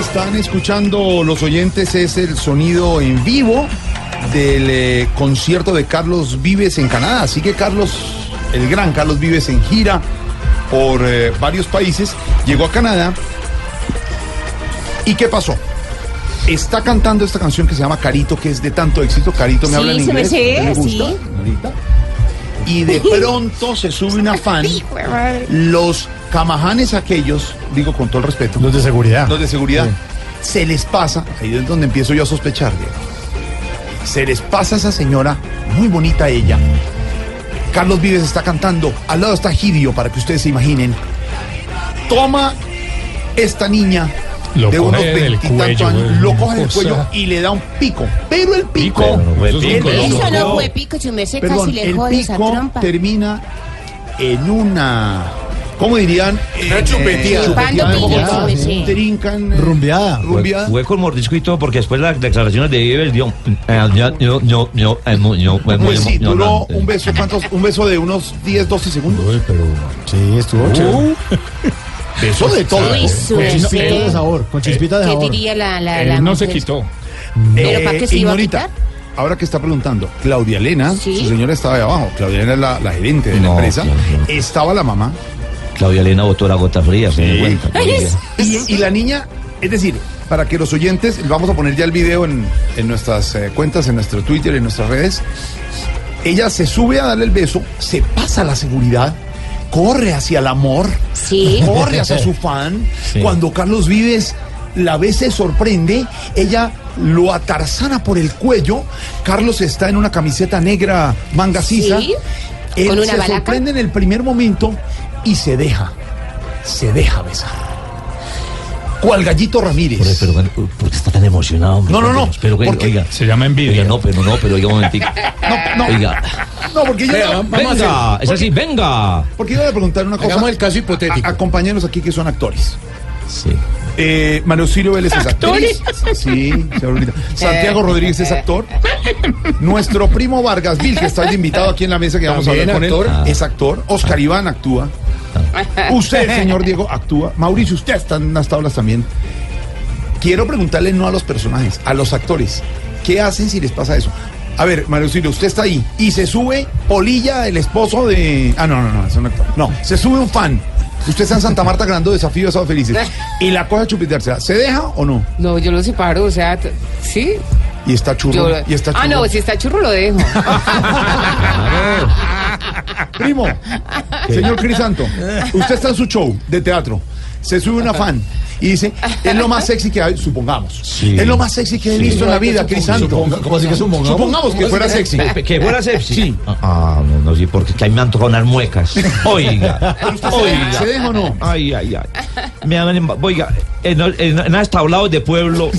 Están escuchando los oyentes es el sonido en vivo del eh, concierto de Carlos Vives en Canadá. Así que Carlos, el gran Carlos Vives en gira por eh, varios países, llegó a Canadá. ¿Y qué pasó? Está cantando esta canción que se llama Carito, que es de tanto éxito. Carito me Sí, habla en se me inglés. sé, ¿Te le gusta, sí. Y de pronto se sube una fan. Los camajanes aquellos, digo con todo el respeto. Los de seguridad. Los de seguridad. Se les pasa, ahí es donde empiezo yo a sospechar, Diego. Se les pasa a esa señora, muy bonita ella. Carlos Vives está cantando, al lado está Gidio, para que ustedes se imaginen. Toma esta niña Lo de unos veintitantos años, lo una coge del cuello y le da un pico. Pero el pico, Pico, no fue pico, pico- Eso no fue pico, si me sé perdón, casi le el esa pico trompa. termina en una, ¿cómo dirían? Una chupetía. Piña, botada, sí. Trincan. eh, Rumbeada. Rumbeada. Fue con mordisco y todo, porque después las declaraciones de Iber dio. eh, yo, yo, yo, yo, eh, mu- yo, fue muy Pues sí, duró un beso, ¿cuántos? Un beso de unos 10, 12 segundos. Uy, pero sí, estuvo chévere. Beso de todo. Con chispita de sabor, con chispita de ¿Qué sabor. diría la, la, la no se quitó. ¿Pero para qué se iba a quitar? Ahora que está preguntando, Claudia Elena, Sí. su señora estaba ahí abajo, Claudia Elena es la, la gerente de la No, empresa, claro, claro. estaba la mamá, Claudia Elena botó la gota fría, se dio cuenta. y, y la niña, es decir, para que los oyentes, vamos a poner ya el video en, en nuestras eh, cuentas, en nuestro Twitter, en nuestras redes, ella se sube a darle el beso, se pasa la seguridad, corre hacia el amor, Sí. corre hacia su fan. Sí. Cuando Carlos Vives la ve, se sorprende, ella lo atarzana por el cuello. Carlos está en una camiseta negra manga sisa. Sí. Él Con una se balaca. sorprende en el primer momento y se deja, se deja besar. ¿Cuál gallito Ramírez? Pero, ¿por qué está tan emocionado? hombre? No, no, no, Pero, oiga, porque oiga. Se llama envidia. Oiga, no, pero no, pero oiga un momentico. No, no, Oiga, no, porque yo, Vea, vamos a venga, es así, venga. porque yo le voy a preguntar una cosa. Hagamos el caso hipotético. A, a compañeros aquí que son actores. Sí. Eh, Mario Ciro Vélez es actriz. Sí, señorita. Santiago Rodríguez es actor. Nuestro primo Vargas Vil, que está invitado aquí en la mesa que vamos a hablar con él, actor. es actor. Oscar Iván actúa. Usted, señor Diego, actúa. Mauricio, usted está en las tablas también. Quiero preguntarle no a los personajes, a los actores. ¿Qué hacen si les pasa eso? A ver, Mario Ciro, usted está ahí y se sube Polilla, el esposo de. Ah, no, no, no, es un actor. No, se sube un fan. Usted está en Santa Marta ganando desafío de Sábado Felices. Y la cosa chupitársela. ¿Se deja o no? No, yo lo separo, o sea, sí. Y está churro. Yo, y está churro. ah, no, si está churro lo dejo. Primo, señor Crisanto, usted está en su show de teatro. Se sube una fan y dice, es lo más sexy que hay, supongamos. Sí. Es lo más sexy que he visto en la vida, Crisanto. Suponga- ¿cómo así que supongamos? Supongamos que fuera sexy. Que fuera sepsi. Sí. Ah, no, no, sí, porque que a mí me han tocado unas muecas. Oiga, oiga. ¿Se deja o no? Ay, ay, ay. Me han- oiga, en, en, en de pueblo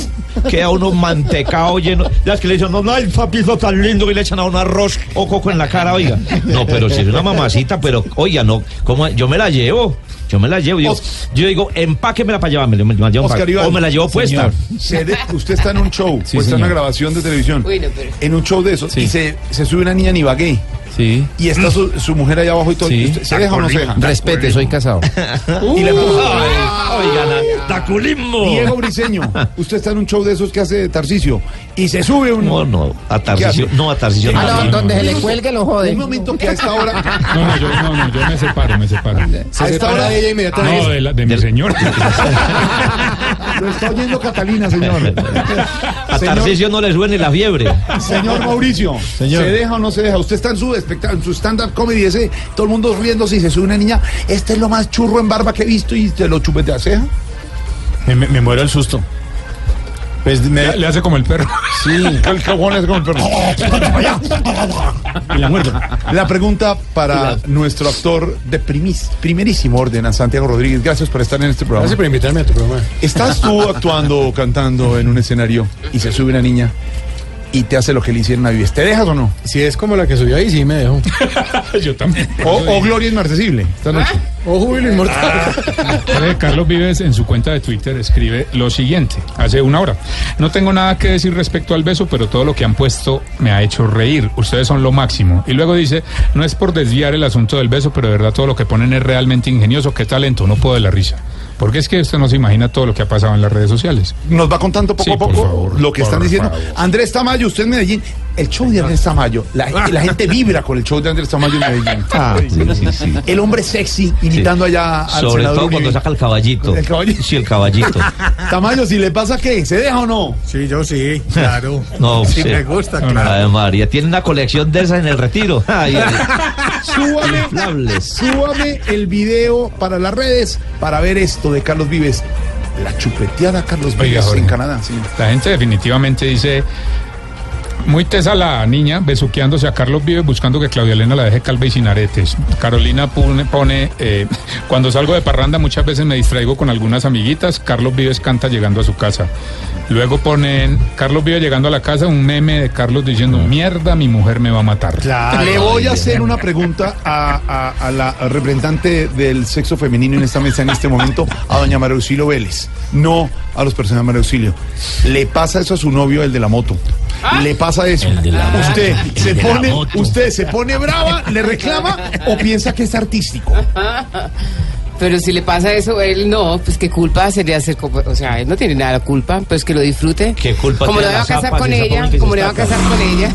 queda uno mantecado lleno. Ya es que le dicen, no, no, el papito tan lindo y le echan a un arroz o coco en la cara, oiga. No, pero si es una mamacita, pero, oiga, no, ¿cómo? Yo me la llevo. Yo me la llevo. Yo, yo digo, empáquemela para llevármela. Me la llevo Oscar para- Iván. o me la llevo puesta. Se de- usted está en un show, o está en una grabación de televisión, Uy, no, pero- en un show de esos, y se, se sube una niña en Ibagué, Sí. y está su, su mujer allá abajo y todo. Sí. ¿Usted ¿Se deja o no se deja? Respete, soy casado. Y le empuja. Ay, oiga, na- taculismo. Diego Briseño, usted está en un show de esos que hace Tarcicio, y se sube un... No, no, a Tarcisio, hace? no, a Tarcisio. Ah, no. no, donde se le cuelgue lo jode. Un momento que a esta hora... No, no, yo, no, no, yo me separo, me separo. A esta hora ella inmediatamente. No, de, la- de mi señor. Lo está oyendo Catalina, señor. A Tarcisio no le suene la fiebre. Señor Mauricio, Señor. ¿se deja o no se deja? Usted está en su, en su stand-up comedy ese, todo el mundo riéndose y se sube una niña, este es lo más churro en barba que he visto y te lo chupete a ceja. Me, me, me muero el susto. Pues me, Le, le hace como el perro. Sí, el cajón es como el perro. y la muerto. La pregunta para nuestro actor de primis- primerísimo orden, a Santiago Rodríguez. Gracias por estar en este programa. Gracias por invitarme a tu programa. ¿Estás tú actuando o cantando en un escenario y se sube una niña y te hace lo que le hicieron a Vives? ¿Te dejas o no? Si es como la que subió ahí, sí me dejo. Yo también. O, o Gloria Inmarcesible esta noche. O júbilo inmortal. Fede Carlos Vives en su cuenta de Twitter escribe lo siguiente, hace una hora. No tengo nada que decir respecto al beso, pero todo lo que han puesto me ha hecho reír. Ustedes son lo máximo. Y luego dice, no es por desviar el asunto del beso, pero de verdad todo lo que ponen es realmente ingenioso. Qué talento, no puedo de la risa. Porque es que usted no se imagina todo lo que ha pasado en las redes sociales. Nos va contando poco Sí, a poco favor, lo que están diciendo. favor. Andrés Tamayo, usted en Medellín. El show de Andrés Tamayo. La, la gente vibra con el show de Andrés Tamayo en Medellín. Ah, sí, sí, sí. El hombre sexy imitando allá al Sobre senador todo Uribe. cuando saca el caballito. El caballito. Sí, el caballito. Tamayo, si le pasa qué, ¿se deja o no? Sí, yo sí, claro. No, Sí, sí. me gusta, claro. Ay, María, tiene una colección de esas en el retiro. Ay, ay. Súbame, Inflables. súbame el video para las redes para ver esto de Carlos Vives. La chupeteada Carlos Oiga, Vives Jorge. en Canadá. sí. La gente definitivamente dice, muy tesa la niña, besuqueándose a Carlos Vives, buscando que Claudia Elena la deje calva y sin aretes. Carolina pone, pone, eh, cuando salgo de parranda muchas veces me distraigo con algunas amiguitas, Carlos Vives canta llegando a su casa. Luego ponen, Carlos Vives llegando a la casa, un meme de Carlos diciendo, mierda, mi mujer me va a matar. Claro. Le voy a hacer una pregunta a, a- a la representante del sexo femenino en esta mesa en este momento, a doña María Auxilio Vélez. No a los personajes de María Auxilio. ¿Le pasa eso a su novio, el de la moto? ¿Le pasa eso? usted se pone, usted se pone brava, le reclama o piensa que es artístico. Pero si le pasa eso, él no, pues qué culpa sería hacer, o sea, él no tiene nada de culpa, pues que lo disfrute. ¿Qué culpa Como le va a casar con ella, como le va a casar con ella.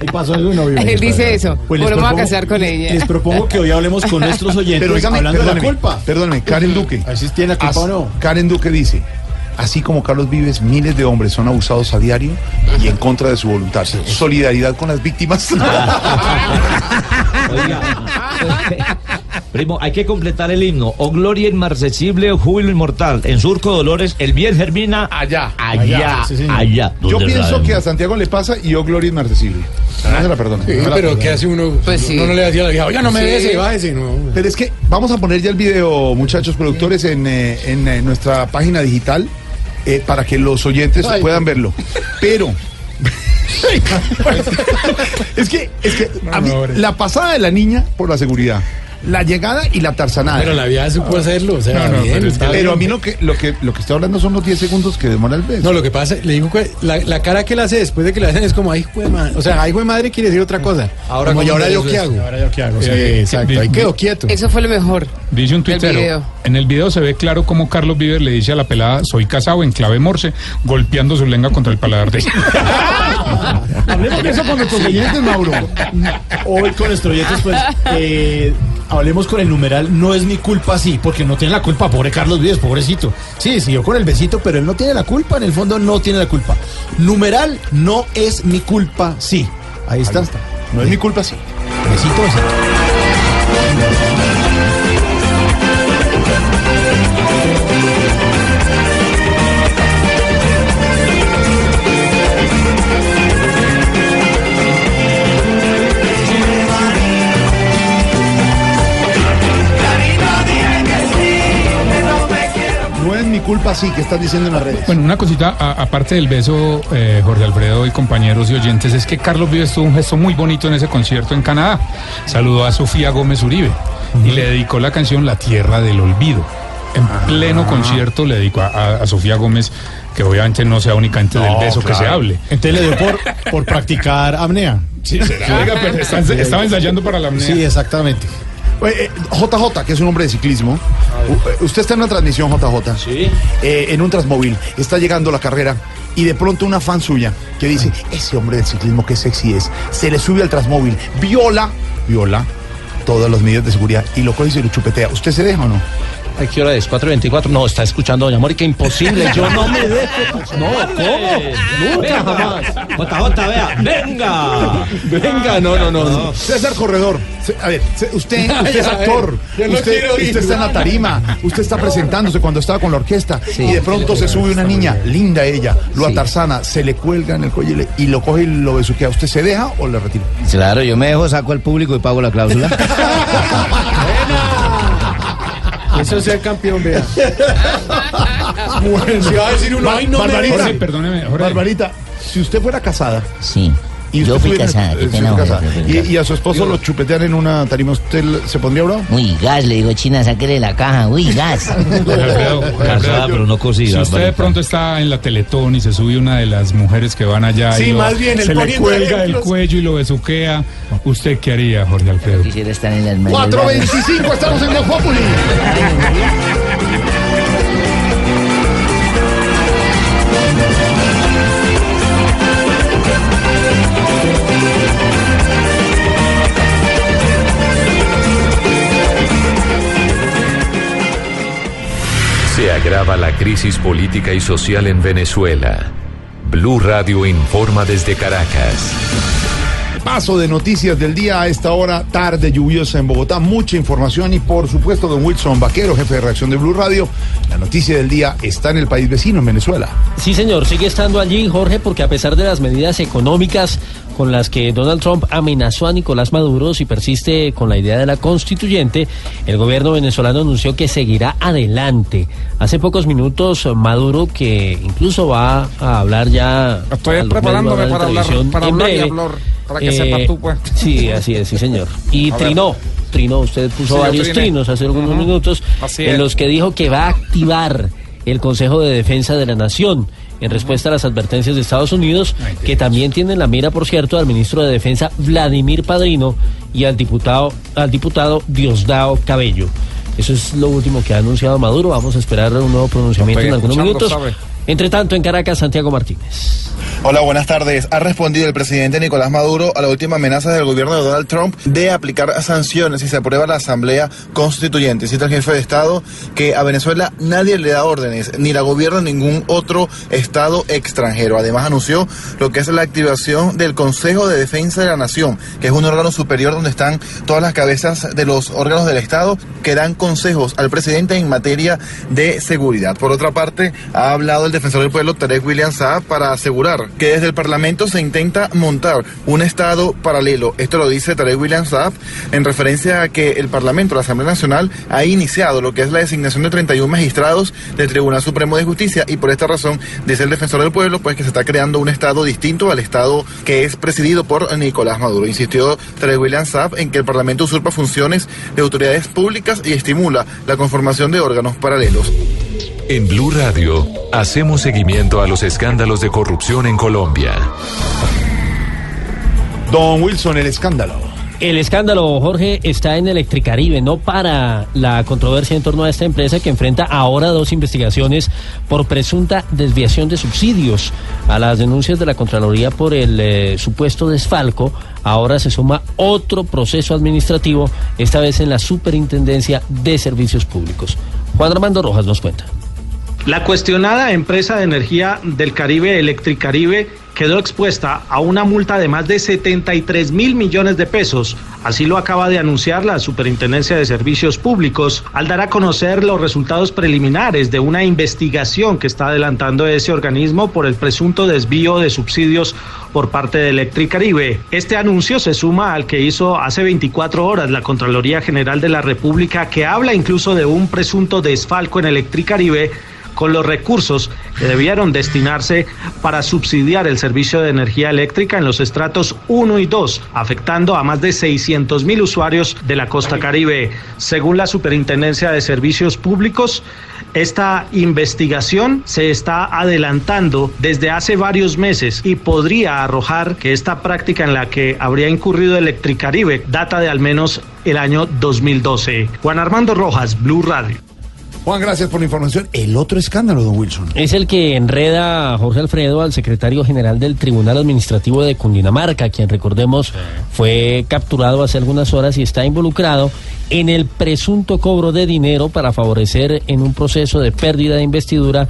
Y pasó de un novio. Él dice eso, Pues como les no me va a propongo- casar con ella. Les propongo que hoy hablemos con nuestros oyentes Pero dígame, hablando de la culpa. Perdóneme, Karen Duque. A ver si tiene la culpa As- o no. Karen Duque dice, así como Carlos Vives, miles de hombres son abusados a diario y en contra de su voluntad. Solidaridad con las víctimas. Oiga. Primo, hay que completar el himno. O gloria inmarcesible, o júbilo inmortal. En Surco Dolores, el bien germina Allá. allá, Allá, sí, señor. allá. Yo pienso que a Santiago le pasa y yo Gloria inmarcesible. No se la no me la perdono. hace uno? Pues sí. Uno no le decía a la vieja, oiga, no me Sí. bese, bájese. No. Pero es que vamos a poner ya el video, muchachos productores, en, eh, en, eh, nuestra página digital eh, para que los oyentes Ay. puedan verlo. Pero. es que, es que a mí, la pasada de la niña por la seguridad, la llegada y la tarzanada. Pero la vieja supo hacerlo, o sea, No, no, bien, pero está a mí lo que, lo que, lo que estoy hablando son los 10 segundos que demora el beso. No, lo que pasa, le digo que la, la cara que él hace después de que le hacen es como, ay, hijo de madre. O sea, ay, hijo de madre quiere decir otra cosa. Ahora, Como, ¿y ¿cómo ahora yo qué es? hago? Ahora yo qué hago, sí, exacto. Ahí quedó quieto. Eso fue lo mejor. Dice un tuitero, video. En el video se ve claro cómo Carlos Vives le dice a la pelada, soy casado en clave morse, golpeando su lengua contra el paladar de ella. Hablemos de eso con nuestros oyentes, Mauro. Hoy con nuestros oyentes, pues, eh, hablemos con el numeral No es mi culpa, sí, porque no tiene la culpa, pobre Carlos Vives, pobrecito. Sí, siguió con el besito, pero él no tiene la culpa, en el fondo no tiene la culpa. Numeral No es mi culpa, sí. Ahí está. No es mi culpa, sí. Besito, besito. Culpa sí que estás diciendo en las redes. Bueno, una cosita, a- aparte del beso, eh, Jorge Alfredo y compañeros y oyentes, es que Carlos Vives tuvo un gesto muy bonito en ese concierto en Canadá. Saludó a Sofía Gómez Uribe y le dedicó la canción La Tierra del Olvido. En pleno concierto le dedicó a, a- a Sofía Gómez, que obviamente no sea únicamente del No, beso que se hable. Entonces le dio por, por practicar apnea. Sí, Oiga, pero está- estaba ensayando para la apnea. Sí, exactamente. Eh, JJ, que es un hombre de ciclismo. U- eh, Usted está en una transmisión, JJ. Sí. Eh, en un Transmóvil. Está llegando la carrera. Y de pronto una fan suya que dice, ese hombre del ciclismo, qué sexy es. Se le sube al Transmóvil, viola, viola todas las medidas de seguridad y lo coge y se lo chupetea. ¿Usted se deja o no? ¿A qué hora es? 4.24. No, está escuchando Doña Mónica. Imposible. Yo no me dejo. No, ¿cómo? Nunca jamás. JJ, vea, venga. Venga, no, no, no. no. César Corredor. A ver, usted, usted es actor. usted, usted está en la tarima. Usted está presentándose cuando estaba con la orquesta. y de pronto se sube una niña, linda ella, lo atarzana, se le cuelga en el cuello y lo coge y lo besuquea. ¿Usted se deja o le retira? Claro, yo me dejo, saco al público y pago la cláusula. Eso es ser campeón, vea. Bueno, Si va a decir uno, "Ay, no me Barbarita, dejo". Jorge, perdóneme, Jorge. Barbarita, si usted fuera casada. Sí. Y Yo fui casada, qué eh, pena, casada, y, y a su esposo lo chupetean en una tarima, ¿usted se pondría bravo? Uy, gas, le digo, China, sáquele la caja. Uy, gas. Jorge Alfredo, Jorge Casada, pero no cocida. Si usted de pronto está en la Teletón y se sube una de las mujeres que van allá Sí, y lo- más bien, el se le cuelga el ejemplos. cuello y lo besuquea, ¿usted qué haría, Jorge Alfredo? Quisiera estar en las manos. 4.25, estamos en Voz Se agrava la crisis política y social en Venezuela. Blue Radio informa desde Caracas. Paso de noticias del día a esta hora, tarde lluviosa en Bogotá, mucha información y por supuesto don Wilson Vaquero, jefe de reacción de Blue Radio. La noticia del día está en el país vecino, en Venezuela. Sí, señor, sigue estando allí, Jorge, porque a pesar de las medidas económicas con las que Donald Trump amenazó a Nicolás Maduro si persiste con la idea de la constituyente, el gobierno venezolano anunció que seguirá adelante. Hace pocos minutos, Maduro, que incluso va a hablar ya. Estoy preparándome para hablar, para en hablar y breve. hablar, para que Eh, sepas tú, pues. Sí, así es, sí, señor. Y A ver. trinó. Trinó, usted puso Sí, varios trinos hace algunos minutos Así en es. los que dijo que va a activar el Consejo de Defensa de la Nación en respuesta a las advertencias de Estados Unidos, que también tienen la mira, por cierto, al ministro de Defensa Vladimir Padrino y al diputado, al diputado Diosdado Cabello. Eso es lo último que ha anunciado Maduro. Vamos a esperar un nuevo pronunciamiento en algunos minutos. ¿sabe? Entre tanto, en Caracas, Santiago Martínez. Hola, buenas tardes. Ha respondido el presidente Nicolás Maduro a la última amenaza del gobierno de Donald Trump de aplicar sanciones si se aprueba la Asamblea Constituyente. Cita el jefe de Estado que a Venezuela nadie le da órdenes, ni la gobierna ningún otro Estado extranjero. Además anunció lo que es la activación del Consejo de Defensa de la Nación, que es un órgano superior donde están todas las cabezas de los órganos del Estado que dan consejos al presidente en materia de seguridad. Por otra parte, ha hablado el defensor del pueblo, Tarek William Saab, para asegurar que desde el Parlamento se intenta montar un Estado paralelo. Esto lo dice Tarek William Saab en referencia a que el Parlamento, la Asamblea Nacional, ha iniciado lo que es la designación de 31 magistrados del Tribunal Supremo de Justicia y por esta razón, dice el defensor del pueblo, pues que se está creando un Estado distinto al Estado que es presidido por Nicolás Maduro. Insistió Tarek William Saab en que el Parlamento usurpa funciones de autoridades públicas y estimula la conformación de órganos paralelos. En Blue Radio hacemos seguimiento a los escándalos de corrupción en Colombia. Don Wilson, el escándalo. El escándalo, Jorge, está en Electricaribe, no para la controversia en torno a esta empresa que enfrenta ahora dos investigaciones por presunta desviación de subsidios. A las denuncias de la Contraloría por el eh, supuesto desfalco, ahora se suma otro proceso administrativo, esta vez en la Superintendencia de Servicios Públicos. Juan Armando Rojas nos cuenta. La cuestionada empresa de energía del Caribe, Electricaribe, quedó expuesta a una multa de más de 73 mil millones de pesos. Así lo acaba de anunciar la Superintendencia de Servicios Públicos al dar a conocer los resultados preliminares de una investigación que está adelantando ese organismo por el presunto desvío de subsidios por parte de Electricaribe. Este anuncio se suma al que hizo hace 24 horas la Contraloría General de la República que habla incluso de un presunto desfalco en Electricaribe con los recursos que debieron destinarse para subsidiar el servicio de energía eléctrica en los estratos 1 y 2, afectando a más de 600 mil usuarios de la costa caribe. Según la Superintendencia de Servicios Públicos, esta investigación se está adelantando desde hace varios meses y podría arrojar que esta práctica en la que habría incurrido Electricaribe data de al menos el año 2012. Juan Armando Rojas, Blue Radio. Juan, gracias por la información. El otro escándalo, don Wilson. Es el que enreda a Jorge Alfredo al secretario general del Tribunal Administrativo de Cundinamarca, quien recordemos fue capturado hace algunas horas y está involucrado en el presunto cobro de dinero para favorecer en un proceso de pérdida de investidura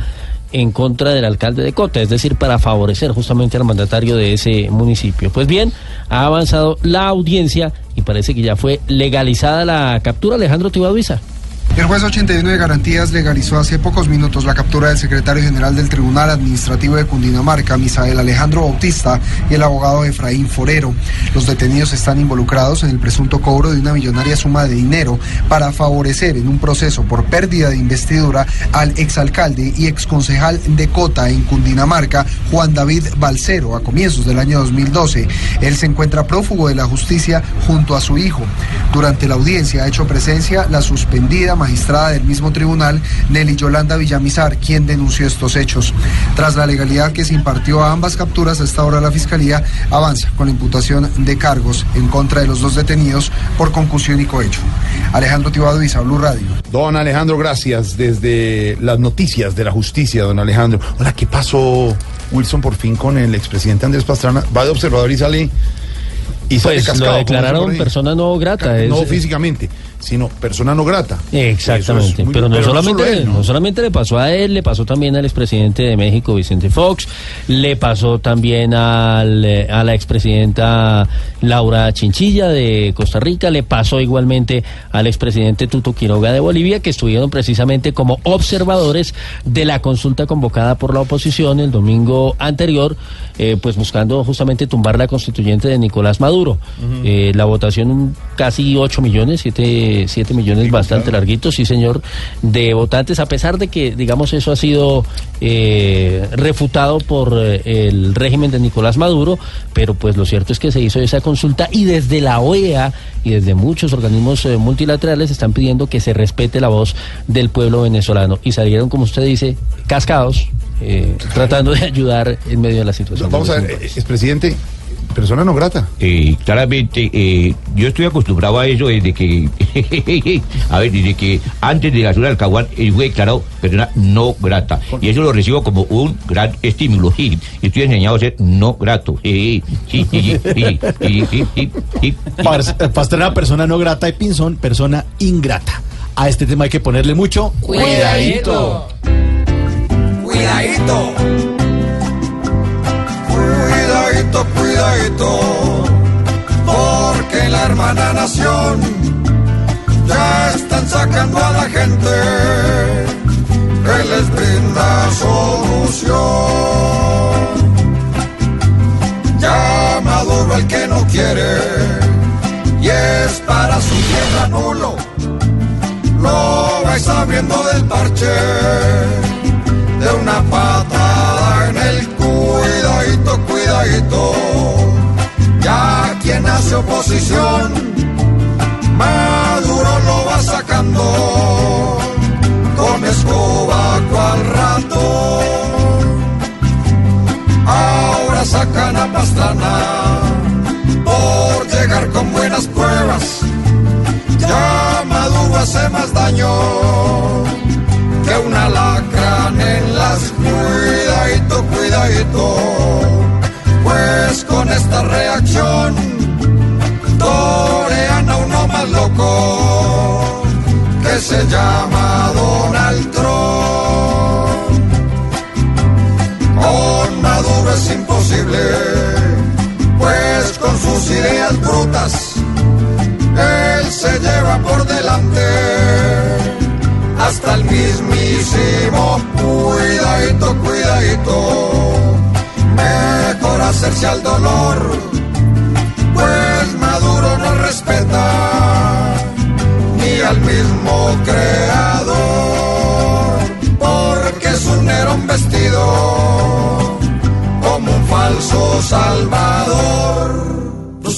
en contra del alcalde de Cota, es decir, para favorecer justamente al mandatario de ese municipio. Pues bien, ha avanzado la audiencia y parece que ya fue legalizada la captura. Alejandro Tibaduiza. El juez 81 de Garantías legalizó hace pocos minutos la captura del secretario general del Tribunal Administrativo de Cundinamarca, Misael Alejandro Bautista, y el abogado Efraín Forero. Los detenidos están involucrados en el presunto cobro de una millonaria suma de dinero para favorecer en un proceso por pérdida de investidura al exalcalde y exconcejal de Cota en Cundinamarca, Juan David Balcero, a comienzos del año 2012. Él se encuentra prófugo de la justicia junto a su hijo. Durante la audiencia ha hecho presencia la suspendida magistrada del mismo tribunal, Nelly Yolanda Villamizar, quien denunció estos hechos. Tras la legalidad que se impartió a ambas capturas, a esta hora la Fiscalía avanza con la imputación de cargos en contra de los dos detenidos por concusión y cohecho. Alejandro Tibaduiza, Blue Radio. Don Alejandro, gracias. Desde las noticias de la justicia, don Alejandro. Hola, ¿qué pasó, Wilson, por fin con el expresidente Andrés Pastrana? Va de observador y sale... Y sale Pues cascado, lo declararon persona no grata. es- No físicamente, sino persona no grata. Exactamente, es pero, no, pero solamente, él, ¿no? ¿no? solamente le pasó a él, le pasó también al expresidente de México, Vicente Fox, le pasó también al, eh, a la expresidenta Laura Chinchilla de Costa Rica, le pasó igualmente al expresidente Tuto Quiroga de Bolivia, que estuvieron precisamente como observadores de la consulta convocada por la oposición el domingo anterior, eh, pues buscando justamente tumbar la constituyente de Nicolás Maduro. Eh, la votación casi 8 millones, 7, 7 millones bastante larguitos, sí señor, de votantes, a pesar de que, digamos, eso ha sido eh, refutado por eh, el régimen de Nicolás Maduro, pero pues lo cierto es que se hizo esa consulta y desde la OEA y desde muchos organismos eh, multilaterales están pidiendo que se respete la voz del pueblo venezolano y salieron, como usted dice, cascados, eh, tratando de ayudar en medio de la situación. Vamos a ver, eh, expresidente, persona no grata. Eh, claramente, eh, yo estoy acostumbrado a eso desde que, a ver, desde que antes de la zona del Caguán eh, fue declarado persona no grata. Y eso lo recibo como un gran estímulo. Y estoy enseñado a ser no grato. Pastrana, persona no grata y Pinzón, persona ingrata. A este tema hay que ponerle mucho Cuidadito. Cuidadito. Cuidadito, cuidadito. Porque la hermana nación ya están sacando a la gente que les brinda solución. Ya maduro el que no quiere y es para su tierra nulo. Lo vais abriendo del parche de una el cuidadito, cuidadito. Ya quien hace oposición, Maduro lo va sacando con escoba cual rato. Ahora sacan a Pastrana por llegar con buenas pruebas. Ya Maduro hace más daño que una lacran en las cuidadito, cuidadito. Pues con esta reacción torean a uno más loco que se llama Donald Trump. Con Maduro es imposible, pues con sus ideas brutas él se lleva por delante hasta el mismísimo cuidadito, cuidadito hacerse al dolor, pues Maduro no respeta ni al mismo creador, porque es un nerón vestido como un falso salvador.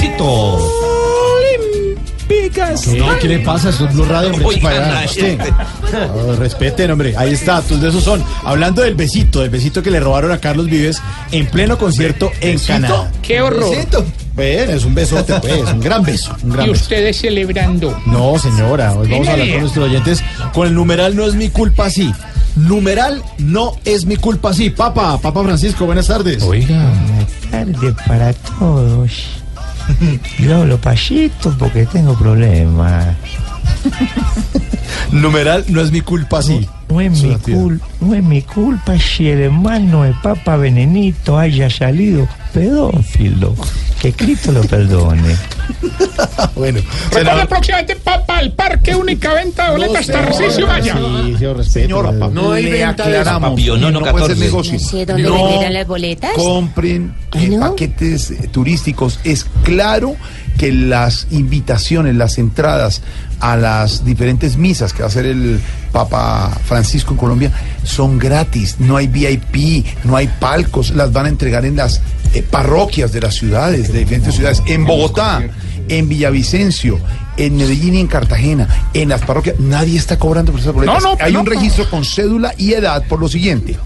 Nuevo, nuevecito. ¿Qué, ¿Qué le pasa? Eso es Blue Radio, hombre. Para- usted. este. No, respeten, hombre. Ahí está, tus de esos son. Hablando del besito, del besito que le robaron a Carlos Vives en pleno concierto en Canadá. ¡Qué horror! Besito. Bueno, es un besote, pues, un gran beso. Un gran Y beso. ustedes celebrando. No, señora, hoy vamos a hablar con nuestros oyentes con el numeral No es mi culpa sí. Numeral No es mi culpa sí. Papa, Papa Francisco, buenas tardes. Oiga. tarde para todos. Yo hablo pasito porque tengo problemas. Numeral No es mi culpa sí. No es, mi cul- no es mi culpa si el hermano de Papa Venenito haya salido pedófilo. Que Cristo lo perdone. bueno, Recuerda próximamente, papá, al parque única venta de boletas Tarcisio Vaya. Sí, señor, respeto. Señor, papá, no hay le venta de aclaramos. Papillo, no, no, puede ser 14. negocio. No sé dónde No venderán las boletas. compren eh, paquetes eh, turísticos. Es claro que las invitaciones, las entradas a las diferentes misas que va a hacer el Papa Francisco en Colombia son gratis. No hay VIP, no hay palcos. Las van a entregar en las eh, parroquias de las ciudades, de diferentes ciudades. En Bogotá, en Villavicencio, en Medellín y en Cartagena, en las parroquias. Nadie está cobrando por esas boletas. No, no, hay no, un registro con cédula y edad por lo siguiente.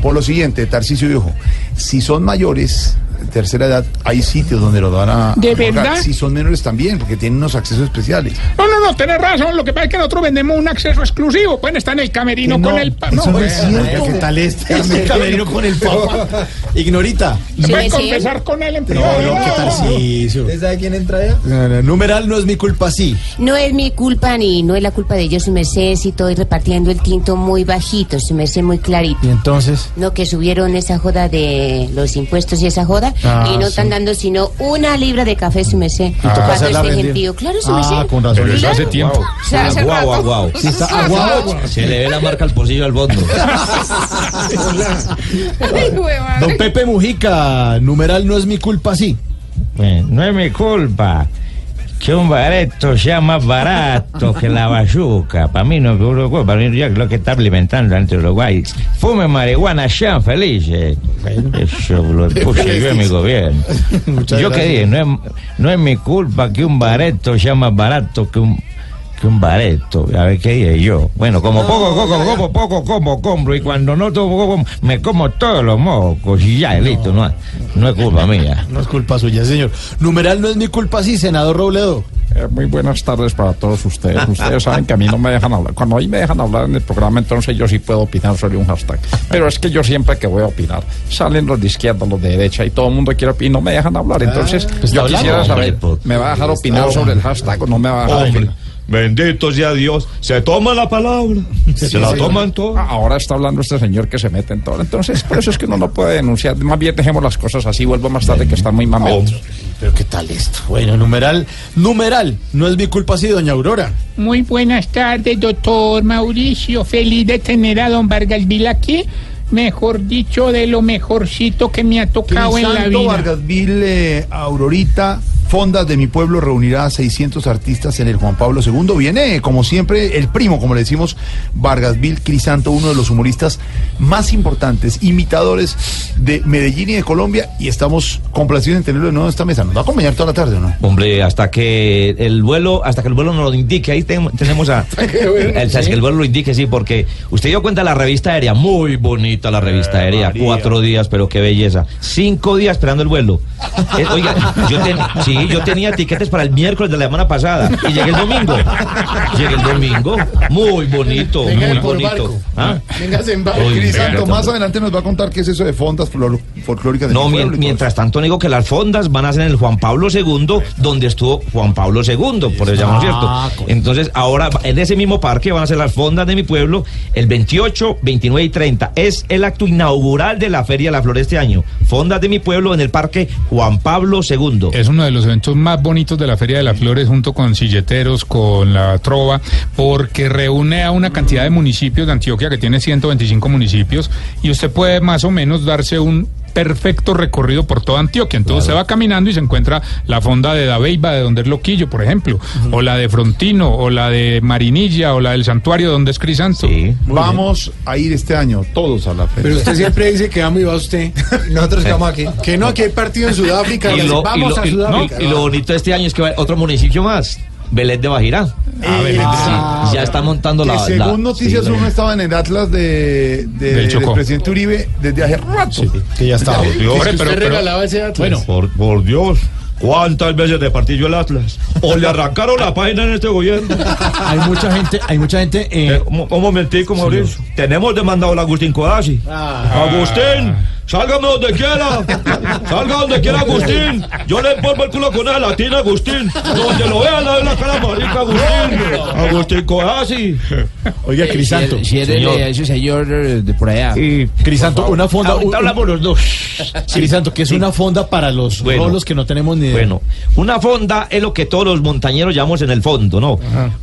Por lo siguiente, Tarcisio dijo, si son mayores, tercera edad, hay sitios donde lo van a... ¿De a verdad? Si son menores también, porque tienen unos accesos especiales. No, no, no, tenés razón. Lo que pasa es que nosotros vendemos un acceso exclusivo. Pueden estar en el camerino no, con el. pa- eso no es cierto. ¿Qué tal este? Este camerino con el Papa. Ignorita. Sí, puede sí. conversar con él en No, privado. no, ¿qué tal sí? ¿Usted sabe quién entra ya? numeral no es mi culpa sí. No es mi culpa ni no es la culpa de ellos, su merced, si estoy repartiendo el tinto muy bajito, su merced muy clarito. Y entonces. No, que subieron esa joda de los impuestos y esa joda Ah, y no sí. están dando sino una libra de café, su merced. toca Para todo este gentío. Claro, su Ah, merced. con razón. Pero eso hace tiempo. O sea, hace Aguau, rato. aguau. Sí, está aguado. Se le ve la marca al pocillo al. Ay, hueva. Don Pepe Mujica, numeral no es mi culpa sí. Pues, no es mi culpa que un bareto sea más barato que la bazuca. Para mí no es Uruguay, para mí ya lo que está alimentando ante Uruguay. Fume marihuana, sean felices. Eso lo puse yo en mi gobierno. Muchas yo qué dije, no es, no es mi culpa que un bareto sea más barato que un que un bareto, a ver qué dije yo. Bueno, como poco, poco, como poco, como compro, y cuando no tomo, como, me como todos los mocos, y ya, listo, no, no es culpa mía. No es culpa suya, señor. Numeral no es mi culpa sí, senador Robledo. Eh, muy buenas tardes para todos ustedes. Ustedes saben que a mí no me dejan hablar. Cuando a mí me dejan hablar en el programa, entonces yo sí puedo opinar sobre un hashtag. Pero es que yo siempre que voy a opinar, salen los de izquierda, los de derecha y todo el mundo quiere opinar y no me dejan hablar. Entonces, pues yo quisiera hablando, saber, hombre. ¿me va a dejar opinar sobre el hashtag o no me va a dejar Hombre, opinar? Bendito sea Dios, se toma la palabra, se la toman todo. Ah, Ahora está hablando este señor que se mete en todo. Entonces, por eso es que uno no puede denunciar. Más bien dejemos las cosas así, vuelvo más tarde que están muy mametos. Pero qué tal esto. Bueno, numeral, numeral, no es mi culpa sí, doña Aurora. Muy buenas tardes, doctor Mauricio. Feliz de tener a don Vargas Vila aquí. Mejor dicho, de lo mejorcito que me ha tocado en la Crisanto vida. Vargasville, eh, Aurorita, Fondas de mi pueblo reunirá a 600 artistas en el Juan Pablo II. Viene, como siempre, el primo, como le decimos, Vargasville Crisanto, uno de los humoristas más importantes, imitadores de Medellín y de Colombia, y estamos complacidos en tenerlo de nuevo en esta mesa. ¿Nos va a acompañar toda la tarde o no? Hombre, hasta que el vuelo, hasta que el vuelo nos lo indique, ahí ten- tenemos a. el, es que el vuelo lo indique, sí, porque usted dio cuenta de la revista aérea, muy bonita la revista aérea, cuatro días, pero qué belleza. Cinco días esperando el vuelo. Eh, oiga, yo ten- sí, yo tenía tiquetes para el miércoles de la semana pasada y llegué el domingo. Llegué el domingo. Muy bonito, Venga muy bonito. barco. ¿Ah? Véngase en barco. Crisanto, más adelante nos va a contar qué es eso de fondas flor- folclóricas. de No, mien- mientras tanto digo que las fondas van a ser en el Juan Pablo II, donde estuvo Juan Pablo II, por eso llamamos Ah, cierto. Entonces, ahora en ese mismo parque van a ser las fondas de mi pueblo el 28, 29 y 30. Es el acto inaugural de la Feria de la Flor este año. Fondas de mi pueblo en el parque Juan Pablo II. Es uno de los eventos más bonitos de la Feria de las Flores junto con Silleteros, con la Trova, porque reúne a una cantidad de municipios de Antioquia que tiene 125 municipios y usted puede más o menos darse un perfecto recorrido por toda Antioquia. Entonces se va caminando y se encuentra la fonda de Dabeiba, de donde es Loquillo, por ejemplo, o la de Frontino, o la de Marinilla, o la del Santuario, donde es Crisanto. Vamos a ir este año todos a la feria. Pero usted siempre dice que vamos y va usted. Nosotros que vamos aquí. Que no, que hay partido en Sudáfrica. Y lo, vamos y lo- a y- Sudáfrica. no, y lo bonito de este año es que va otro municipio más. Belén de Bajirá. Sí, ya está montando Que la. según la- Noticias sí, Uno estaba en el Atlas de, de- Del presidente Uribe desde hace rato. que ya estaba. Por Dios. Hombre, pero- regalaba ese Atlas. Bueno, por, por Dios. ¿Cuántas veces repartí yo el Atlas? O le arrancaron la página en este gobierno. Hay mucha gente, hay mucha gente. eh, un, un momentico, Mauricio. Tenemos demandado al Agustín Codazzi. Ah. Agustín, sálgame donde quiera. Salga donde quiera, Agustín. Yo le pongo el culo con esa latina, Agustín. Donde lo vean, le doy la cara marica, Agustín. Agustín Codazzi. Oiga, Crisanto. Si Señor. ese señor de por allá. Crisanto, una fonda. Ahorita hablamos los dos. Crisanto, que es una fonda para los Bueno. rolos que no tenemos ni idea. Bueno, una fonda es lo que todos los montañeros llamamos en el fondo, ¿no?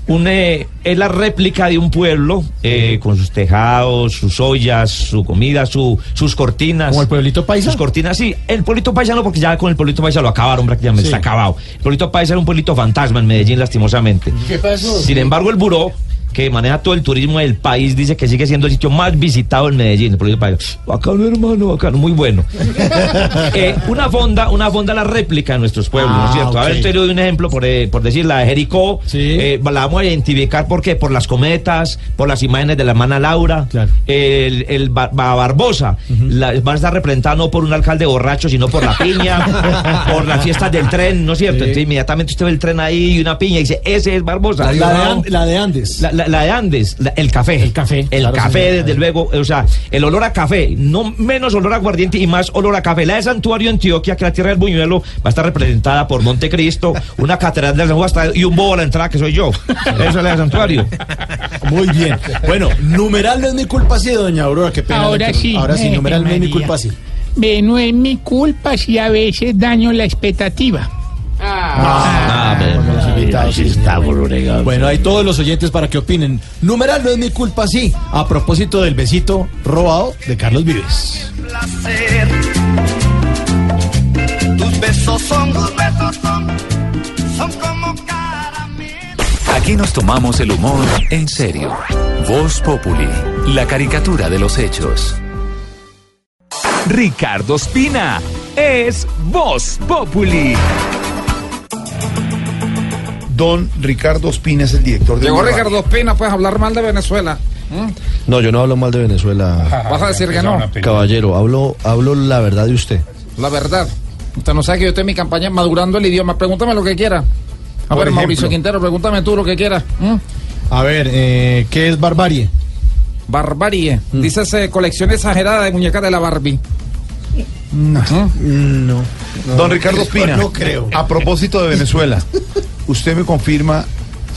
Un, eh, es la réplica de un pueblo eh, con sus tejados, sus ollas, su comida, su, sus cortinas. ¿Como el pueblito paisa? Sus cortinas, sí. El pueblito paisa no, porque ya con el pueblito paisa lo acabaron prácticamente, Sí. está acabado. El pueblito paisa era un pueblito fantasma en Medellín, lastimosamente. ¿Qué pasó? Sin embargo, el buró que maneja todo el turismo del país dice que sigue siendo el sitio más visitado en Medellín. el paisa. Bacano, hermano, bacano, muy bueno. Eh, una fonda, una fonda la réplica de nuestros pueblos, ¿no Ah, es cierto? A ver, te doy un ejemplo, por, eh, por decir, la de Jericó, eh, la vamos a identificar por qué, por las cometas, por las imágenes de la hermana Laura, el, el Ba- Ba- Barbosa, la- van a estar representados no por un alcalde borracho, sino por la piña, por las fiestas del tren, ¿no es cierto? Entonces inmediatamente usted ve el tren ahí y una piña y dice, ese es Barbosa. La, de An- la de Andes. La, la- la de Andes, la- el café. El café. El claro, café, desde luego, o sea, el olor a café, no menos olor a aguardiente y más olor a café. La de Santuario Antioquia, que la tierra del buñuelo, va a estar representada por Montecristo, una catedral de San Juan y un bobo a la entrada que soy yo. Eso es la de Santuario. Muy bien. Bueno, numeral no es mi culpa, sí, doña Aurora, qué pena. Ahora sí. Ahora sí, numeral no es mi culpa, sí. No es mi culpa si a veces daño la expectativa. Ah, Bueno, hay todos los oyentes para que opinen. Numeral no es mi culpa, sí. A propósito del besito robado de Carlos Vives. placer. Tus besos son, tus besos son, son como Aquí nos tomamos el humor en serio. Voz Populi, la caricatura de los hechos. Ricardo Espina es Voz Populi. Don Ricardo Ospina es el director de Llegó. Ricardo Espina, puedes hablar mal de Venezuela. ¿Mm? No, yo no hablo mal de Venezuela. Vas a decir que no. Caballero, hablo, hablo la verdad de usted. La verdad. Usted no sabe que yo estoy en mi campaña madurando el idioma. Pregúntame lo que quiera. A Por ver, ejemplo. Mauricio Quintero, pregúntame tú lo que quieras. ¿Mm? A ver, eh, ¿qué es barbarie? Barbarie. Mm. Dices eh, colección exagerada de muñecas de la Barbie. No. No. Don Ricardo Ospina, No creo. a propósito de Venezuela, usted me confirma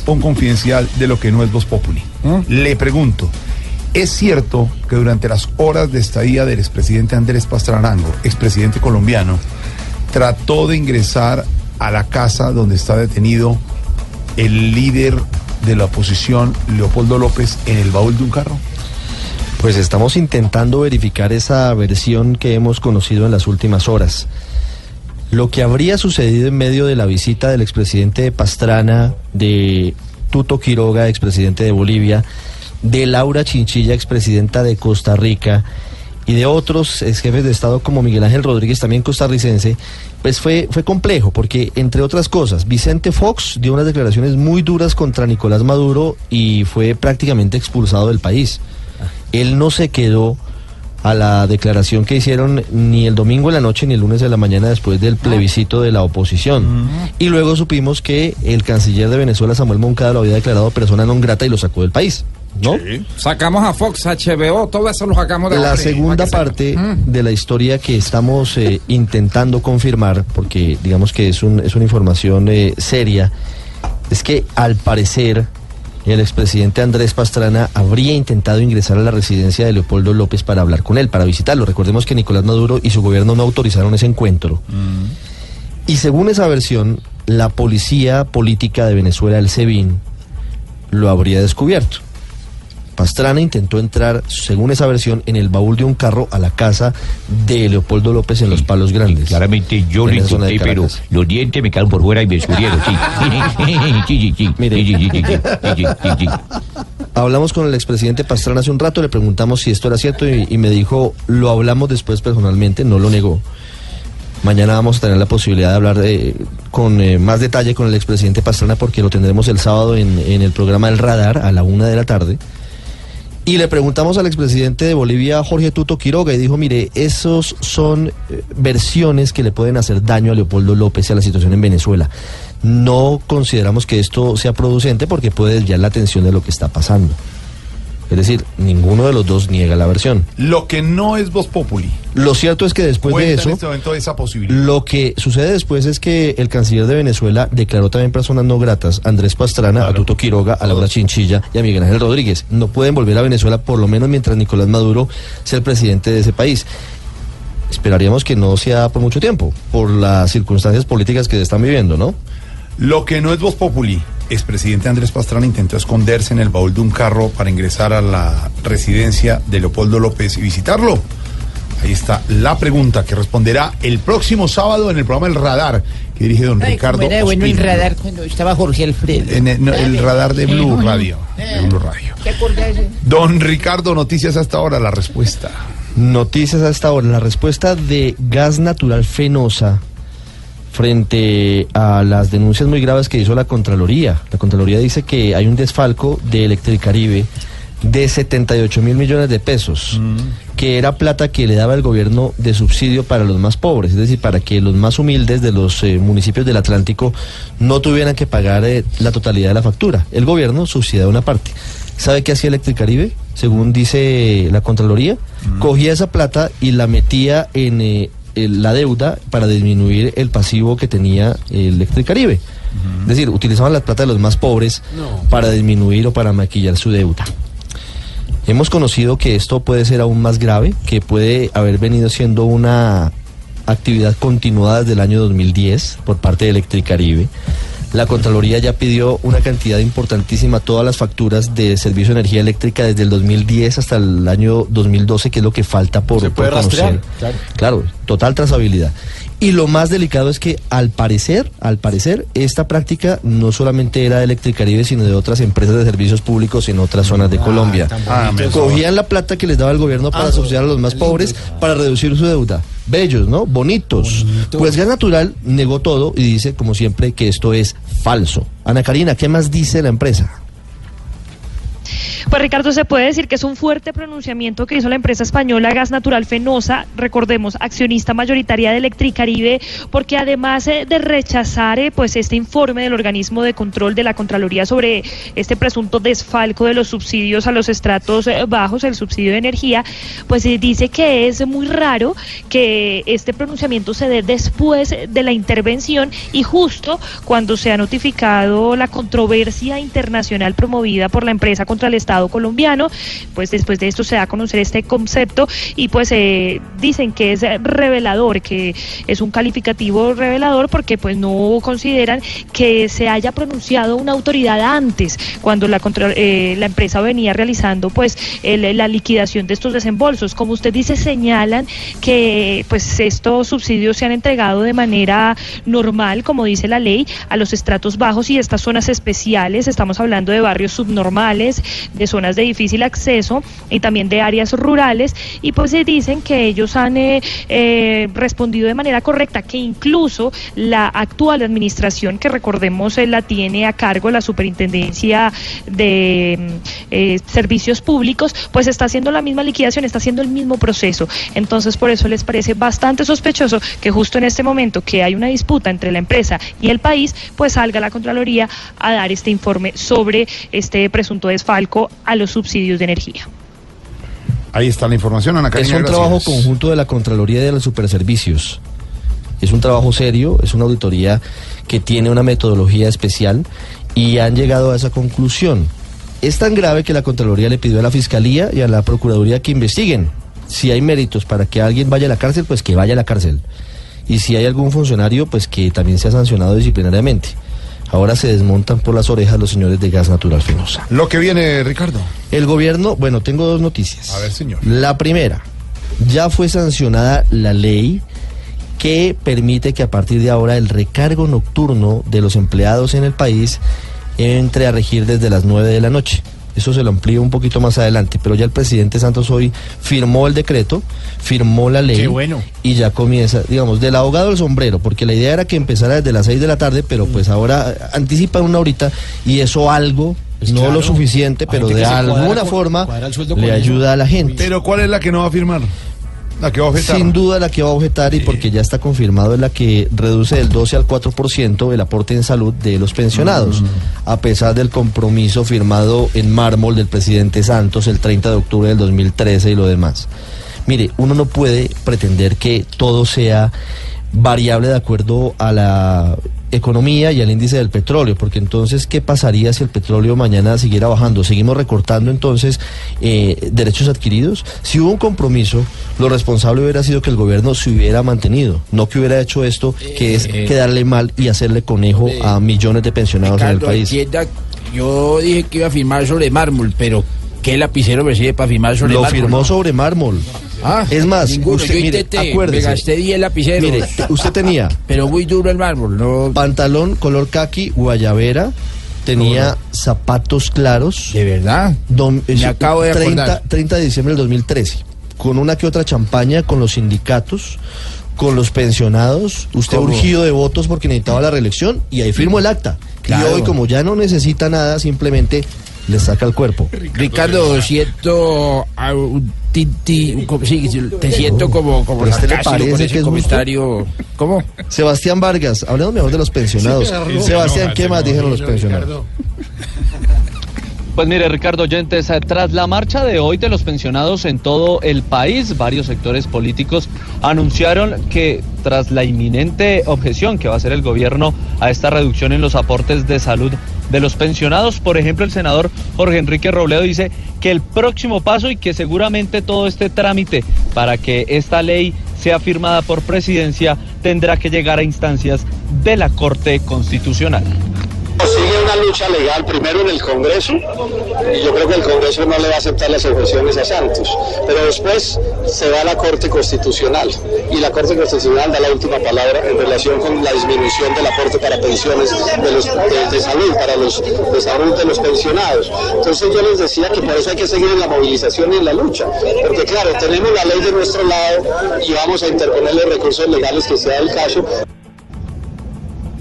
un confidencial de lo que no es Voz Populi. Le pregunto, ¿es cierto que durante las horas de estadía del expresidente Andrés Pastrarango, expresidente colombiano, trató de ingresar a la casa donde está detenido el líder de la oposición, Leopoldo López, en el baúl de un carro? Pues estamos intentando verificar esa versión que hemos conocido en las últimas horas. Lo que habría sucedido en medio de la visita del expresidente Pastrana, de Tuto Quiroga, expresidente de Bolivia, de Laura Chinchilla, expresidenta de Costa Rica, y de otros ex jefes de Estado como Miguel Ángel Rodríguez, también costarricense, pues fue, fue complejo, porque entre otras cosas, Vicente Fox dio unas declaraciones muy duras contra Nicolás Maduro y fue prácticamente expulsado del país. Él no se quedó a la declaración que hicieron ni el domingo en la noche ni el lunes de la mañana después del plebiscito de la oposición. Y luego supimos que el canciller de Venezuela, Samuel Moncada, lo había declarado persona non grata y lo sacó del país. ¿No? Sacamos a Fox, HBO, todo eso lo sacamos de La hombre, segunda sepa. parte de la historia que estamos eh, intentando confirmar, porque digamos que es, un- es una información eh, seria, es que al parecer el expresidente Andrés Pastrana habría intentado ingresar a la residencia de Leopoldo López para hablar con él, para visitarlo. Recordemos que Nicolás Maduro y su gobierno no autorizaron ese encuentro. Y según esa versión, la policía política de Venezuela, el SEBIN, lo habría descubierto. Pastrana intentó entrar, según esa versión, en el baúl de un carro a la casa de Leopoldo López en Los Palos Grandes. Claramente yo lo de intenté, pero los dientes me quedaron por fuera y me descubrieron, sí. Sí, sí, sí. Sí, sí, sí, sí, sí, sí, sí. Hablamos con el expresidente Pastrana hace un rato, le preguntamos si esto era cierto y, y me dijo, lo hablamos después personalmente, no lo negó. Mañana vamos a tener la posibilidad de hablar eh, con eh, más detalle con el expresidente Pastrana porque lo tendremos el sábado en, en el programa El Radar a la una de la tarde. Y le preguntamos al expresidente de Bolivia, Jorge Tuto Quiroga, y dijo, mire, esos son eh, versiones que le pueden hacer daño a Leopoldo López y a la situación en Venezuela. No consideramos que esto sea producente porque puede desviar la atención de lo que está pasando. Es decir, ninguno de los dos niega la versión. Lo que no es Voz Populi. Lo cierto es que después de Cuenta en eso, este momento esa posibilidad. lo que sucede después es que el canciller de Venezuela declaró también personas no gratas, Andrés Pastrana, a Tuto Quiroga, a Laura Chinchilla y a Miguel Ángel Rodríguez. No pueden volver a Venezuela por lo menos mientras Nicolás Maduro sea el presidente de ese país. Esperaríamos que no sea por mucho tiempo, por las circunstancias políticas que se están viviendo, ¿no? Lo que no es Voz Populi. Expresidente Andrés Pastrana intentó esconderse en el baúl de un carro para ingresar a la residencia de Leopoldo López y visitarlo. Ahí está la pregunta que responderá el próximo sábado en el programa El Radar que dirige don Ay, Ricardo. era bueno el radar cuando estaba Jorge Alfredo. En el, no, el radar de Blue Eh, Radio. De Blue Radio. Don Ricardo, noticias hasta ahora, la respuesta. Noticias hasta ahora. La respuesta de gas natural fenosa frente a las denuncias muy graves que hizo la Contraloría. La Contraloría dice que hay un desfalco de Electricaribe de 78 mil millones de pesos, que era plata que le daba el gobierno de subsidio para los más pobres, es decir, para que los más humildes de los eh, municipios del Atlántico no tuvieran que pagar eh, la totalidad de la factura. El gobierno subsidiaba una parte. ¿Sabe qué hacía Electricaribe? Según dice la Contraloría, cogía esa plata y la metía en eh, el- la deuda para disminuir el pasivo que tenía Electricaribe. Es decir, utilizaban la plata de los más pobres para disminuir o para maquillar su deuda. Hemos conocido que esto puede ser aún más grave, que puede haber venido siendo una actividad continuada desde el año 2010 por parte de Electricaribe. La Contraloría ya pidió una cantidad importantísima, todas las facturas de servicio de energía eléctrica desde el 2010 hasta el año 2012, que es lo que falta por, Se puede por conocer. rastrear, claro. Claro, total trazabilidad. Y lo más delicado es que al parecer, al parecer, esta práctica no solamente era de Electricaribe, sino de otras empresas de servicios públicos en otras zonas de Colombia. Ah, Cogían la plata que les daba el gobierno para subsidiar a los más pobres, para reducir su deuda. Bellos, ¿no? Bonitos. Pues Gas Natural negó todo y dice, como siempre, que esto es falso. Ana Karina, ¿qué más dice la empresa? Pues Ricardo, se puede decir que es un fuerte pronunciamiento que hizo la empresa española Gas Natural Fenosa, recordemos, accionista mayoritaria de Electricaribe, porque además eh, de rechazar eh, pues este informe del organismo de control de la Contraloría sobre este presunto desfalco de los subsidios a los estratos eh, bajos, el subsidio de energía, pues dice que es muy raro que este pronunciamiento se dé después de la intervención y justo cuando se ha notificado la controversia internacional promovida por la empresa contra el Estado colombiano, pues después de esto se da a conocer este concepto y pues eh, dicen que es revelador, que es un calificativo revelador porque pues no consideran que se haya pronunciado una autoridad antes cuando la, contra- eh, la empresa venía realizando pues la liquidación de estos desembolsos. Como usted dice, señalan que pues estos subsidios se han entregado de manera normal, como dice la ley, a los estratos bajos y estas zonas especiales. Estamos hablando de barrios subnormales, de zonas de difícil acceso y también de áreas rurales y pues se dicen que ellos han eh, eh, respondido de manera correcta, que incluso la actual administración, que recordemos eh, la tiene a cargo la Superintendencia de mm, Servicios Públicos, pues está haciendo la misma liquidación, está haciendo el mismo proceso. Entonces, por eso les parece bastante sospechoso que justo en este momento que hay una disputa entre la empresa y el país, pues salga la Contraloría a dar este informe sobre este presunto desfalco a los subsidios de energía. Ahí está la información, Ana Es un gracias. trabajo conjunto de la Contraloría y de los Superservicios. Es un trabajo serio, es una auditoría que tiene una metodología especial y han llegado a esa conclusión. Es tan grave que la Contraloría le pidió a la Fiscalía y a la Procuraduría que investiguen. Si hay méritos para que alguien vaya a la cárcel, pues que vaya a la cárcel. Y si hay algún funcionario, pues que también sea sancionado disciplinariamente. Ahora se desmontan por las orejas los señores de gas natural fenosa. Lo que viene, Ricardo. El gobierno, bueno, tengo dos noticias. A ver, señor. La primera, ya fue sancionada la ley que permite que a partir de ahora el recargo nocturno de los empleados en el país entre a regir desde las 9 de la noche. Eso se lo amplío un poquito más adelante, pero ya el presidente Santos hoy firmó el decreto, firmó la ley Qué bueno. y ya comienza, digamos, del abogado al sombrero, porque la idea era que empezara desde las 6 de la tarde, pero pues ahora eh, anticipan una horita y eso algo, no claro. lo suficiente, pero de cuadra alguna forma le ayuda a la gente. Pero ¿cuál es la que no va a firmar? La que va a objetar. Sin duda la que va a objetar y porque ya está confirmado es la que reduce del 12 al 4% el aporte en salud de los pensionados, a pesar del compromiso firmado en mármol del presidente Santos el 30 de octubre del 2013 y lo demás. Mire, uno no puede pretender que todo sea variable de acuerdo a la economía y al índice del petróleo, porque entonces, ¿qué pasaría si el petróleo mañana siguiera bajando? ¿Seguimos recortando entonces eh, derechos adquiridos? Si hubo un compromiso, lo responsable hubiera sido que el gobierno se hubiera mantenido, no que hubiera hecho esto, que es Eh, quedarle mal y hacerle conejo a millones de pensionados en el país. entienda, yo dije que iba a firmar sobre mármol, pero ¿qué lapicero me sirve para firmar sobre Lo mármol? firmó sobre mármol. Ah, es más, ninguno. usted, yo mire, intenté, acuérdese. me gasté 10 lapiceros. Mire, usted tenía pero muy duro el mármol, no. pantalón color khaki, guayabera, tenía zapatos claros. ¿De verdad? me acabo de 30, acordar. 30 de diciembre del 2013, con una que otra champaña, con los sindicatos, con los pensionados, usted ¿Cómo? urgido de votos porque necesitaba la reelección y ahí firmó el acta. Claro. Y hoy, como ya no necesita nada, simplemente le saca el cuerpo. Ricardo, siento a un tinti, un sí, te siento como, como ¿Pero a usted le parece ese que es justo? comentario. ¿Cómo? Sebastián Vargas, hablando mejor de los pensionados. Sí, Sebastián, no, ¿qué más dijeron los pensionados? Pues mire, Ricardo Oyentes, eh, tras la marcha de hoy de los pensionados en todo el país, varios sectores políticos anunciaron que tras la inminente objeción que va a hacer el gobierno a esta reducción en los aportes de salud de los pensionados, por ejemplo, el senador Jorge Enrique Robledo dice que el próximo paso y que seguramente todo este trámite para que esta ley sea firmada por presidencia tendrá que llegar a instancias de la Corte Constitucional. Lucha legal primero en el Congreso y yo creo que el Congreso no le va a aceptar las objeciones a Santos, pero después se va a la Corte Constitucional y la Corte Constitucional da la última palabra en relación con la disminución del aporte para pensiones de, los, de, de salud, para los de salud de los pensionados. Entonces yo les decía que por eso hay que seguir en la movilización y en la lucha, porque claro, tenemos la ley de nuestro lado y vamos a interponer los recursos legales que sea el caso.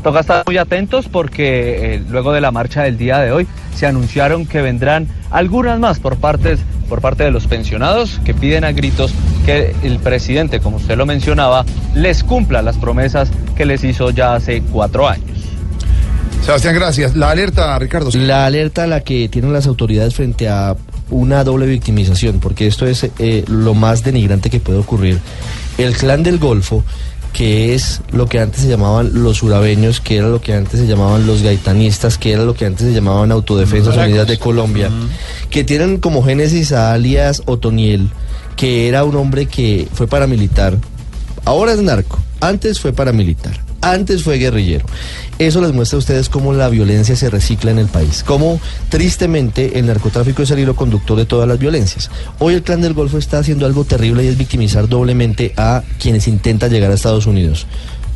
Toca estar muy atentos porque eh, luego de la marcha del día de hoy se anunciaron que vendrán algunas más por, partes, por parte de los pensionados que piden a gritos que el presidente, como usted lo mencionaba, les cumpla las promesas que les hizo ya hace cuatro años. Sebastián, gracias. La alerta, Ricardo. La alerta a la que tienen las autoridades frente a una doble victimización, porque esto es eh, lo más denigrante que puede ocurrir. El clan del Golfo, que es lo que antes se llamaban los urabeños, que era lo que antes se llamaban los gaitanistas, que era lo que antes se llamaban Autodefensas Unidas de. Colombia, que tienen como génesis a alias Otoniel, que era un hombre que fue paramilitar, ahora es narco, antes fue paramilitar, antes fue guerrillero. Eso les muestra a ustedes cómo la violencia se recicla en el país, cómo tristemente el narcotráfico es el hilo conductor de todas las violencias. Hoy el clan del Golfo está haciendo algo terrible y es victimizar doblemente a quienes intentan llegar a Estados Unidos.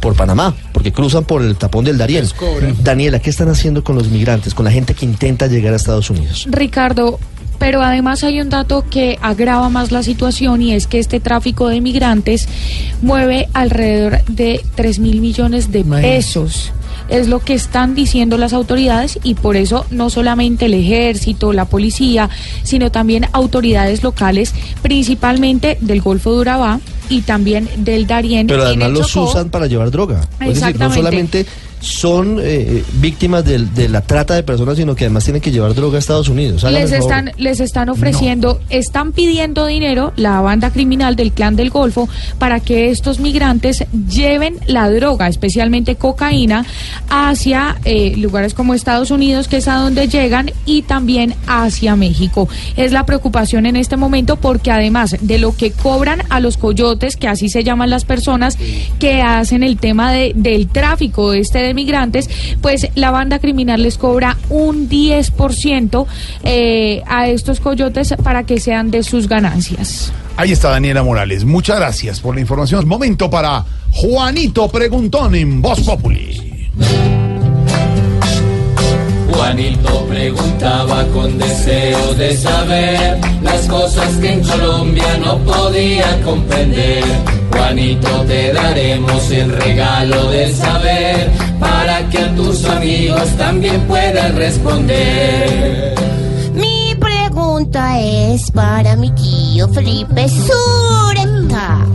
Por Panamá, porque cruzan por el tapón del Darién. Daniela, ¿qué están haciendo con los migrantes, con la gente que intenta llegar a Estados Unidos? Ricardo, Pero además hay un dato que agrava más la situación y es que este tráfico de migrantes mueve alrededor de 3 mil millones de pesos. Es lo que están diciendo las autoridades y por eso no solamente el ejército, la policía, sino también autoridades locales, principalmente del Golfo de Urabá y también del Darién. Pero además los usan para llevar droga. Es decir, no solamente son eh, víctimas del- de, la trata de personas, sino que además tienen que llevar droga a Estados Unidos. Les favor. están les están ofreciendo, están pidiendo dinero la banda criminal del clan del Golfo para que estos migrantes lleven la droga, especialmente cocaína, hacia eh, lugares como Estados Unidos, que es a donde llegan, y también hacia México. Es la preocupación en este momento porque además de lo que cobran a los coyotes, que así se llaman las personas que hacen el tema de- del tráfico este de migrantes, pues la banda criminal les cobra un 10% eh, a estos coyotes para que sean de sus ganancias. Ahí está Daniela Morales. Muchas gracias por la información. Momento para Juanito Preguntón en Voz Populi. Juanito preguntaba con deseo de saber las cosas que en Colombia no podía comprender. Juanito, te daremos el regalo del saber para que a tus amigos también puedan responder. Mi pregunta es para mi tío Felipe Sureta.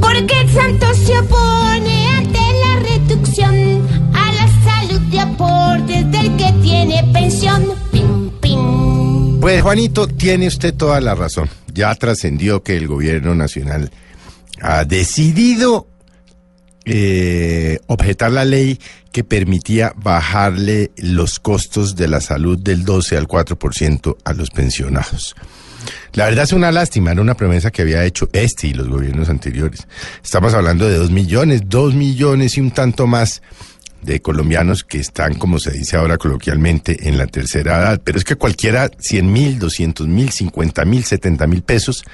¿Por qué el santo se opone ante la reducción a la salud de aportes del que tiene pensión? Pim, pim. Pues Juanito, tiene usted toda la razón. Ya trascendió que el gobierno nacional ha decidido eh, objetar la ley que permitía bajarle los costos de la salud del 12 al 4% a los pensionados. La verdad es una lástima, era una promesa que había hecho este y los gobiernos anteriores. Estamos hablando de dos millones, dos millones y un tanto más de colombianos que están, como se dice ahora coloquialmente, en la tercera edad. Pero es que cualquiera, 100 mil, 200 mil, 50 mil, 70 mil pesos,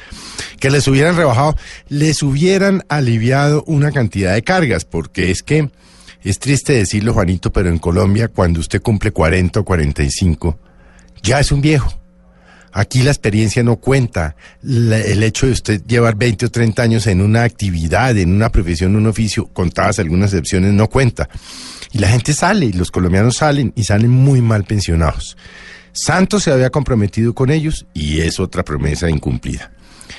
que les hubieran rebajado, les hubieran aliviado una cantidad de cargas, porque es que es triste decirlo, Juanito, pero en Colombia, cuando usted cumple 40 o 45, ya es un viejo. Aquí la experiencia no cuenta. El hecho de usted llevar 20 o 30 años en una actividad, en una profesión, un oficio, contadas algunas excepciones, no cuenta. Y la gente sale, y los colombianos salen, y salen muy mal pensionados. Santos se había comprometido con ellos y es otra promesa incumplida.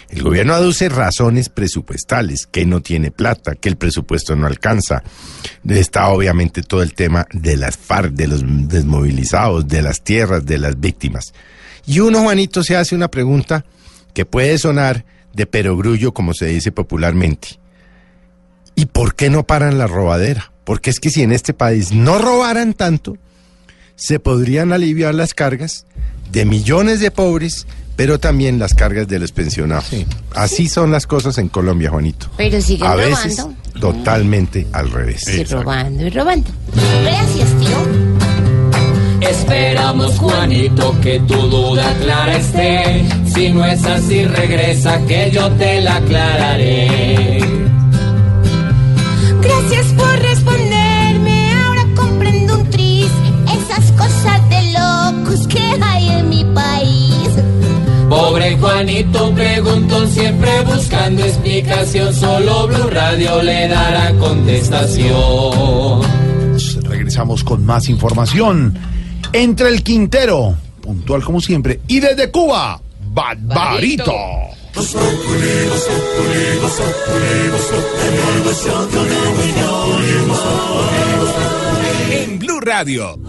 El gobierno aduce razones presupuestales, que no tiene plata, que el presupuesto no alcanza. Está obviamente todo el tema de las FARC, de los desmovilizados, de las tierras, de las víctimas. Y uno, Juanito, se hace una pregunta que puede sonar de perogrullo, como se dice popularmente. ¿Y por qué no paran la robadera? Porque es que si en este país no robaran tanto, se podrían aliviar las cargas de millones de pobres, pero también las cargas de los pensionados. Así son las cosas en Colombia, Juanito. Pero siguen A veces robando. totalmente al revés. Sí, robando y robando. Gracias. Esperamos, Juanito, que tu duda clara esté. Si no es así, regresa que yo te la aclararé. Gracias por responderme. Ahora comprendo un tris. Esas cosas de locos que hay en mi país. Pobre Juanito preguntó siempre buscando explicación. Solo Blue Radio le dará contestación. Regresamos con más información. Entre el Quintero, puntual como siempre, y desde Cuba, Barbarito. En Blue Radio.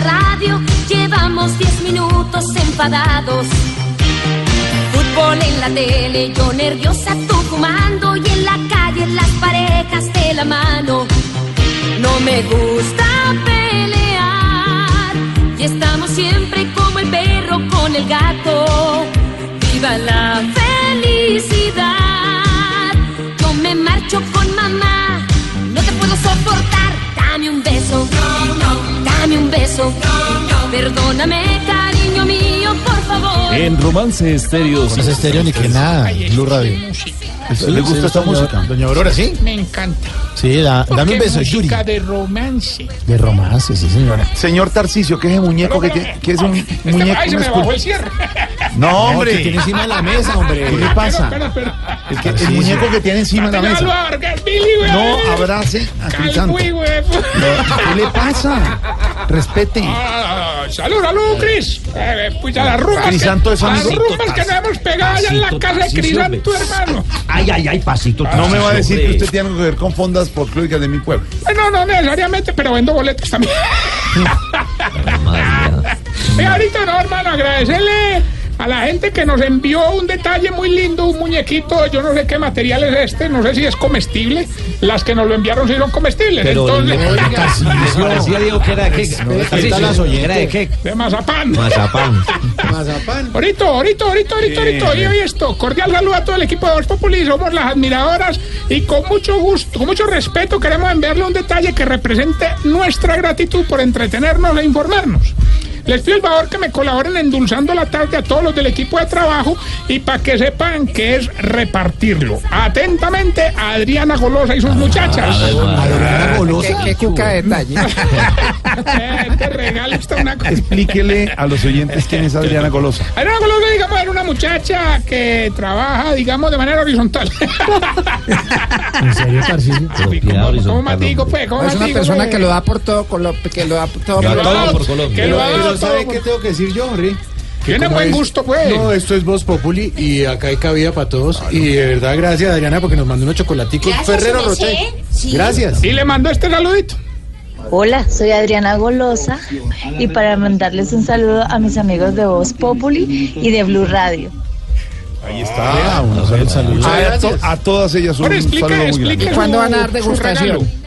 Radio. Llevamos 10 minutos enfadados. Fútbol en la tele, yo nerviosa, tú fumando. Y en la calle las parejas de la mano. No me gusta pelear. Y estamos siempre como el perro con el gato. Viva la felicidad. Yo me marcho con mamá. No te puedo soportar. Dame un beso, dame un beso. Perdóname, cariño mío, por favor. En Romance Estéreo. No es estéreo ni que nada. Blue Radio. ¿Le gusta esta música? Doña Aurora, ¿sí? Me encanta. Sí, da- dame un beso, Yuri. música de romance. De romance, sí, señora. Señor Tarcicio, ¿qué es ese muñeco que, tiene- que es un Es que, muñeco? ay, se una me bajó el cierre. No, hombre. que tiene encima de la mesa, hombre. ¿Qué le pasa? Espera, espera, El, que- el muñeco que tiene encima de la mesa. No, abrace a Crisanto. ¿Qué le pasa? Respete. Ah, salud, salud, Cris. Eh, pues a las rumbas. Crisanto que, es a las amigo. rumbas que nos hemos pegado allá en la casa de Crisanto, hermano. Ay, ay, ay, pasito. No me va a decir que usted tiene algo que ver con fondas folclóricas de mi pueblo. No, no necesariamente, pero vendo boletos también. Y ahorita no, hermano, agradecerle a la gente que nos envió un detalle muy lindo, un muñequito, yo no sé qué material es este, no sé si es comestible. Las que nos lo enviaron sí son comestibles. Pero Entonces, parecía, Diego, que era de qué. De qué. de mazapán. Mazapán. Mazapán. Ahorita, ahorita, ahorita, ahorita, ahorita, y hoy esto. Cordial saludo a todo el equipo de Voz Populi, somos las admiradoras y con mucho gusto, con mucho respeto queremos enviarle un detalle que represente nuestra gratitud por entretenernos e informarnos. Les pido el favor que me colaboren endulzando la tarde a todos los del equipo de trabajo y para que sepan que es repartirlo. Atentamente, a Adriana Golosa y sus muchachas. Adriana Golosa. Qué, qué cuca de detalle. Eh, te regalo esta una cosa. Explíquele a los oyentes quién es Adriana Golosa. Adriana Golosa, digamos, era una muchacha que trabaja, digamos, de manera horizontal. ¿En serio? ¿Cómo más digo, pues? ¿Cómo Es más una persona pues? que lo da por todo, con lo, que lo da por todo. Que por lo da por Que lo Pero ¿sabe qué tengo que decir yo? Que Tiene buen es- gusto, pues. No, esto es Voz Populi y acá hay cabida para todos. Y de verdad, gracias, Adriana, porque nos mandó unos chocolaticos. Gracias, Ferrero Rocher. Sí. Gracias. Y le mando este saludito. Hola, soy Adriana Golosa y para mandarles un saludo a mis amigos de Voz Populi y de Blue Radio. Ahí está. saludo. A, to- a todas ellas un explique, saludo muy explique ¿Cuándo van a dar degustación? regalo.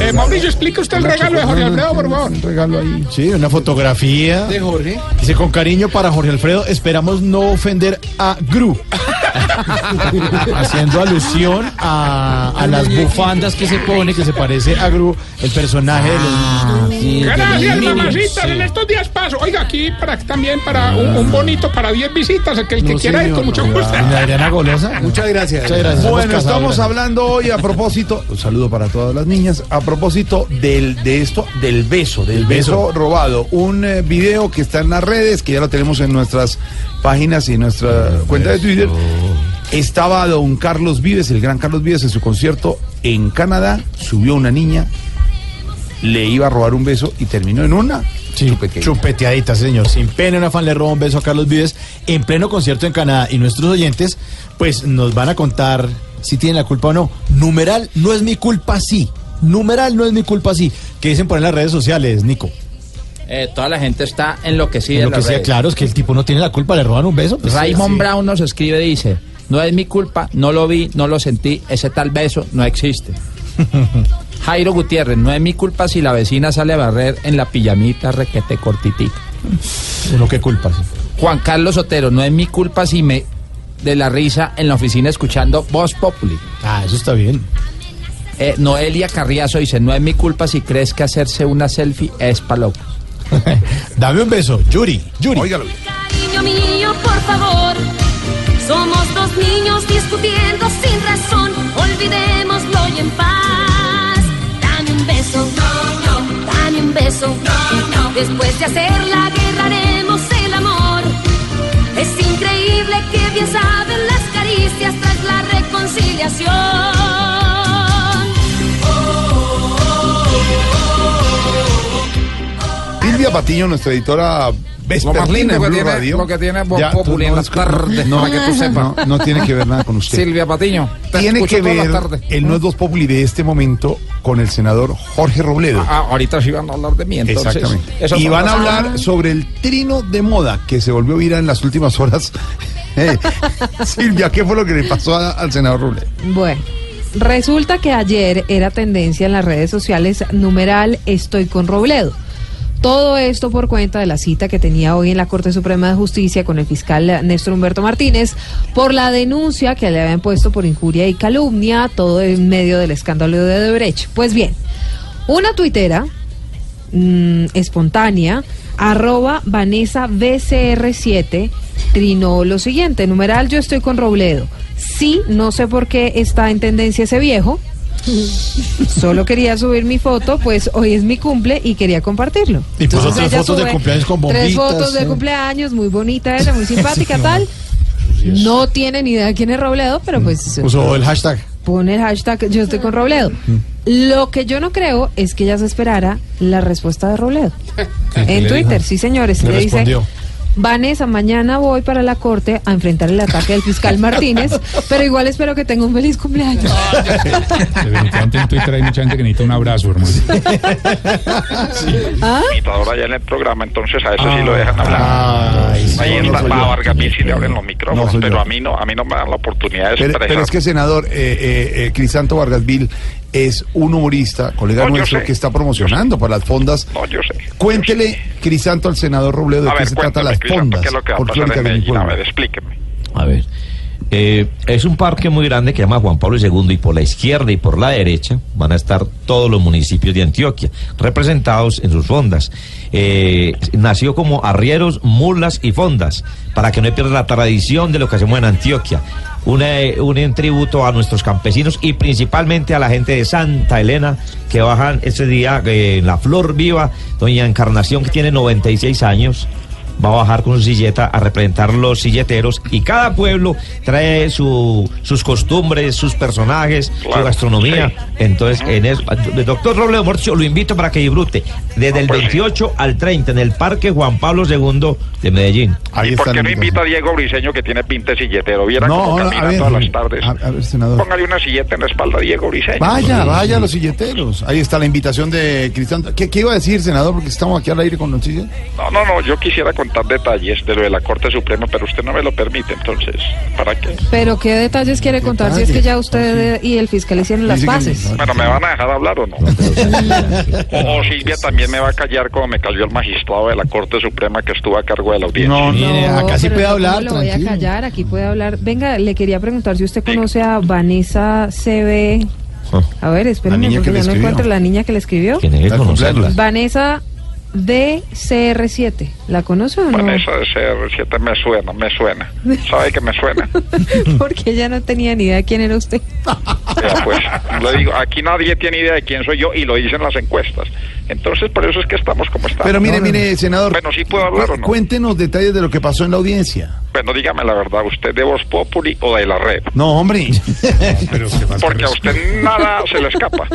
Eh, Mauricio, explique usted el regalo de Jorge Alfredo, por favor. Un regalo ahí. Sí, una fotografía. De Jorge. Dice con cariño para Jorge Alfredo, esperamos no ofender a Gru. Haciendo alusión a, a las bufandas que se pone, que se parece a Gru, el personaje de los. Gracias, mamacitas. En estos días paso. Oiga, aquí para también para un, un bonito para 10 visitas. El que, el que No, quiera ir, señor, con mucho no. gusto. Adriana Golosa. Muchas gracias. Muchas gracias. Bueno, estamos hablando hoy a propósito, un saludo para todas las niñas, a propósito del, de esto, del beso, del beso, beso. robado. Un eh, video que está en las redes, que ya lo tenemos en nuestras páginas y en nuestra cuenta de Twitter. Estaba don Carlos Vives, el gran Carlos Vives, en su concierto en Canadá, subió una niña, le iba a robar un beso y terminó en una. Sí, chupeteadita. chupeteadita, señor. Sin pena, una fan le roba un beso a Carlos Vives en pleno concierto en Canadá. Y nuestros oyentes, pues nos van a contar si tienen la culpa o no. Numeral, no es mi culpa, sí. Numeral, no es mi culpa, sí. ¿Qué dicen por en las redes sociales, Nico? Eh, toda la gente está enloquecida. Lo en que las sea, redes. claro, es que el tipo no tiene la culpa, le roban un beso. pues, Raymond sí. Brown nos escribe y dice, no es mi culpa, no lo vi, no lo sentí, ese tal beso no existe. Jairo Gutiérrez, no es mi culpa si la vecina sale a barrer en la pijamita requete cortitica. Uno qué culpa. Juan Carlos Otero, no es mi culpa si me de la risa en la oficina escuchando Voz Populi. Ah, eso está bien. Eh, Noelia Carriazo dice, no es mi culpa si crees que hacerse una selfie es pa' loco. Dame un beso, Yuri. Yuri. Óigalo bien. Somos dos niños discutiendo sin razón. Olvidémoslo y en paz. Dame un beso. Dame un beso. Después de hacer la guerra haremos el amor. Es increíble que bien saben las caricias tras la reconciliación. Silvia Patiño, nuestra editora vespertina más lindo en que Blue tiene- Radio. lo que tiene Voz Ya, Populi en no las tardes, para que tú sepas. No, no tiene que ver nada con usted. Silvia Patiño, te tiene que ver el No es Voz Populi de este momento con el senador Jorge Robledo. Ah, ahorita sí van a hablar de mí, entonces. Exactamente. Y van a hablar sobre el trino de moda que se volvió viral en las últimas horas. Eh, Silvia, ¿qué fue lo que le pasó a- al senador Robledo? Bueno, resulta que ayer era tendencia en las redes sociales numeral Estoy con Robledo. Todo esto por cuenta de la cita que tenía hoy en la Corte Suprema de Justicia con el fiscal Néstor Humberto Martínez por la denuncia que le habían puesto por injuria y calumnia, todo en medio del escándalo de Odebrecht. Pues bien, Una tuitera mm, espontánea, arroba Vanessa BCR7, trinó lo siguiente, numeral yo estoy con Robledo. Sí, no sé por qué está en tendencia ese viejo. Solo quería subir mi foto, pues hoy es mi cumple y quería compartirlo. Y puso tres fotos de cumpleaños con Tres bombitas, fotos de eh. cumpleaños, muy bonita ella, muy simpática, tal. No tiene ni idea quién es Robledo, pero pues Puso el hashtag. pone el hashtag yo estoy con Robledo. Lo que yo no creo es que ella se esperara la respuesta de Robledo. ¿Qué en Twitter, sí señores, Le dice. Vanessa, mañana voy para la corte a enfrentar el ataque del fiscal Martínez, pero igual espero que tenga un feliz cumpleaños. Definitivamente en Twitter hay mucha gente que necesita un abrazo, hermano. ¿Ah? imitador allá en el programa, entonces a ese sí lo dejan hablar. Ahí en la Vargas sí le abren los micrófonos, No pero yo. a mí no, a mí no me dan la oportunidad de Pero, expresar. pero es que, senador, eh, eh, eh, Crisanto Vargasville es un humorista, colega No, nuestro, que está promocionando para las fondas. No, yo sé. Cuéntele, Crisanto, al senador Robledo de A qué ver, se trata las fondas. ¿qué es lo que va a pasar en Medellín? Ver, explíqueme. A ver, eh, es un parque muy grande que llama Juan Pablo II y por la izquierda y por la derecha van a estar todos los municipios de Antioquia representados en sus fondas. Eh, nació como arrieros, mulas y fondas para que no pierda la tradición de lo que hacemos en Antioquia. Un tributo a nuestros campesinos y principalmente a la gente de Santa Elena que bajan ese día eh, la flor viva, doña Encarnación que tiene 96 años va a bajar con su silleta a representar los silleteros y cada pueblo trae su, sus costumbres, sus personajes, su gastronomía. Entonces, en eso, el doctor Robledo Morcio lo invito para que disfrute desde el 28 al 30 en el Parque Juan Pablo II de Medellín. ¿Y por qué no invita a Diego Briseño que tiene pinta de silletero? Viera No, cómo a camina ver, todas las tardes. A, a ver, senador. Póngale una silleta en la espalda a Diego Briseño. Vaya, vaya, los silleteros. Ahí está la invitación de Crisanto. ¿Qué, qué iba a decir, senador? Porque estamos aquí al aire con noticias. No, no, no, yo quisiera contar detalles de lo de la Corte Suprema, pero usted no me lo permite, entonces, ¿para qué? Pero ¿qué detalles quiere contar si es que ya usted y el fiscal hicieron las paces? Bueno, ¿me van a dejar hablar o no? o, o Silvia también me va a callar como me cayó el magistrado de la Corte Suprema que estuvo a cargo de la audiencia. No, No, pero ¿cómo lo voy a callar, aquí puede hablar. Venga, le quería preguntar si usted conoce a Vanessa CB. A ver, espérenme, porque ya no encuentro la niña que le escribió. Vanessa DCR7. ¿La conoce o no? Vanessa de CR7 me suena, me suena. ¿Sabe que me suena? porque ella no tenía ni idea de quién era usted. Ya, pues, le digo, aquí nadie tiene idea de quién soy yo y lo dicen las encuestas. Entonces, por eso es que estamos como estamos. Pero mire, mire, senador. Bueno, sí puedo hablar o no. Cuéntenos detalles de lo que pasó en la audiencia. Bueno, dígame la verdad, ¿usted de Voz Populi o de la red? No, hombre. Porque a usted nada se le escapa.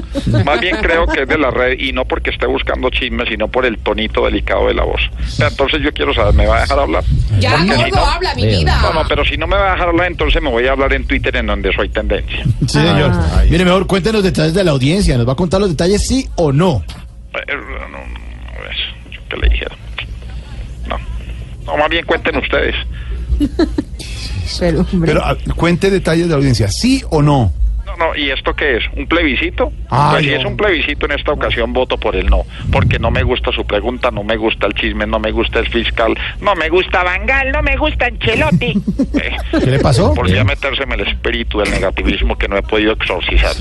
Más bien creo que es de la red y no porque esté buscando chismes, sino por el tonito delicado de la voz. Pero entonces yo quiero saber, ¿me va a dejar hablar? Ya, Porque gordo, si no- habla, mi vida. No, no, pero si no me va a dejar hablar, entonces me voy a hablar en Twitter en donde soy tendencia. Sí, señor. Mire, mejor cuéntenos detalles de la audiencia. ¿Nos va a contar los detalles sí o no? Eh, no, no, a ver, ¿yo ¿qué le dijeron? No. No, más bien cuenten ustedes. Pero, hombre. Pero ah, cuente detalles de la audiencia, ¿sí o no? No, no, ¿y esto qué es? ¿Un plebiscito? Ay, pues si es un plebiscito en esta ocasión voto por el no, porque no me gusta su pregunta, no me gusta el chisme, no me gusta el fiscal, no me gusta Bangal, no me gusta Ancelotti. Eh, ¿Qué le pasó? Volví a meterse en el espíritu del negativismo que no he podido exorcizar.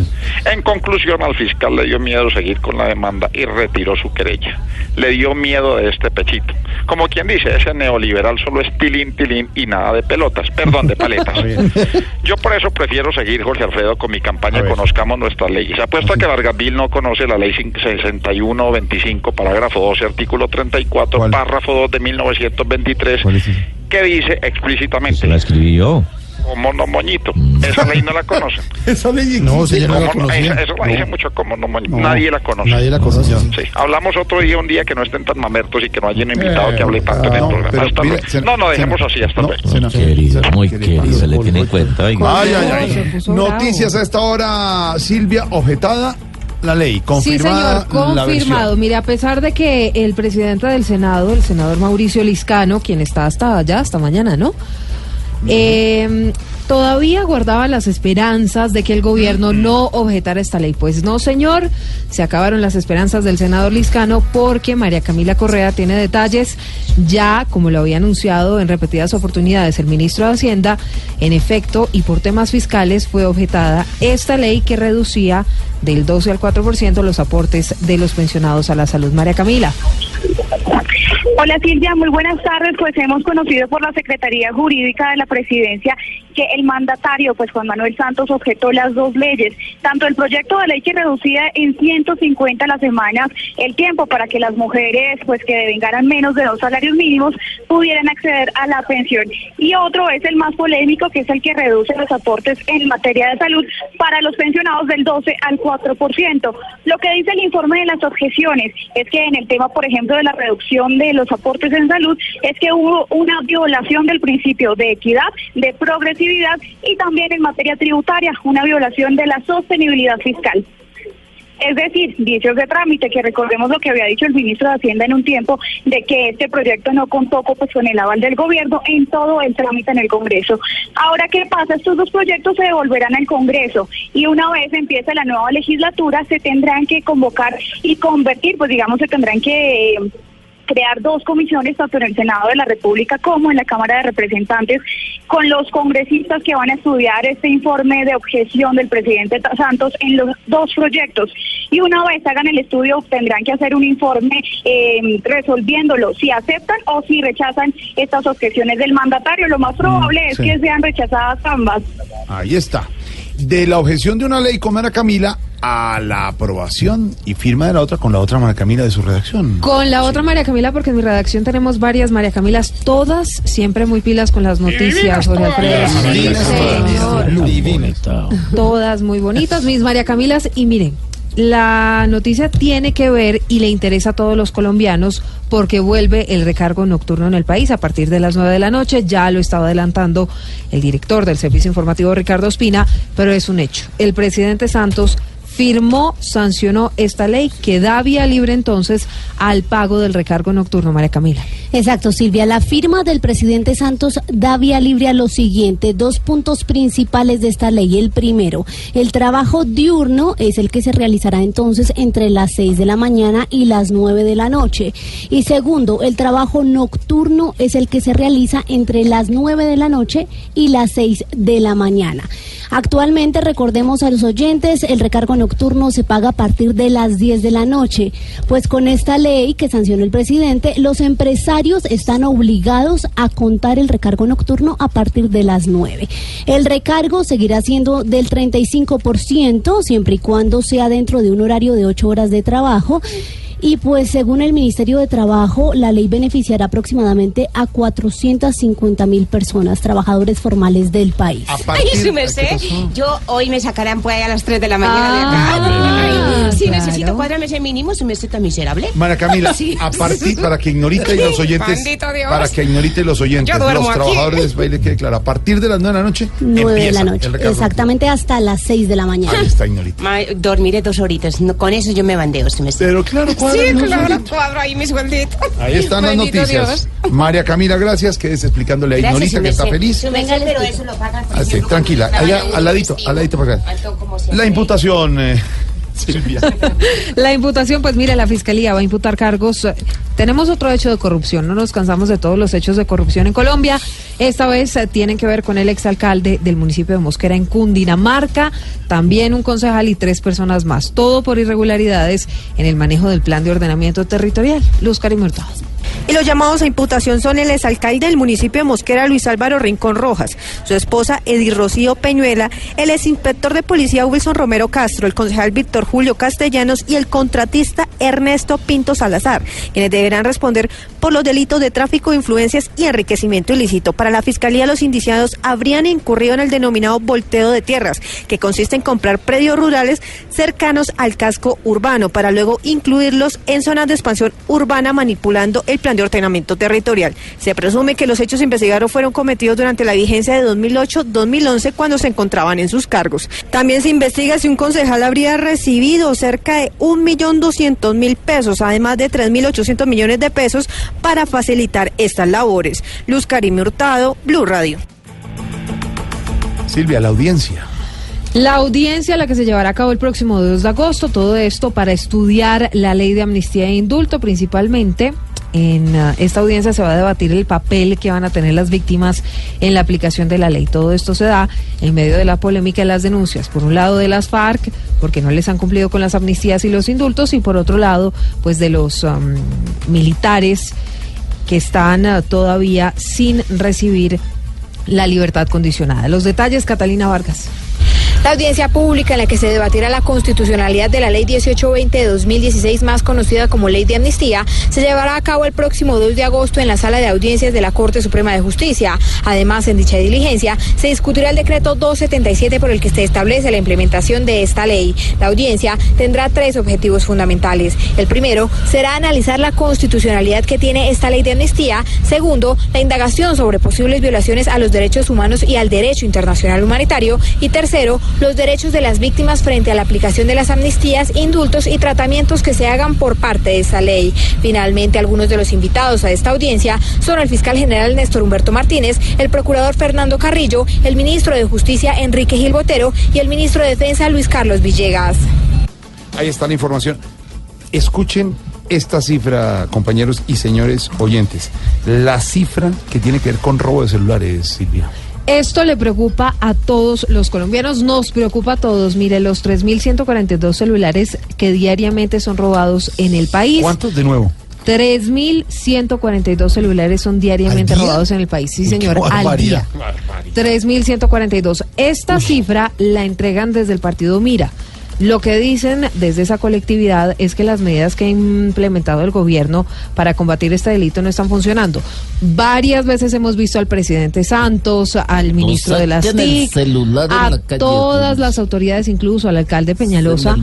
En conclusión, al fiscal le dio miedo seguir con la demanda y retiró su querella. Le dio miedo de este pechito. Como quien dice, ese neoliberal solo es tilín, tilín y nada de pelotas, perdón, de paletas. Yo por eso prefiero seguir, Jorge Alfredo, con mi campaña Conozcamos nuestras leyes. Apuesto a que Vargasville no conoce la ley 6125, parágrafo 12, artículo 34, párrafo 2 de 1923, que dice explícitamente... Se la escribí yo. Como no moñito. Esa ley no la conocen. Esa ley No, señor, no la conocía. Esa, esa la dice mucho como no moñito. No. Nadie la conoce. Nadie la conoce. Sí, hablamos otro día, un día que no estén tan mamertos y que no hayan invitado Eh, que hable tanto en el no, programa. pero Hasta mire, luego. sen- no, no, dejemos así, hasta no, luego. Querido, muy querido, le tiene en cuenta. Ay, ay, se ay. puso Noticias a esta hora, Silvia, objetada la ley, Sí, confirmada señor, la confirmado. Mire, a pesar de que el presidente del Senado, el senador Mauricio Liscano, quien está hasta allá, hasta mañana, ¿no? Eh, todavía guardaba las esperanzas de que el gobierno no objetara esta ley. Pues no, señor, se acabaron las esperanzas del senador Liscano porque María Camila Correa tiene detalles. Ya, como lo había anunciado en repetidas oportunidades el ministro de Hacienda, en efecto, y por temas fiscales, fue objetada esta ley que reducía del 12 al 4% los aportes de los pensionados a la salud. María Camila. Hola Silvia, muy buenas tardes. Pues hemos conocido por la Secretaría Jurídica de la Presidencia el mandatario, pues Juan Manuel Santos, objetó las dos leyes, tanto el proyecto de ley que reducía en 150 las semanas el tiempo para que las mujeres, pues que devengaran menos de dos salarios mínimos, pudieran acceder a la pensión. Y otro es el más polémico, que es el que reduce los aportes en materia de salud para los pensionados del 12 al 4%. Lo que dice el informe de las objeciones es que en el tema, por ejemplo, de la reducción de los aportes en salud, es que hubo una violación del principio de equidad, de progresividad y también en materia tributaria, una violación de la sostenibilidad fiscal. Es decir, vicios de trámite, que recordemos lo que había dicho el ministro de Hacienda en un tiempo, de que este proyecto no contó pues, con el aval del gobierno en todo el trámite en el Congreso. Ahora, ¿qué pasa? Estos dos proyectos se devolverán al Congreso y una vez empiece la nueva legislatura se tendrán que convocar y convertir, pues digamos, se tendrán que... eh, crear dos comisiones, tanto en el Senado de la República como en la Cámara de Representantes, con los congresistas que van a estudiar este informe de objeción del presidente Santos en los dos proyectos. Y una vez hagan el estudio, tendrán que hacer un informe eh, resolviéndolo, si aceptan o si rechazan estas objeciones del mandatario. Lo más probable es sí. que sean rechazadas ambas. Ahí está. De la objeción de una ley con Mara Camila a la aprobación y firma de la otra con la otra Mara Camila de su redacción. Con la otra María Camila, porque en mi redacción tenemos varias María Camilas, todas siempre muy pilas con las noticias, Jorge Alfredo. Señor. Todas muy bonitas, mis María Camilas. Y miren, la noticia tiene que ver y le interesa a todos los colombianos porque vuelve el recargo nocturno en el país a partir de las 9 de la noche. Ya lo estaba adelantando el director del Servicio Informativo, Ricardo Espina, pero es un hecho. El presidente Santos firmó, sancionó esta ley que da vía libre entonces al pago del recargo nocturno, María Camila. Exacto, Silvia. La firma del presidente Santos da vía libre a lo siguiente. Dos puntos principales de esta ley. El primero, el trabajo diurno es el que se realizará entonces entre las 6 de la mañana y las 9 de la noche. Y segundo, el trabajo nocturno es el que se realiza entre las 9 de la noche y las 6 de la mañana. Actualmente, recordemos a los oyentes, el recargo nocturno se paga a partir de las 10 de la noche. Pues con esta ley que sancionó el presidente, los empresarios están obligados a contar el recargo nocturno a partir de las 9. El recargo seguirá siendo del 35% siempre y cuando sea dentro de un horario de 8 horas de trabajo. Y pues según el Ministerio de Trabajo, la ley beneficiará aproximadamente a 450 mil personas, trabajadores formales del país. Ay, su merced, yo hoy me sacarán pues a las 3 de la mañana de acá. Ay, si claro. necesito cuatro meses mínimo, su merced tan miserable. Mara Camila, Sí. a partir, para que ignorite y los oyentes, para que ignorite y los oyentes, los aquí. trabajadores de baile quede claro, a partir de las 9 de la noche, 9 de la noche, exactamente hasta las 6 de la mañana. Ahí está ignorita. Ma- dormiré dos horitas, no, con eso yo me bandeo, su merced. Pero claro, cuadra Sí, claro, cuadro ahí mi sueldito. Ahí están las Bendito noticias. Dios. María Camila, gracias, que es explicándole a su que está feliz. Su merced, pero eso lo pagan. Así, tranquila, allá al ladito, al ladito para acá. La imputación, eh, La imputación, pues mire, la fiscalía va a imputar cargos. Tenemos otro hecho de corrupción, no nos cansamos de todos los hechos de corrupción en Colombia. Esta vez eh, tienen que ver con el exalcalde del municipio de Mosquera en Cundinamarca, también un concejal y tres personas más. Todo por irregularidades en el manejo del plan de ordenamiento territorial. Luz Karim Hurtado. Y los llamados a imputación son el exalcalde del municipio de Mosquera, Luis Álvaro Rincón Rojas, su esposa Edi Rocío Peñuela, el exinspector de policía Wilson Romero Castro, el concejal Víctor Julio Castellanos y el contratista Ernesto Pinto Salazar, quienes deberán responder por los delitos de tráfico de influencias y enriquecimiento ilícito. Para la fiscalía, los indiciados habrían incurrido en el denominado volteo de tierras, que consiste en comprar predios rurales cercanos al casco urbano para luego incluirlos en zonas de expansión urbana manipulando el plan de ordenamiento territorial. Se presume que los hechos investigados fueron cometidos durante la vigencia de 2008-2011 cuando se encontraban en sus cargos. También se investiga si un concejal habría recibido cerca de 1.200.000 pesos, además de 3.800 millones de pesos para facilitar estas labores. Luz Karim Hurtado, Blue Radio. Silvia, la audiencia. La audiencia, la que se llevará a cabo el próximo 2 de agosto, todo esto para estudiar la ley de amnistía e indulto principalmente. En ah, esta audiencia se va a debatir el papel que van a tener las víctimas en la aplicación de la ley. Todo esto se da en medio de la polémica y las denuncias, por un lado de las FARC, porque no les han cumplido con las amnistías y los indultos, y por otro lado, pues de los militares que están ah, todavía sin recibir la libertad condicionada. Los detalles, Catalina Vargas. La audiencia pública en la que se debatirá la constitucionalidad de la Ley 1820 de 2016, más conocida como Ley de Amnistía, se llevará a cabo el próximo 2 de agosto en la sala de audiencias de la Corte Suprema de Justicia. Además, en dicha diligencia se discutirá el decreto 277 por el que se establece la implementación de esta ley. La audiencia tendrá tres objetivos fundamentales. El primero será analizar la constitucionalidad que tiene esta ley de amnistía. Segundo, la indagación sobre posibles violaciones a los derechos humanos y al derecho internacional humanitario. Y tercero, los derechos de las víctimas frente a la aplicación de las amnistías, indultos y tratamientos que se hagan por parte de esa ley. Finalmente, algunos de los invitados a esta audiencia son el fiscal general Néstor Humberto Martínez, el procurador Fernando Carrillo, el ministro de Justicia Enrique Gil Botero y el ministro de Defensa Luis Carlos Villegas. Ahí está la información. Escuchen esta cifra, compañeros y señores oyentes. La cifra que tiene que ver con robo de celulares, Silvia. Esto le preocupa a todos los colombianos, nos preocupa a todos. Mire, los 3.142 celulares que diariamente son robados en el país. ¿Cuántos de nuevo? 3.142 celulares son diariamente robados en el país. Sí, Uy, señor, al día. 3.142. Esta cifra la entregan desde el partido Mira. Lo que dicen desde esa colectividad es que las medidas que ha implementado el gobierno para combatir este delito no están funcionando. Varias veces hemos visto al presidente Santos, al ministro de las TIC, a la calle, todas las autoridades, incluso al alcalde Peñalosa,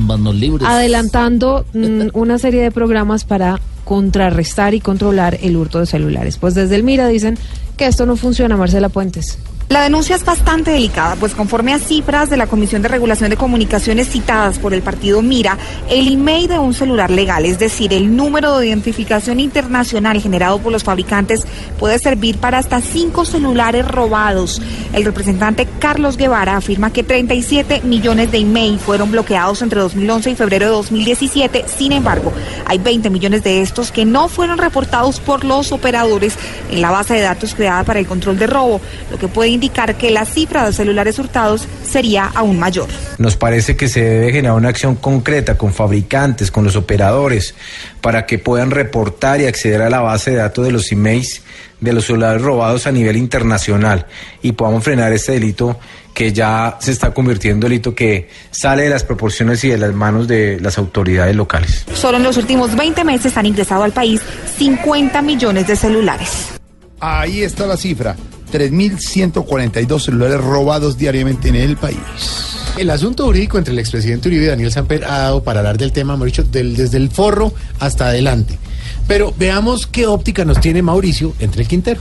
adelantando mm, una serie de programas para contrarrestar y controlar el hurto de celulares. Pues desde el Mira dicen que esto no funciona, Marcela Puentes. La denuncia es bastante delicada, pues conforme a cifras de la Comisión de Regulación de Comunicaciones citadas por el partido Mira, el email de un celular legal, es decir, el número de identificación internacional generado por los fabricantes, puede servir para hasta cinco celulares robados. El representante Carlos Guevara afirma que 37 millones de email fueron bloqueados entre 2011 y febrero de 2017. Sin embargo, hay 20 millones de estos que no fueron reportados por los operadores en la base de datos creada para el control de robo, lo que puede indicar que la cifra de celulares hurtados sería aún mayor. Nos parece que se debe generar una acción concreta con fabricantes, con los operadores, para que puedan reportar y acceder a la base de datos de los emails de los celulares robados a nivel internacional y podamos frenar este delito que ya se está convirtiendo en delito que sale de las proporciones y de las manos de las autoridades locales. Solo en los últimos 20 meses han ingresado al país 50 millones de celulares. Ahí está la cifra. 3.142 celulares robados diariamente en el país. El asunto jurídico entre el expresidente Uribe y Daniel Samper ha dado para hablar del tema, hemos dicho, del- desde el forro hasta adelante. Pero veamos qué óptica nos tiene Mauricio entre el Quintero.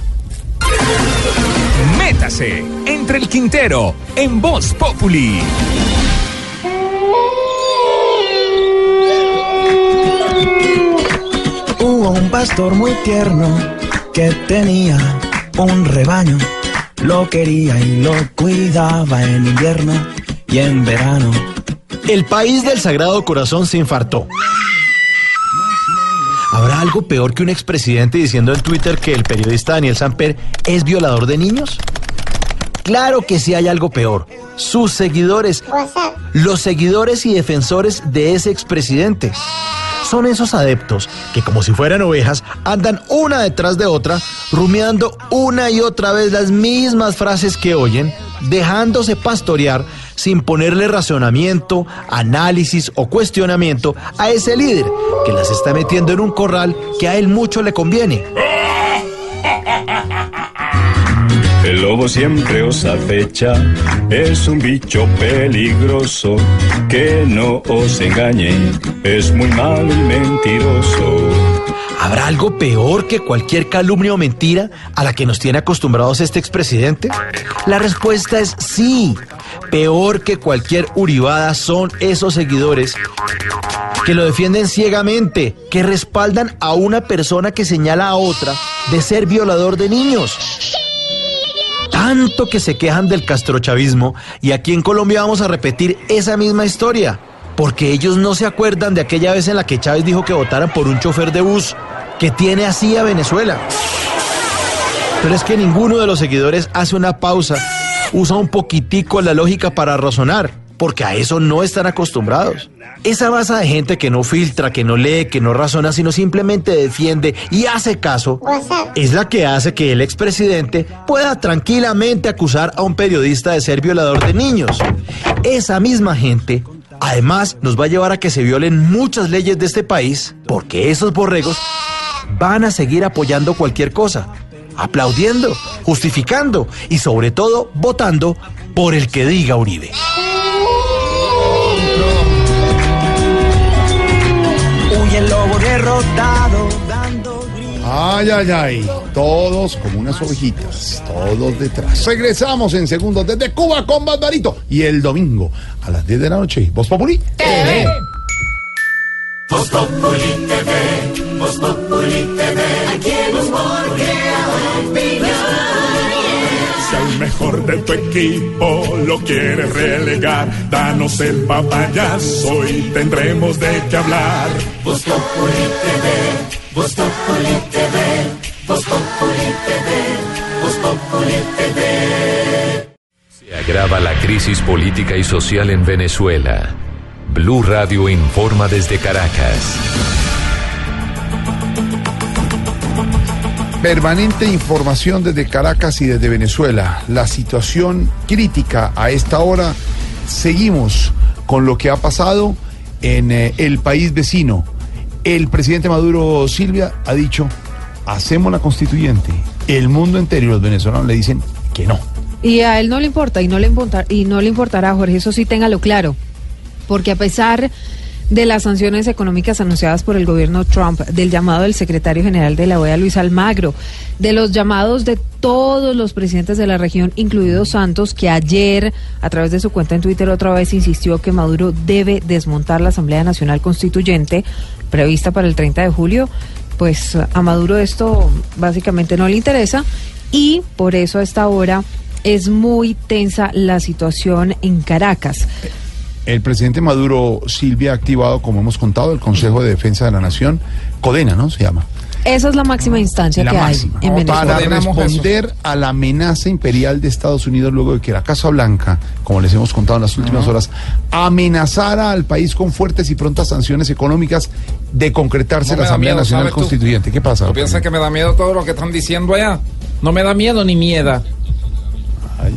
Métase entre el Quintero en Voz Populi. Hubo un pastor muy tierno que tenía un rebaño. Lo quería y lo cuidaba en invierno y en verano. El país del Sagrado Corazón se infartó. ¿Habrá algo peor que un expresidente diciendo en Twitter que el periodista Daniel Samper es violador de niños? Claro que sí hay algo peor. Sus seguidores. Los seguidores y defensores de ese expresidente. Son esos adeptos que como si fueran ovejas andan una detrás de otra, rumiando una y otra vez las mismas frases que oyen, dejándose pastorear sin ponerle razonamiento, análisis o cuestionamiento a ese líder que las está metiendo en un corral que a él mucho le conviene. El lobo siempre os acecha, es un bicho peligroso, que no os engañe, es muy malo y mentiroso. ¿Habrá algo peor que cualquier calumnia o mentira a la que nos tiene acostumbrados este expresidente? La respuesta es sí. Peor que cualquier uribada son esos seguidores que lo defienden ciegamente, que respaldan a una persona que señala a otra de ser violador de niños. Tanto que se quejan del castrochavismo y aquí en Colombia vamos a repetir esa misma historia. Porque ellos no se acuerdan de aquella vez en la que Chávez dijo que votaran por un chofer de bus que tiene así a Venezuela. Pero es que ninguno de los seguidores hace una pausa, usa un poquitico la lógica para razonar, porque a eso no están acostumbrados. Esa masa de gente que no filtra, que no lee, que no razona, sino simplemente defiende y hace caso, es la que hace que el expresidente pueda tranquilamente acusar a un periodista de ser violador de niños. Esa misma gente Además, nos va a llevar a que se violen muchas leyes de este país, porque esos borregos van a seguir apoyando cualquier cosa, aplaudiendo, justificando y sobre todo votando por el que diga Uribe. El lobo derrotado. Ay, ay, ay. Todos como unas ovejitas, todos detrás. Regresamos en segundos desde Cuba con Barbarito. Y el domingo a las 10 de la noche, ¿Vos Populi? TV. Voz Populi TV, Voz Populi TV, aquí en Humor Si al mejor de tu equipo lo quieres relegar, danos el papayazo y tendremos de qué hablar. Voz Populi TV, Voz Populi TV, Voz Populi TV, Voz Populi TV. Se agrava la crisis política y social en Venezuela. Blue Radio informa desde Caracas. Permanente información desde Caracas y desde Venezuela. La situación crítica a esta hora. Seguimos con lo que ha pasado en eh, el país vecino. El presidente Maduro Silvia ha dicho, hacemos la constituyente. El mundo entero y los venezolanos le dicen que no. Y a él no le importa y no le importa y no le importará, Jorge, eso sí téngalo claro. Porque a pesar de las sanciones económicas anunciadas por el gobierno Trump, del llamado del secretario general de la OEA, Luis Almagro, de los llamados de todos los presidentes de la región, incluido Santos, que ayer, a través de su cuenta en Twitter, otra vez insistió que Maduro debe desmontar la Asamblea Nacional Constituyente prevista para el 30 de julio, pues a Maduro esto básicamente no le interesa y por eso a esta hora es muy tensa la situación en Caracas. El presidente Maduro Silvia ha activado, como hemos contado, el Consejo de Defensa de la Nación, Codena, ¿no? Se llama. Esa es la máxima instancia La que máxima. hay en Venezuela. Para responder a la amenaza imperial de Estados Unidos luego de que la Casa Blanca, como les hemos contado en las últimas horas, amenazara al país con fuertes y prontas sanciones económicas de concretarse No la Asamblea miedo, Nacional ¿sabes tú? Constituyente. ¿Qué pasa? ¿No piensas que me da miedo todo lo que están diciendo allá? No me da miedo ni miedo.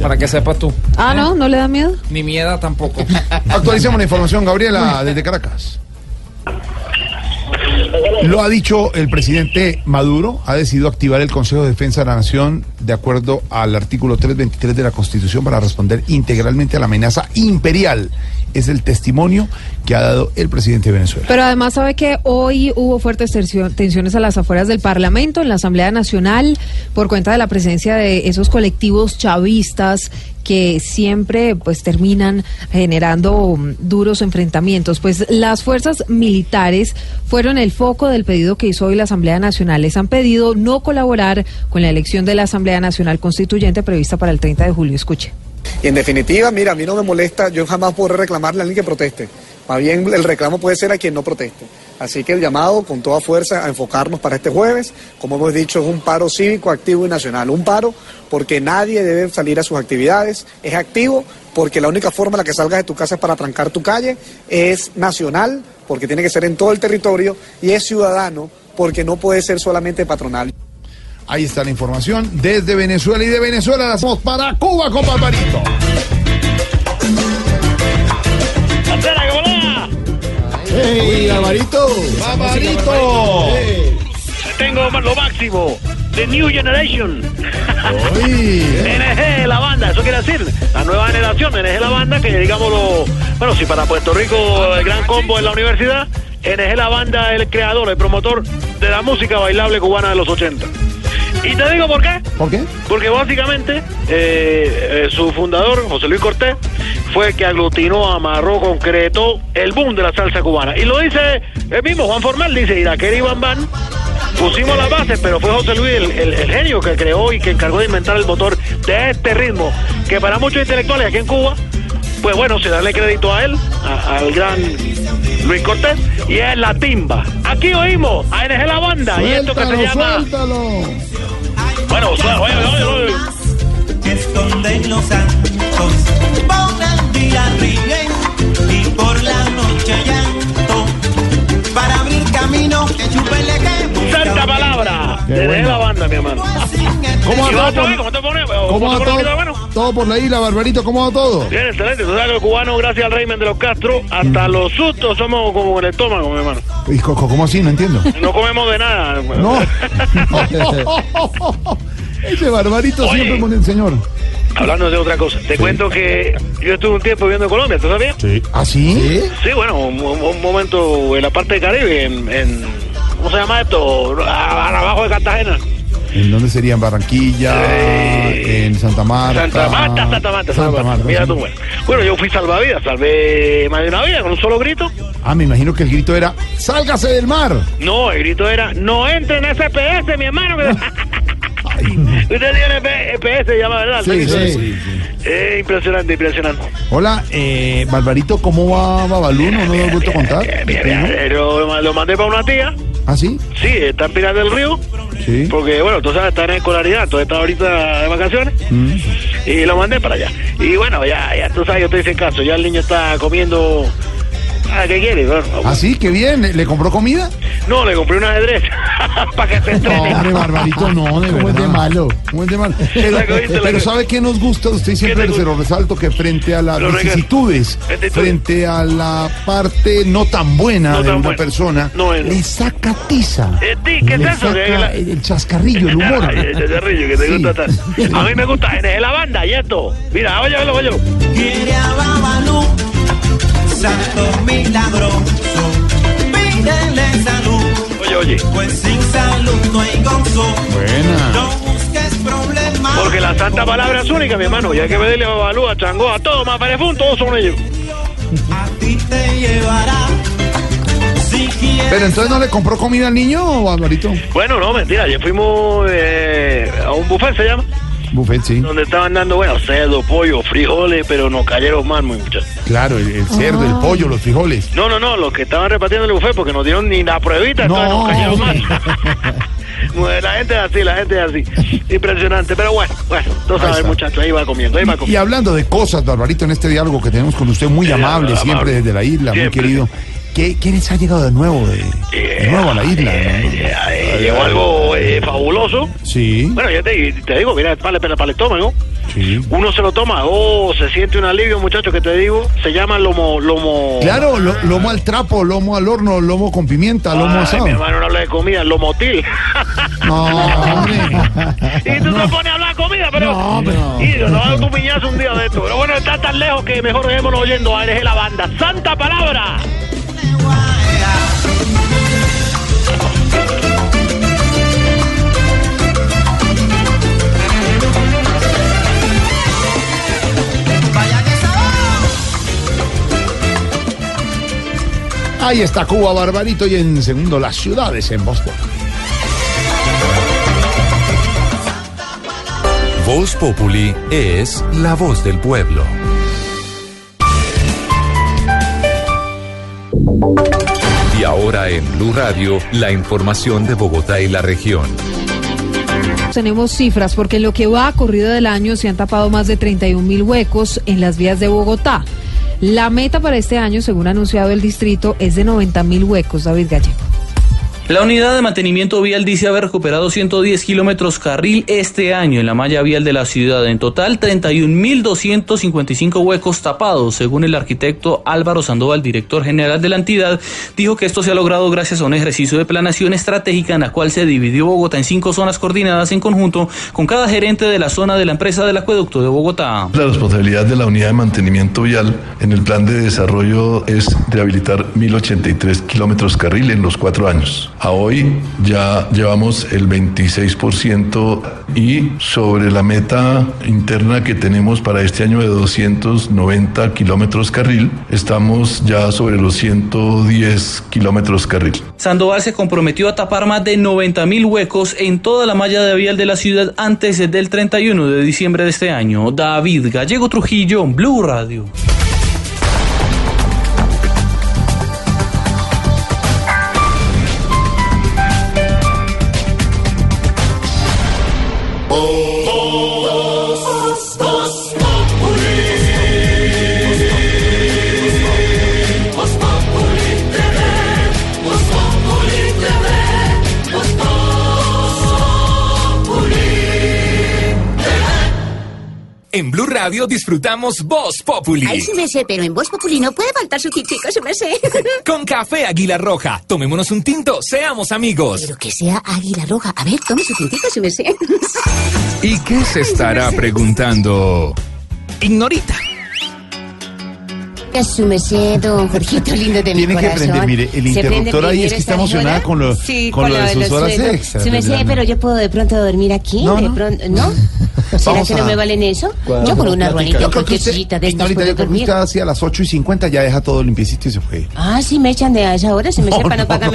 Para que sepas tú. Ah, no, no le da miedo. Ni miedo tampoco. Actualicemos la información, Gabriela, desde Caracas. Lo ha dicho el presidente Maduro, ha decidido activar el Consejo de Defensa de la Nación de acuerdo al artículo 323 de la Constitución para responder integralmente a la amenaza imperial. Es el testimonio que ha dado el presidente de Venezuela. Pero además sabe que hoy hubo fuertes tensiones a las afueras del Parlamento, en la Asamblea Nacional, por cuenta de la presencia de esos colectivos chavistas que siempre pues terminan generando duros enfrentamientos. Pues las fuerzas militares fueron el foco del pedido que hizo hoy la Asamblea Nacional. Les han pedido no colaborar con la elección de la Asamblea Nacional Constituyente prevista para el 30 de julio. Escuche. Y en definitiva, mira, a mí no me molesta, yo jamás podré reclamarle a alguien que proteste. Más bien el reclamo puede ser a quien no proteste. Así que el llamado con toda fuerza a enfocarnos para este jueves, como hemos dicho, es un paro cívico, activo y nacional. Un paro porque nadie debe salir a sus actividades. Es activo porque la única forma en la que salgas de tu casa es para trancar tu calle. Es nacional porque tiene que ser en todo el territorio. Y es ciudadano porque no puede ser solamente patronal. Ahí está la información desde Venezuela y de Venezuela la hacemos para Cuba con Barbarito. ¡Hey, Alvarito! ¡Barbarito! Tengo lo máximo. The New Generation. Uy. NG, la banda, eso quiere decir la nueva generación. NG, la banda, que digamos lo. Bueno, si para Puerto Rico el gran combo en la universidad, NG, la banda, el creador, el promotor de la música bailable cubana de los 80. Y te digo por qué. ¿Por qué? Porque básicamente eh, eh, su fundador, José Luis Cortés, fue el que aglutinó, amarró, concretó el boom de la salsa cubana. Y lo dice el mismo Juan Formal, dice Iraquera y Bam Pusimos las bases, pero fue José Luis el, el- el genio que creó y que encargó de inventar el motor de este ritmo, que para muchos intelectuales aquí en Cuba, pues bueno, se darle crédito a él, a- al gran Luis Cortés, y es la timba. Aquí oímos a NG La Banda, y esto que se llama... Bueno, suena, oye, oye, oye. esconden los santos. Por el día ríen y por la noche llanto. Para abrir camino que chupele que Santa palabra bueno. la banda, mi hermano. ¿Cómo ¿Y va vos, todo? Toby, ¿Cómo te pones? ¿Cómo ¿Cómo todo? por la isla, Barbarito, ¿cómo va todo? Bien, excelente. Tú sabes que los cubanos, gracias al régimen de los Castro, hasta los sustos somos como en el estómago, mi hermano. Y Coco, ¿Cómo así? No entiendo. No comemos de nada. No. Ese Barbarito Oye. siempre con el señor. Hablando de otra cosa, te cuento que yo estuve un tiempo viviendo en Colombia, ¿tú sabías? Sí. ¿Ah, sí? Sí, bueno, un, un- un momento en la parte del Caribe, en, en- ¿cómo se llama esto? A- Abajo de Cartagena. ¿En dónde sería? ¿En Barranquilla? ¿En Santa Marta? Santa Marta, Santa Marta, Santa Marta. Mira tú, bueno. Bueno, yo fui salvavidas, salvé más de una vida con un solo grito. Ah, me imagino que el grito era ¡Sálgase del mar! No, el grito era, no entre en ese PS, mi hermano. Usted tiene P- PS, se llama, ¿verdad? Sí, sí, sí. Eh, impresionante, impresionante. Hola, eh, Barbarito, ¿cómo va Babalú? ¿No nos lo has vuelto a contar? Eh, lo, lo mandé para una tía. ¿Ah, sí? Sí, está en Pinar del Río. Sí. Porque, bueno, tú sabes, está en escolaridad, entonces está ahorita de vacaciones. Mm. Y lo mandé para allá. Y bueno, ya, ya tú sabes, yo te hice caso. Ya el niño está comiendo. Ah, ¿qué quiere? Bueno, ¿Ah, sí? ¿Qué bien? ¿Le, le compró comida? no, le compré un ajedrez para que se No, entrene. hombre, Barbarito, no, de ¿Cómo es de malo? ¿Cómo es de malo? Pero, pero. ¿sabe qué nos gusta? Usted siempre se lo resalto que frente a las vicisitudes, frente a la parte no tan buena No de tan una buena. persona, No es. le saca tiza. Eh, ti, ¿Qué es Le eso? Que saca la- el, el chascarrillo, el humor. Ay, ese chascarrillo que te Sí. gusta tanto. A mí me gusta NG la banda y esto. Mira, óyelo, óyelo. quiere a santo milagroso. Pídele salud, Oye, oye. pues sin salud no hay gozo. Buena. No busques problemas. Porque la santa palabra es única, mi hermano. Y hay que pedirle a Babalú, a Changó, a todos, más Perefún, todos son ellos. A ti te llevará. Si quieres. Pero entonces no le compró comida al niño, Barbarito. Bueno, no, mentira. Ayer fuimos eh, a un buffet, se llama. Buffet, sí. Donde estaban dando, bueno, cerdo, pollo, frijoles, pero nos cayeron mal, muy muchachos. Claro, el, el cerdo, el pollo, los frijoles. No, no, no, los que estaban repartiendo el buffet porque no dieron ni la pruebita, entonces nos cayeron mal. Bueno, la gente es así, la gente es así. Impresionante, pero bueno, bueno, tú Ahí sabes, muchachos, ahí va comiendo, ahí va Y comiendo. hablando de cosas, Barbarito, en este diálogo que tenemos con usted, muy Sí, amable, amable. siempre desde la isla, muy querido. ¿Qué, ¿Qué les ha llegado de nuevo de, de nuevo a la isla? Eh, Llegó algo eh, fabuloso. Sí, Bueno, yo te, te digo, mira, para, para, para el estómago. sí. Uno se lo toma, oh, se siente un alivio, muchachos, que te digo. Se llama lomo, lomo. Claro, lo- lomo al trapo, lomo al horno, lomo con pimienta, lomo asado. mi hermano no habla de comida, lomotil. No, y tú te pones a hablar de comida, pero. No, pero- Y va a dar tu piñazo un día de esto. Pero bueno, está tan lejos que mejor dejémonos oyendo a la banda. ¡Santa palabra! Ahí está Cuba, Barbarito, y en segundo, las ciudades en Boston. Voz Populi es la voz del pueblo. Y ahora en Blue Radio, la información de Bogotá y la región. Tenemos cifras porque en lo que va corrido del año se han tapado más de 31 mil huecos en las vías de Bogotá. La meta para este año, según ha anunciado el distrito, es de 90 mil huecos. David Gallego. La unidad de mantenimiento vial dice haber recuperado 110 kilómetros carril este año en la malla vial de la ciudad. En total, 31.255 huecos tapados. Según el arquitecto Álvaro Sandoval, director general de la entidad, dijo que esto se ha logrado gracias a un ejercicio de planación estratégica en la cual se dividió Bogotá en cinco zonas coordinadas en conjunto con cada gerente de la zona de la empresa del acueducto de Bogotá. La responsabilidad de la unidad de mantenimiento vial en el plan de desarrollo es rehabilitar 1.083 kilómetros carril en los cuatro años. A hoy ya llevamos el 26% y sobre la meta interna que tenemos para este año de 290 kilómetros carril, estamos ya sobre los 110 kilómetros carril. Sandoval se comprometió a tapar más de 90 mil huecos en toda la malla de vial de la ciudad antes del 31 de diciembre de este año. David Gallego Trujillo, Blue Radio. En Blue Radio disfrutamos Voz Populi. Ay, sí me sé, pero en Voz Populi no puede faltar su tintico, sí me sé. Con café Águila Roja. Tomémonos un tinto, seamos amigos. Pero que sea Águila Roja. A ver, tome su tintico, sí me sé. ¿Y qué se estará preguntando? Ignorita. Su merced, don Jorgito lindo de mi Tiene que aprender, mire, el ¿Se prende interruptor ahí es que está emocionada hora? con lo, Sí, con lo de sus horas extras. Pero yo puedo de pronto dormir aquí, No, de no. pronto, ¿no? ¿Será que no me valen eso? Yo por una ruanita, creo que cualquier usted- sillita de estas puedo dormir. usted hacia las 8 y 50 ya deja todo limpiecito y se fue. Ah, sí, me echan de a esa hora, si me sepan, no, pagan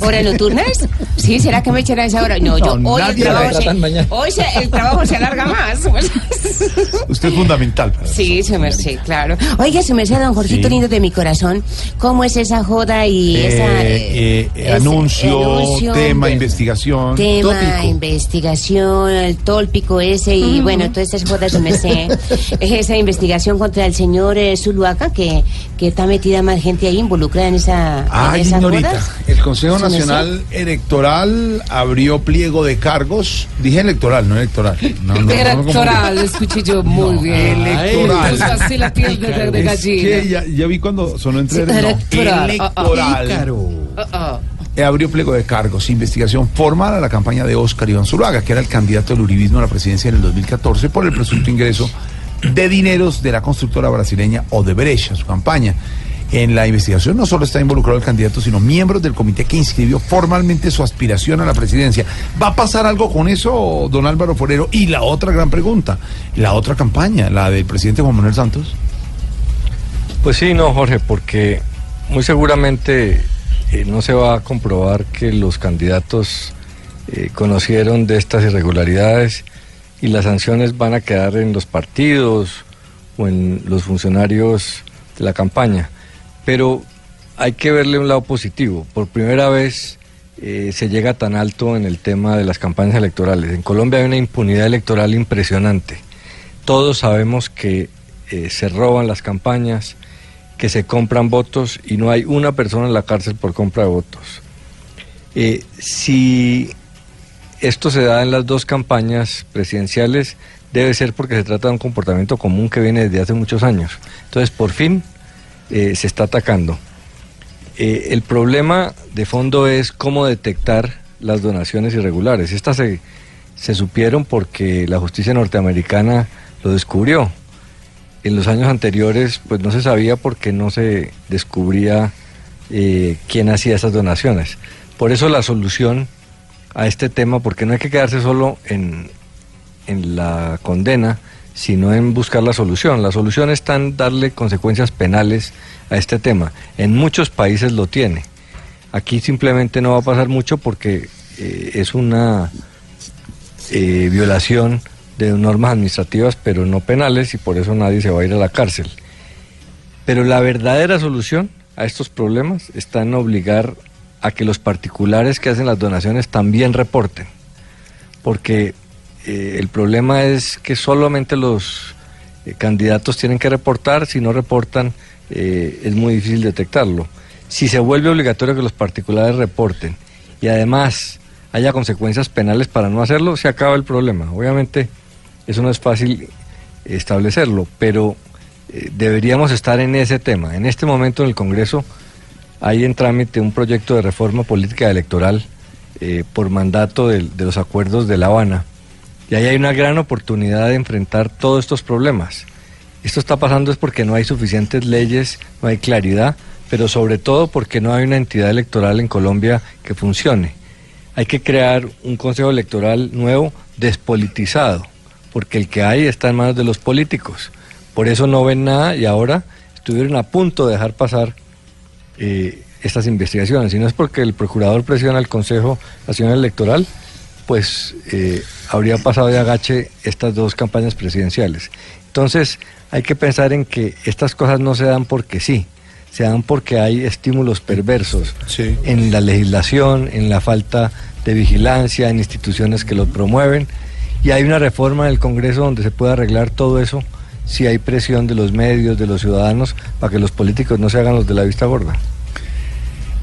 horas nocturnas. Sí, ¿será que me echan a esa hora? No, yo hoy el trabajo se, tratan mañana. hoy se- el trabajo se alarga más. Usted es fundamental para Sí, su merced, claro. Oiga, su merced, don Jorgito lindo de mi corazón, ¿cómo es esa joda y esa... Eh, eh, anuncio, tema, investigación. Tema, investigación, el tópico ese y bueno, todas esas jodas, su merced. esa investigación contra el señor eh, Zuluaga, que, que está metida más gente ahí involucrada en esa en Ay, esas señorita, el Consejo. Nacional Electoral abrió pliego de cargos. Dije electoral, no electoral. No, no, no, no, Electoral, escuché yo muy bien. Electoral. Pues así la piel de, de Es gallina. que ya, ya vi cuando sonó entre Sí, electoral. electoral. Ah, ah. Eh, abrió pliego de cargos, investigación formal a la campaña de Oscar Iván Zuluaga, que era el candidato del uribismo a la presidencia en el 2014 por el presunto ingreso de dineros de la constructora brasileña Odebrecht a su campaña. En la investigación no solo está involucrado el candidato, sino miembros del comité que inscribió formalmente su aspiración a la presidencia. ¿Va a pasar algo con eso, don Álvaro Forero? Y la otra gran pregunta, la otra campaña, la del presidente Juan Manuel Santos. Pues sí, no, Jorge, porque muy seguramente eh, no se va a comprobar que los candidatos eh, conocieron de estas irregularidades y las sanciones van a quedar en los partidos o en los funcionarios de la campaña. Pero hay que verle un lado positivo. Por primera vez eh, se llega tan alto en el tema de las campañas electorales. En Colombia hay una impunidad electoral impresionante. Todos sabemos que se roban las campañas, que se compran votos y no hay una persona en la cárcel por compra de votos. Eh, si esto se da en las dos campañas presidenciales, debe ser porque se trata de un comportamiento común que viene desde hace muchos años. Entonces, por fin eh, se está atacando. Eh, el problema de fondo es cómo detectar las donaciones irregulares. Estas se, se supieron porque la justicia norteamericana lo descubrió. En los años anteriores, pues no se sabía porque no se descubría eh, quién hacía esas donaciones. Por eso la solución a este tema, porque no hay que quedarse solo en, en la condena, sino en buscar la solución. La solución está en darle consecuencias penales a este tema. En muchos países lo tiene. Aquí simplemente no va a pasar mucho porque eh, es una eh, violación de normas administrativas, pero no penales, y por eso nadie se va a ir a la cárcel. Pero la verdadera solución a estos problemas está en obligar a que los particulares que hacen las donaciones también reporten. Porque eh, el problema es que solamente los eh, candidatos tienen que reportar, si no reportan eh, es muy difícil detectarlo. Si se vuelve obligatorio que los particulares reporten y además haya consecuencias penales para no hacerlo, se acaba el problema. Obviamente eso no es fácil establecerlo, pero eh, deberíamos estar en ese tema. En este momento en el Congreso hay en trámite un proyecto de reforma política electoral eh, por mandato del- de, los acuerdos de La Habana. Y ahí hay una gran oportunidad de enfrentar todos estos problemas. Esto está pasando es porque no hay suficientes leyes, no hay claridad, pero sobre todo porque no hay una entidad electoral en Colombia que funcione. Hay que crear un consejo electoral nuevo despolitizado, porque el que hay está en manos de los políticos. Por eso no ven nada y ahora estuvieron a punto de dejar pasar eh, estas investigaciones. Y no es porque el procurador presiona al Consejo Nacional Electoral, pues eh, habría pasado de agache estas dos campañas presidenciales. Entonces hay que pensar en que estas cosas no se dan porque sí, se dan porque hay estímulos perversos en la legislación, en la falta de vigilancia, en instituciones que lo promueven. Y hay una reforma del Congreso donde se puede arreglar todo eso si hay presión de los medios, de los ciudadanos, para que los políticos no se hagan los de la vista gorda.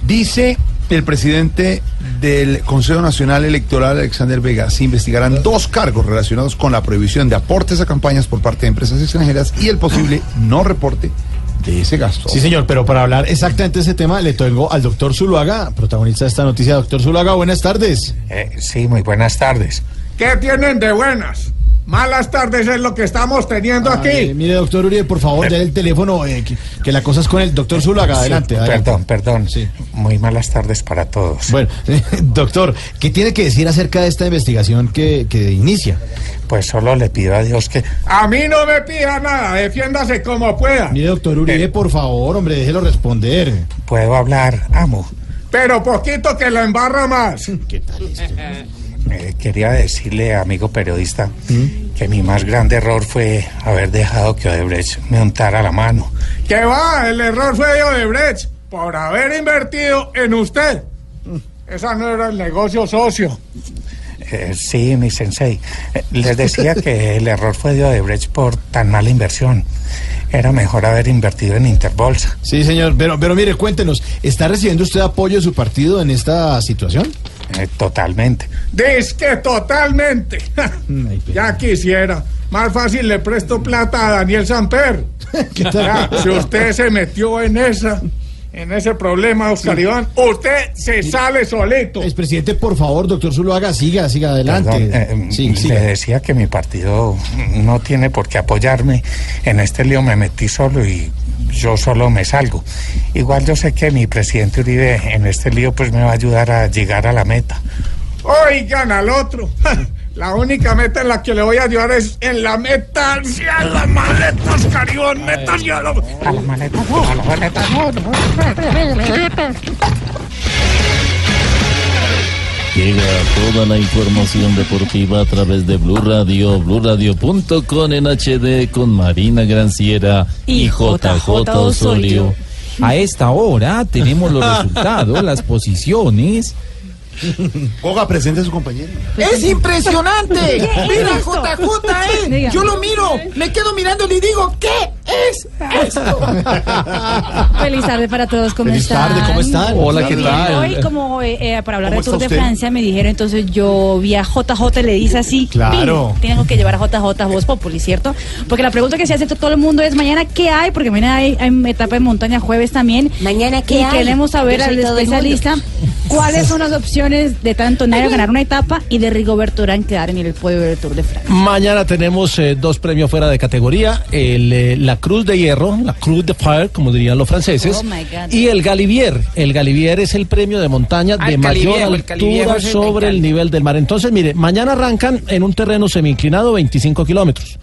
Dice el presidente del Consejo Nacional Electoral, Alexander Vega, se investigarán dos cargos relacionados con la prohibición de aportes a campañas por parte de empresas extranjeras y el posible no reporte de ese gasto. Sí, señor, pero para hablar exactamente de ese tema, le tengo al doctor Zuluaga, protagonista de esta noticia. Doctor Zuluaga, buenas tardes. Eh, sí, muy buenas tardes. ¿Qué tienen de buenas? Malas tardes es lo que estamos teniendo Ay, aquí. mire, doctor Uribe, por favor, dé el teléfono, eh, que, que la cosa es con el doctor Zuluaga. Sí, Adelante, adelante. Perdón, perdón. Muy malas tardes para todos. Bueno, doctor, ¿qué tiene que decir acerca de esta investigación que, que inicia? Pues solo le pido a Dios que... A mí no me pida nada, defiéndase como pueda. Mire, doctor Uribe, por favor, hombre, déjelo responder. Puedo hablar, amo. Pero poquito que lo embarra más. ¿Qué tal Eh, quería decirle, amigo periodista, que mi más grande error fue haber dejado que Odebrecht me untara la mano. ¿Qué va? El error fue de Odebrecht por haber invertido en usted. Esa no era el negocio socio. Eh, sí, mi sensei. Eh, les decía que el error fue de Odebrecht por tan mala inversión. Era mejor haber invertido en Interbolsa. Sí, señor, pero, pero mire, cuéntenos, ¿está recibiendo usted apoyo de su partido en esta situación? Eh, totalmente. Dice que totalmente. ya quisiera. Más fácil le presto plata a Daniel Samper. Ya, si usted se metió en esa, en ese problema, Oscar Iván, usted se sale solito. Expresidente, por favor, doctor Zuluaga, siga, siga adelante. Perdón, eh, Sí, le siga. decía que mi partido no tiene por qué apoyarme. En este lío me metí solo y yo solo me salgo. Igual yo sé que mi presidente Uribe en este lío pues me va a ayudar a llegar a la meta. Oigan al otro. La única meta en la que le voy a ayudar es en la meta hacia las maletas, Caribón. Meta hacia la... A la a la maleta, no, no. Llega toda la información deportiva a través de Blue Radio, BlueRadio.com en HD con Marina Granciera y, JJ Osorio. A esta hora tenemos los resultados, las posiciones. Goga, presente a su compañero. Es impresionante. ¿Qué Mira? JJ, eh. Yo lo miro, me quedo mirándole y digo, ¿qué es esto? Feliz tarde para todos, ¿cómo Feliz están? tarde, ¿cómo están? Hola, ¿qué tal? Hoy, como eh, eh, para hablar ¿Cómo del Tour de usted? Francia, me dijeron, entonces yo vi a JJ, le dice así. Claro. "Pin, Tengo que llevar a JJ a Voz Populi, ¿cierto? Porque la pregunta que se hace todo el mundo es, ¿mañana qué hay? Porque mañana hay, hay etapa de montaña jueves también. ¿Mañana qué Y hay? queremos saber al especialista cuáles son las opciones de tanto Nairo ganar una etapa y de Rigoberto Urán quedar en el podio del Tour de Francia. Mañana tenemos eh, dos premios fuera de categoría, el, eh, la Cruz de Hierro, la Cruz de Fire, como dirían los franceses, Oh, y el Galivier. El Galivier es el premio de montaña Ah, de el mayor Caliviejo, altura sobre el nivel del mar. Entonces, mire, mañana arrancan en un terreno semi-inclinado 25 kilómetros.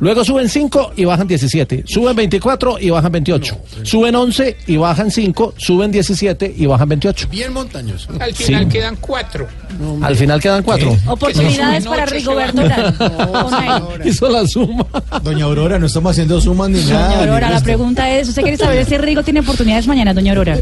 Luego suben 5 y bajan 17. Suben 24 y bajan 28. Suben 11 y bajan 5. Suben 17 y bajan 28. Bien montañoso. Al Sí. final quedan cuatro. Al final quedan 4. Oportunidades para Rigoberto. Hizo la suma. Doña Aurora, no estamos haciendo sumas ni nada. Doña Aurora, la resto. pregunta es, ¿usted quiere saber si Rigo tiene oportunidades mañana, doña Aurora?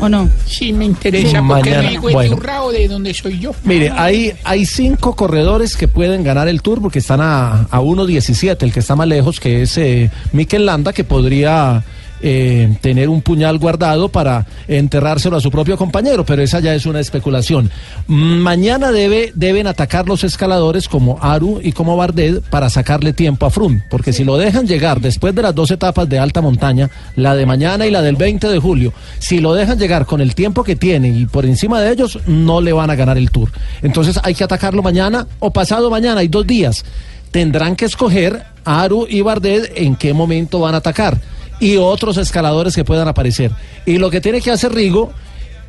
¿O no? Sí, me interesa Sí, porque mañana, Rigo es bueno. o de donde soy yo. Mire, hay, hay cinco corredores que pueden ganar el Tour porque están a, a 1.17, el que está más lejos, que es eh, Mikel Landa, que podría eh, tener un puñal guardado para enterrárselo a su propio compañero, pero esa ya es una especulación. Mañana debe, deben atacar los escaladores como Aru y como Bardet para sacarle tiempo a Froome, porque si lo dejan llegar después de las dos etapas de alta montaña, la de mañana y la del 20 de julio, si lo dejan llegar con el tiempo que tiene y por encima de ellos, no le van a ganar el Tour. Entonces hay que atacarlo mañana o pasado mañana, hay dos días. Tendrán que escoger Aru y Bardet en qué momento van a atacar. y otros escaladores que puedan aparecer. Y lo que tiene que hacer Rigo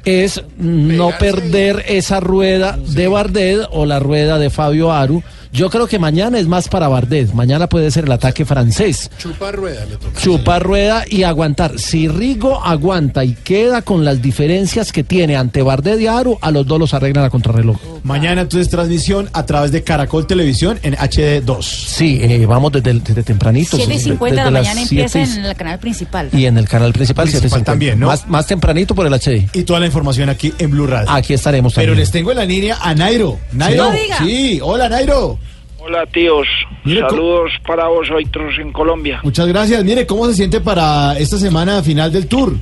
es no perder esa rueda de Bardet o la rueda de Fabio Aru. Yo creo que mañana es más para Bardet. Mañana puede ser el ataque francés. Chupar rueda le toca. Chupar rueda y aguantar. Si Rigo aguanta y queda con las diferencias que tiene ante Bardet y Aru, a los dos los arreglan a contrarreloj. Mañana entonces transmisión a través de Caracol Televisión en HD2. Sí, eh, vamos desde, desde tempranito. 7 y 50 de la mañana empieza y- en el canal principal. Y en el canal principal, Principal 7:50. también, ¿no? Más, más tempranito por el HD. Y toda la información aquí en Blue Radio. Aquí estaremos Pero también. les tengo en la línea a Nairo. Nairo. No diga. Sí, hola Nairo. Hola tíos, Mire, co- saludos para vosotros en Colombia. Muchas gracias. Mire, ¿cómo se siente para esta semana final del tour?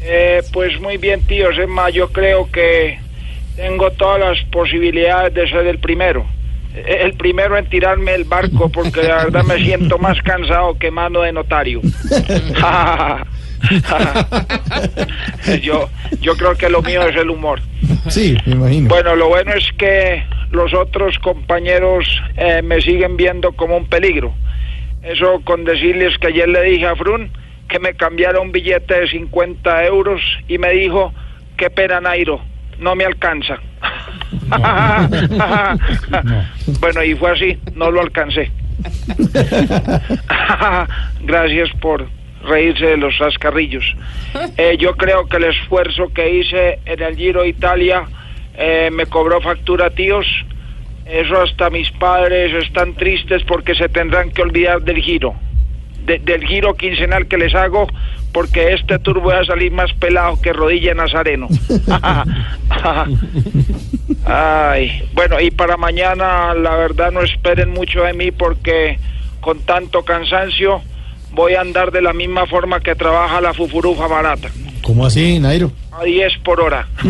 Eh, pues muy bien tíos, es más, yo creo que tengo todas las posibilidades de ser el primero. Eh, El primero en tirarme el barco porque la verdad me siento más cansado que mano de notario. yo, yo creo que lo mío es el humor. Sí, me imagino. Bueno, lo bueno es que los otros compañeros eh, me siguen viendo como un peligro. Eso con decirles que ayer le dije a Frun que me cambiara un billete de 50 euros y me dijo, qué pena Nairo, no me alcanza. bueno, y fue así, no lo alcancé. Gracias por reírse de los rascarrillos. Eh, yo creo que el esfuerzo que hice en el Giro Italia eh, me cobró factura, tíos. Eso hasta mis padres están tristes porque se tendrán que olvidar del giro. De- del giro quincenal que les hago porque este tour voy a salir más pelado que rodilla nazareno. Ay, bueno, y para mañana la verdad no esperen mucho de mí porque con tanto cansancio voy a andar de la misma forma que trabaja la fufurufa barata, ¿Cómo así, Nairo? a 10 por hora.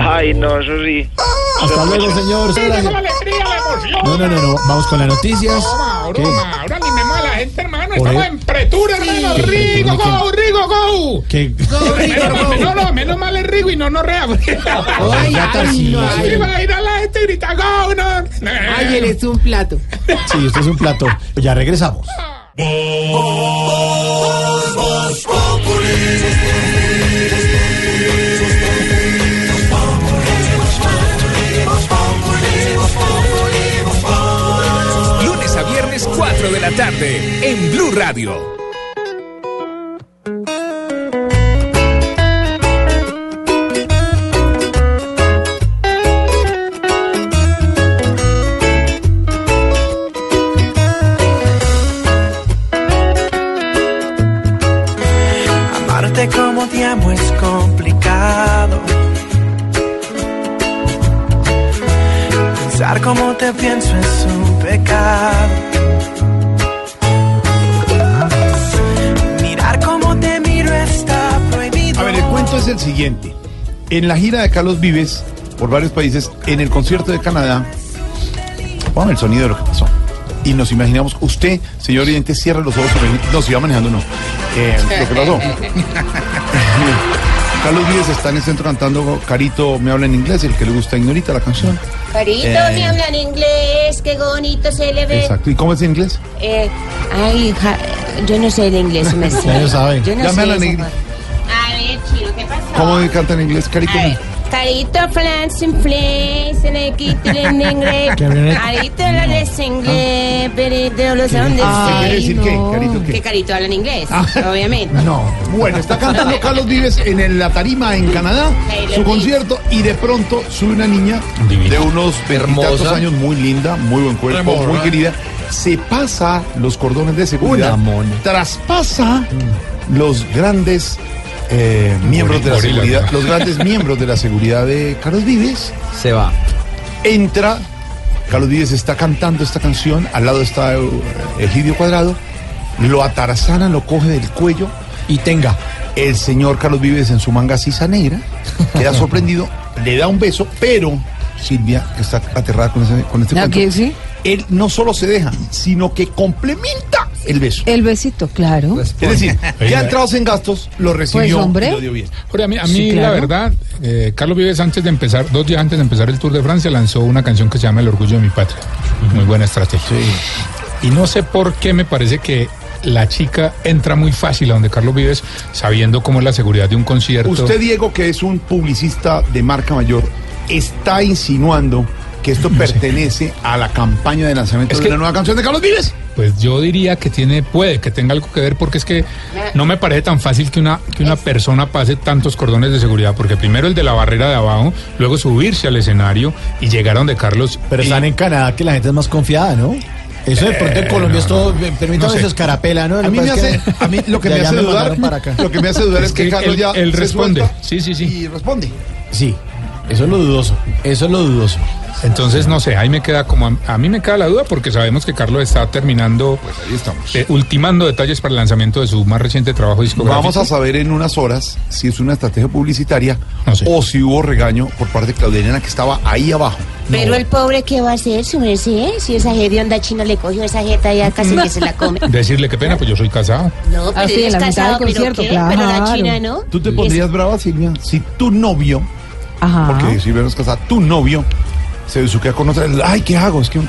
Ay, no, eso sí. Hasta luego, señor. Sí, Gracias. tengo la alegría, la emoción. No, no, no, no. Vamos con las noticias. Mala gente, hermano. Estamos en pretura, hermano. Rigo, go, Rigo, go. ¿Qué? Menos mal, no, no, menos mal es Rigo y no no rea. Ay, ay, no, Ay, a ir a la gente y grita, go, no. Ay, eres un plato. Sí, esto es un plato. Ya regresamos. Lunes 4 de la tarde en Blue Radio. Amarte como te amo es complicado. Pensar como te pienso es un pecado. Es el siguiente. En la gira de Carlos Vives por varios países, en el concierto de Canadá, pon el sonido de lo que pasó. Y nos imaginamos, usted, señor oyente, cierra los ojos. No, si va manejando, no. Eh, lo que pasó. Carlos Vives está en el centro cantando Carito me habla en inglés, el que le gusta ignorita la canción. Carito, Eh. me hablan inglés, qué bonito se le ve. Exacto. ¿Y cómo es en inglés? Eh, ay, ja- yo no sé el inglés. Me Ya lo sabe. Yo no Ya me sé esa en- cosa. ¿Cómo canta en inglés, Carito? A ver, Carito, France, in place, en el kit en inglés. Carito, habla de inglés, pero lo saben de ¿Qué quiere decir qué? ¿Carito qué? Que Carito habla en inglés, Ah. obviamente. No. Bueno, está cantando Carlos Vives en el- la tarima en Canadá, su concierto, y de pronto sube una niña de unos veintitantos Hermosa. años, muy linda, muy buen cuerpo, Remora. muy querida. Se pasa los cordones de seguridad, Una mona. traspasa los grandes eh, miembros de la seguridad, ¿no? los grandes miembros de la seguridad de Carlos Vives. Se va. Entra, Carlos Vives está cantando esta canción, al lado está eh, Egidio Cuadrado, lo atarazana, lo coge del cuello y tenga el señor Carlos Vives en su manga sisa negra, queda sorprendido, le da un beso, pero Silvia, que está aterrada con, ese, con este ¿A cuento, quién sí? Él no solo se deja, sino que complementa el beso. El besito, claro. Es decir, ya entrados en gastos, lo recibió Pues, hombre. y lo dio bien. Jorge, a mí, a Sí, mí claro. la verdad, eh, Carlos Vives antes de empezar, dos días antes de empezar el Tour de Francia, lanzó una canción que se llama El orgullo de mi patria. Muy buena estrategia. Y no sé por qué me parece que la chica entra muy fácil a donde Carlos Vives, sabiendo cómo es la seguridad de un concierto. Usted, Diego, que es un publicista de marca mayor, está insinuando que esto pertenece a la campaña de lanzamiento Es de que- una nueva canción de Carlos Vives. Pues yo diría que tiene, puede que tenga algo que ver, porque es que no me parece tan fácil que una, que una persona pase tantos cordones de seguridad, porque primero el de la barrera de abajo, luego subirse al escenario y llegar a donde Carlos. Pero y- están en Canadá que la gente es más confiada, ¿no? Eso de pronto en Eh, Colombia no, es todo, no, no. permítame No sé. eso escarapela, ¿no? A mí me hace, a mí lo que me hace dudar, mandaron para acá. lo que me hace dudar es que que Carlos él- ya él se responde. Sí, sí, sí. Y responde. Sí, eso es lo dudoso. Eso es lo dudoso. Entonces, no sé, ahí me queda como. A, a mí me queda la duda porque sabemos que Carlos está terminando. Pues ahí estamos. eh, ultimando detalles para el lanzamiento de su más reciente trabajo discográfico. Vamos a saber en unas horas si es una estrategia publicitaria No sé. o si hubo regaño por parte de Claudia que estaba ahí abajo. Pero el pobre, ¿qué va a hacer, su merced? Si esa hedionda china le cogió esa jeta ya casi que se la come. Decirle qué pena, pues yo soy casado. No, pero Ah, casado, pero concierto, ¿qué? Pero la china, ¿no? ¿Tú te pondrías brava, Silvia, si tu novio, Ajá. porque Silvia no es casada, tu novio se besuquea con otra? Ay, ¿qué hago? Es que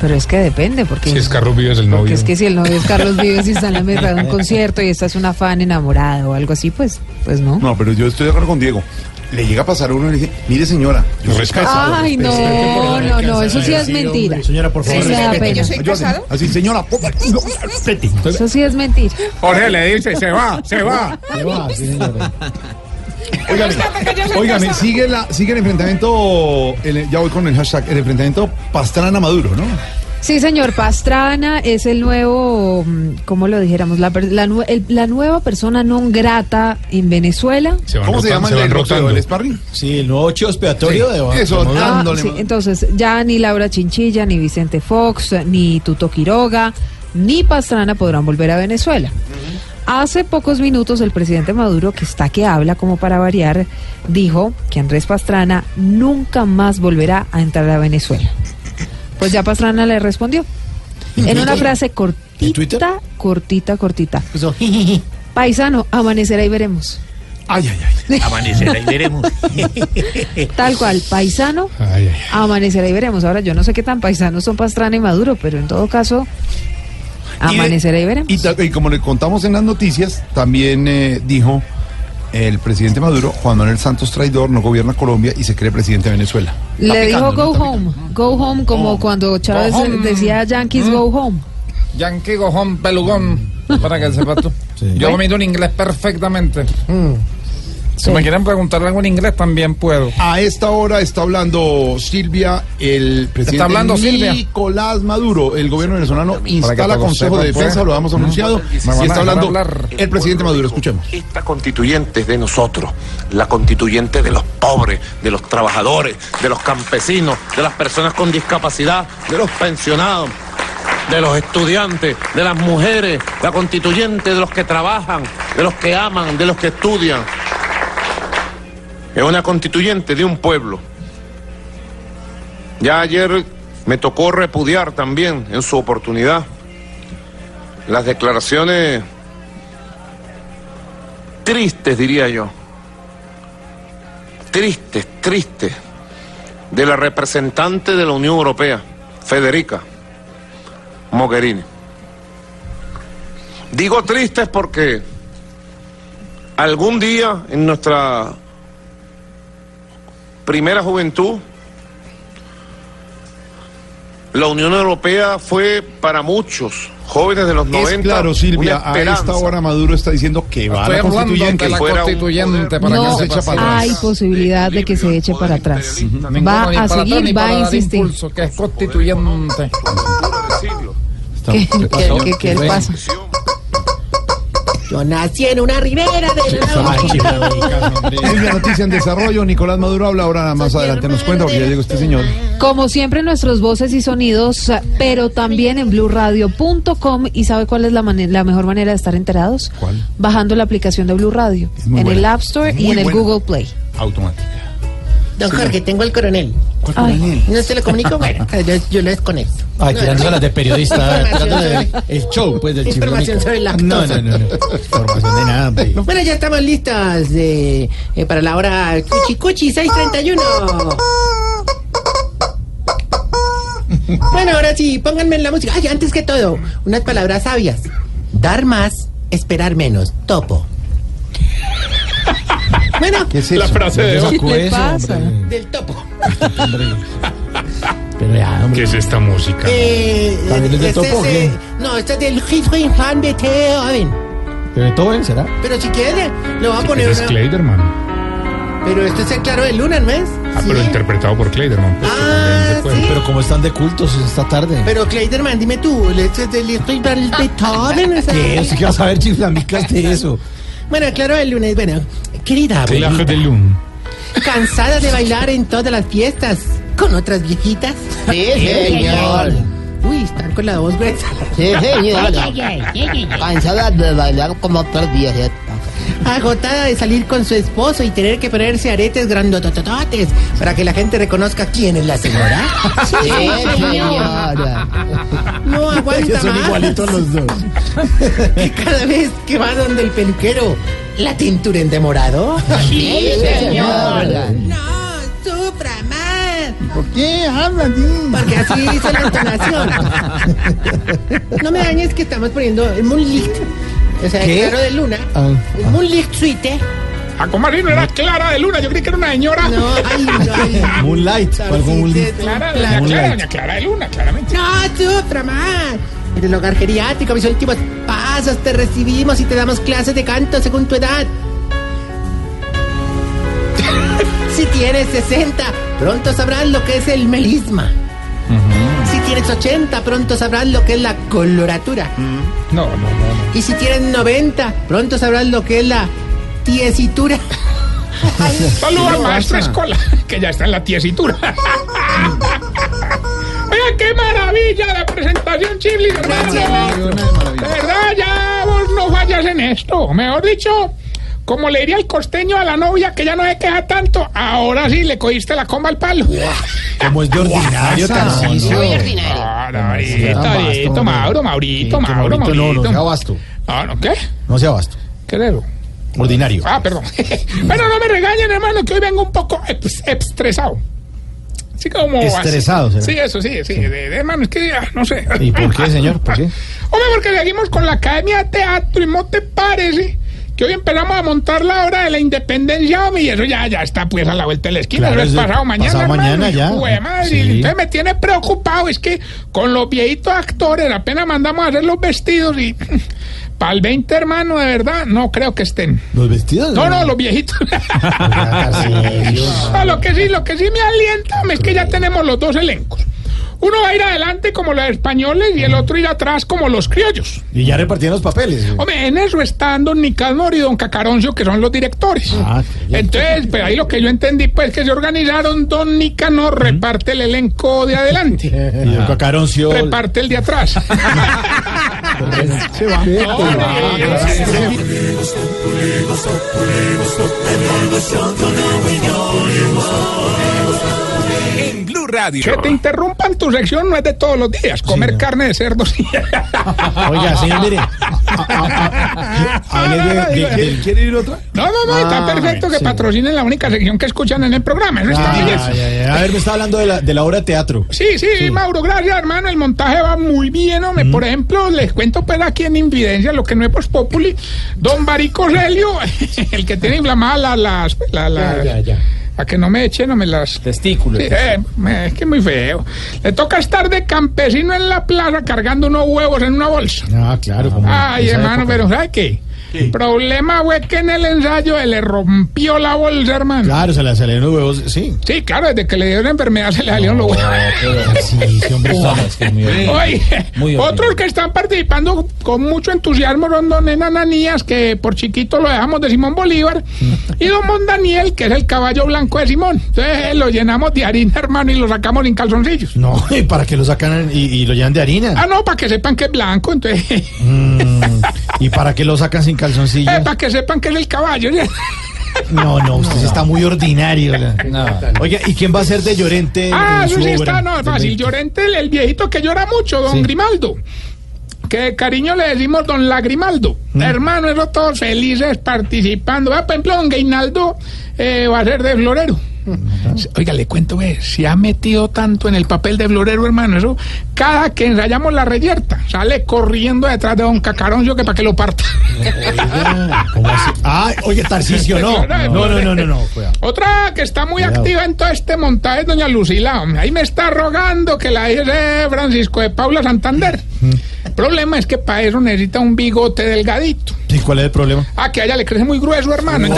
Pero es que depende, porque. Si es Carlos Vives el novio. Porque es que si el novio es Carlos Vives y está en la mesa de un concierto y esta es una fan enamorada o algo así, pues, pues no. No, pero yo estoy de acuerdo con Diego. Le llega a pasar a uno y le dice, mire señora, yo soy Respeto. casado. Ay, no, no, no, eso sí es mentira. Señora, por favor, respete. pena. Ayúdame. Así, señora, no. Eso sí es mentira. Jorge le dice, se va, se va. Se va, sí, señora. Óigame, óigame, sigue, la, sigue el enfrentamiento, el- ya voy con el hashtag, el enfrentamiento Pastrana Maduro, ¿no? Sí, señor, Pastrana es el nuevo, mm, ¿cómo lo dijéramos? La, per- la, el- la nueva persona non grata en Venezuela. Se ¿Cómo se llama se el del rotando. el sparring? Sí, el nuevo chivo expiatorio Sí, de eso. Ah, sí, entonces ya ni Laura Chinchilla, ni Vicente Fox, ni Tuto Quiroga, ni Pastrana podrán volver a Venezuela. Hace pocos minutos el presidente Maduro, que está que habla como para variar, dijo que Andrés Pastrana nunca más volverá a entrar a Venezuela. Pues ya Pastrana le respondió. En una frase cortita, cortita, cortita. Eso, Paisano, amanecerá y veremos. Ay, ay, ay. Amanecerá y veremos. Tal cual, paisano, Ay, ay. amanecerá y veremos. Ahora, yo no sé qué tan paisanos son Pastrana y Maduro, pero en todo caso, amanecerá y veremos. Y, ta- y como le contamos en las noticias, también eh, dijo el presidente Maduro, Juan Manuel Santos traidor, no gobierna Colombia y se cree presidente de Venezuela. Le dijo picando, ¿no? go Está home, go home como cuando Chávez Go home. decía Yankees go home. Yankee gojón, pelugón. Para que sepas tú. Yo domino en inglés perfectamente. Si me quieren preguntar algo en inglés, también puedo. A esta hora está hablando Silvia, el presidente Está hablando Silvia. Nicolás Maduro. El gobierno venezolano instala Consejo de sepan, Defensa, pues. lo hemos anunciado. Y está hablando hablar. el presidente Maduro. Escuchemos. Esta constituyente es de nosotros, la constituyente de los pobres, de los trabajadores, de los campesinos, de las personas con discapacidad, de los pensionados, de los estudiantes, de las mujeres, la constituyente de los que trabajan, de los que aman, de los que estudian. Es una constituyente de un pueblo. Ya ayer me tocó repudiar también en su oportunidad las declaraciones tristes, diría yo. Tristes, tristes. De la representante de la Unión Europea, Federica Mogherini. Digo tristes porque algún día en nuestra primera juventud, la Unión Europea fue para muchos jóvenes de los 90 Es claro, Silvia, una a esta hora Maduro está diciendo que va a la constituyente. de la un constituyente poder- No se echa para atrás. hay posibilidad de que se eche para atrás. Va para a seguir, va para a insistir. impulso, que es constituyente. ¿Qué, qué- qué- qué le pasa? Yo nací en una ribera de Silvia, noticia en desarrollo. Nicolás Maduro habla ahora más adelante. Nos cuenta porque ya llegó este señor. Como siempre, nuestros voces y sonidos, pero también en blueradio.com. ¿Y sabe cuál es la, mane- la mejor manera de estar enterados? ¿Cuál? Bajando la aplicación de Blue Radio en el buena. App Store y en el buena. Google Play. Automática. Don Jorge, tengo el coronel. Ay. ¿No se lo comunico? Bueno, yo, yo lo desconecto. Ay, tirándose las de periodista, sobre- el show, pues, del Información sobre la No, lactosa. no, no, no. Información de nada, hombre. Bueno, ya estamos listas de, eh, para la hora Cuchi Cuchi 631. Bueno, ahora sí, pónganme la música. Ay, antes que todo, unas palabras sabias. Dar más, esperar menos. Topo. Bueno, ¿Qué es La eso? frase de ¿Dónde hoy. ¿Qué le pasa? del topo. Pero ya, hombre. ¿Qué es esta música? Eh, ¿También es de este topo o es, qué? eh, No, este es del Friedrich van Beethoven. ¿De Beethoven será? Pero si quiere, le voy a poner es una... Kleiderman. Pero esto es el claro de luna, ¿no es? Ah, pero Sí. interpretado por Kleiderman. pues, Ah, sí. Pero como están de cultos esta tarde. Pero Kleiderman, dime tú, este es del Beethoven. ¿Qué? ¿Usted qué vas a ver chiflamicas de eso? Bueno, claro de luna, bueno, querida Claro abuelita, de Lun. ¿cansada de bailar en todas las fiestas con otras viejitas? Sí, señor. Uy, están con la voz gruesa. Sí, señor. Cansada de bailar como días. Agotada de salir con su esposo y tener que ponerse aretes grandotototes para que la gente reconozca quién es la señora. Sí, señor. No aguanta Son más. igualitos los dos. Que cada vez que va donde el peluquero, la tintura en demorado. Sí, señor. No, sufra más. ¿Por qué hablan? Porque así dice la entonación. No me dañes que estamos poniendo el Moonlight. O sea, ¿Qué? el claro de luna. Ah, El Moonlight Suite. Ah, ¿cómo así? No era Clara de Luna. Yo creí que era una señora. No, ay, no, ay. Moonlight. ¿Cuál fue Moonlight? Clara, Clara, doña Clara de Luna, claramente. No, sufra más. En el hogar geriátrico, mis últimos pasos, te recibimos y te damos clases de canto según tu edad. si tienes 60, pronto sabrás lo que es el melisma. Si tienes 80, pronto sabrás lo que es la coloratura. No, no, no. no. Y si tienes 90, pronto sabrás lo que es la tiesitura. Saludos al ¿Qué maestro? Escola, que ya está en la tiesitura. Oiga, qué maravilla la presentación, Chiblis, hermano. De verdad, ya vos no fallas en esto. Mejor dicho, como le diría el costeño a la novia que ya no se queja tanto, ahora sí le cogiste la comba al palo. Como es de ordinario, Tarcisio. Muy ordinario. Ah, no, ahorita, ahorita, Mauro, Maurito, Que Mauro, Maurito, No, no sea Maurito. abasto. Ah, ¿no qué? No sea abasto. ¿Qué? Ordinario. Ah, perdón. bueno, no me regañen, hermano, que hoy vengo un poco estresado. Así como. Estresado, así. ¿será? Sí, eso sí, sí. De, de- hermano, es que ah, no sé. ¿Y por qué, señor? ¿Por qué? Hombre, porque seguimos con la Academia de Teatro y no te parece que hoy empezamos a montar la hora de la independencia, y eso ya, ya está pues a la vuelta de la esquina. Claro, eso es pasado mañana. pasado hermano. mañana ya. Jue madre, Sí. Entonces me tiene preocupado. Es que con los viejitos actores apenas mandamos a hacer los vestidos y. Para el 20, hermano, de verdad, no creo que estén. ¿Los vestidos? No, no, los viejitos. No, lo que sí, lo que sí me alienta es que ya tenemos los dos elencos. Uno va a ir adelante como los españoles y el otro ir atrás como los criollos. Y ya repartían los papeles. Hombre, en eso están don Nicanor y don Cacaroncio, que son los directores. Ah, Entonces, pues ahí lo que yo entendí, pues que se organizaron, don Nicanor reparte el elenco de adelante, Y el cacaroncio. reparte el de atrás. Se va. Blue Radio. Que te interrumpan tu sección no es de todos los días. Comer carne de cerdo sí. Oiga, señor, mire. a- a- a- hable de- de- del- ¿Quiere ir otra? No, no, no, está Ah, perfecto que sí. patrocinen la única sección que escuchan en el programa. ¿no está Ah, bien? ya, ya, ya. A ver, me está hablando de la, de la obra de teatro. Sí, sí, Mauro, gracias, hermano. El montaje va muy bien, hombre. Por ejemplo, les cuento pues aquí en Invidencia, lo que no es Voz Populi, don Barico Relio, el que tiene inflamadas las... las la, la- Ya, ya, ya. A que no me echen, no me las... Testículos. Sí, eh, es que es muy feo. Le toca estar de campesino en la plaza cargando unos huevos en una bolsa. Ah, claro. como Ay, hermano, época. pero ¿sabe qué? El problema fue que en el ensayo se le rompió la bolsa, hermano. Claro, se le salieron los huevos, sí. Sí, claro, desde que le dio la enfermedad se le salieron los huevos. Sí, sí, hombre. Oye, otros que están participando con mucho entusiasmo son don Nena Ananías, que por chiquito lo dejamos de Simón Bolívar, y don Daniel, que es el caballo blanco de Simón. Entonces eh, lo llenamos de harina, hermano, y lo sacamos sin calzoncillos. No, ¿y para que lo sacan y, y lo llenan de harina? Ah, no, para que sepan que es blanco, entonces, Mm, ¿Y para que lo sacan sin calzoncillos? Eh, para que sepan que es el caballo. No, no, usted sí está muy ordinario. Oiga, ¿y quién va a ser de Llorente? Ah, en eso sí obra? está, no, es fácil. Llorente, el, el viejito que llora mucho, don Sí. Grimaldo. Que de cariño le decimos don Lagrimaldo. Mm. Hermano, esos todos felices participando. Ah, por ejemplo, don Gainaldo eh, va a ser de florero. Oiga, le cuento, ve, se ha metido tanto en el papel de florero, hermano. Eso, cada que ensayamos la reyerta, sale corriendo detrás de don Cacaroncio que para que lo parta. ¿Cómo así? Ah, oye, Tarcisio, no. No, no, no, no, no. cuidado. Otra que está muy Cuidado. activa en todo este montaje es doña Lucila. Ahí me está rogando que la de Francisco de Paula Santander. El problema es que para eso necesita un bigote delgadito. ¿Y cuál es el problema? Ah, que a ella le crece muy grueso, hermano.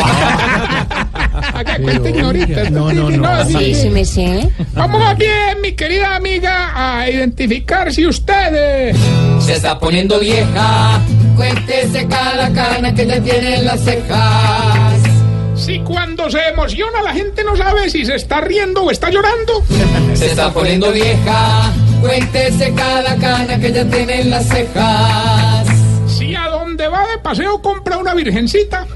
Haga cuenta, ignorita. No, no, no. Sí, sí me sé. Vamos más bien, mi querida amiga, a identificar si usted... Se está poniendo vieja. Cuéntese cada cana que ya tiene en las cejas. Si cuando se emociona la gente no sabe si se está riendo o está llorando. Se está poniendo vieja. Cuéntese cada cana que ya tiene en las cejas. Donde va de paseo compra una virgencita.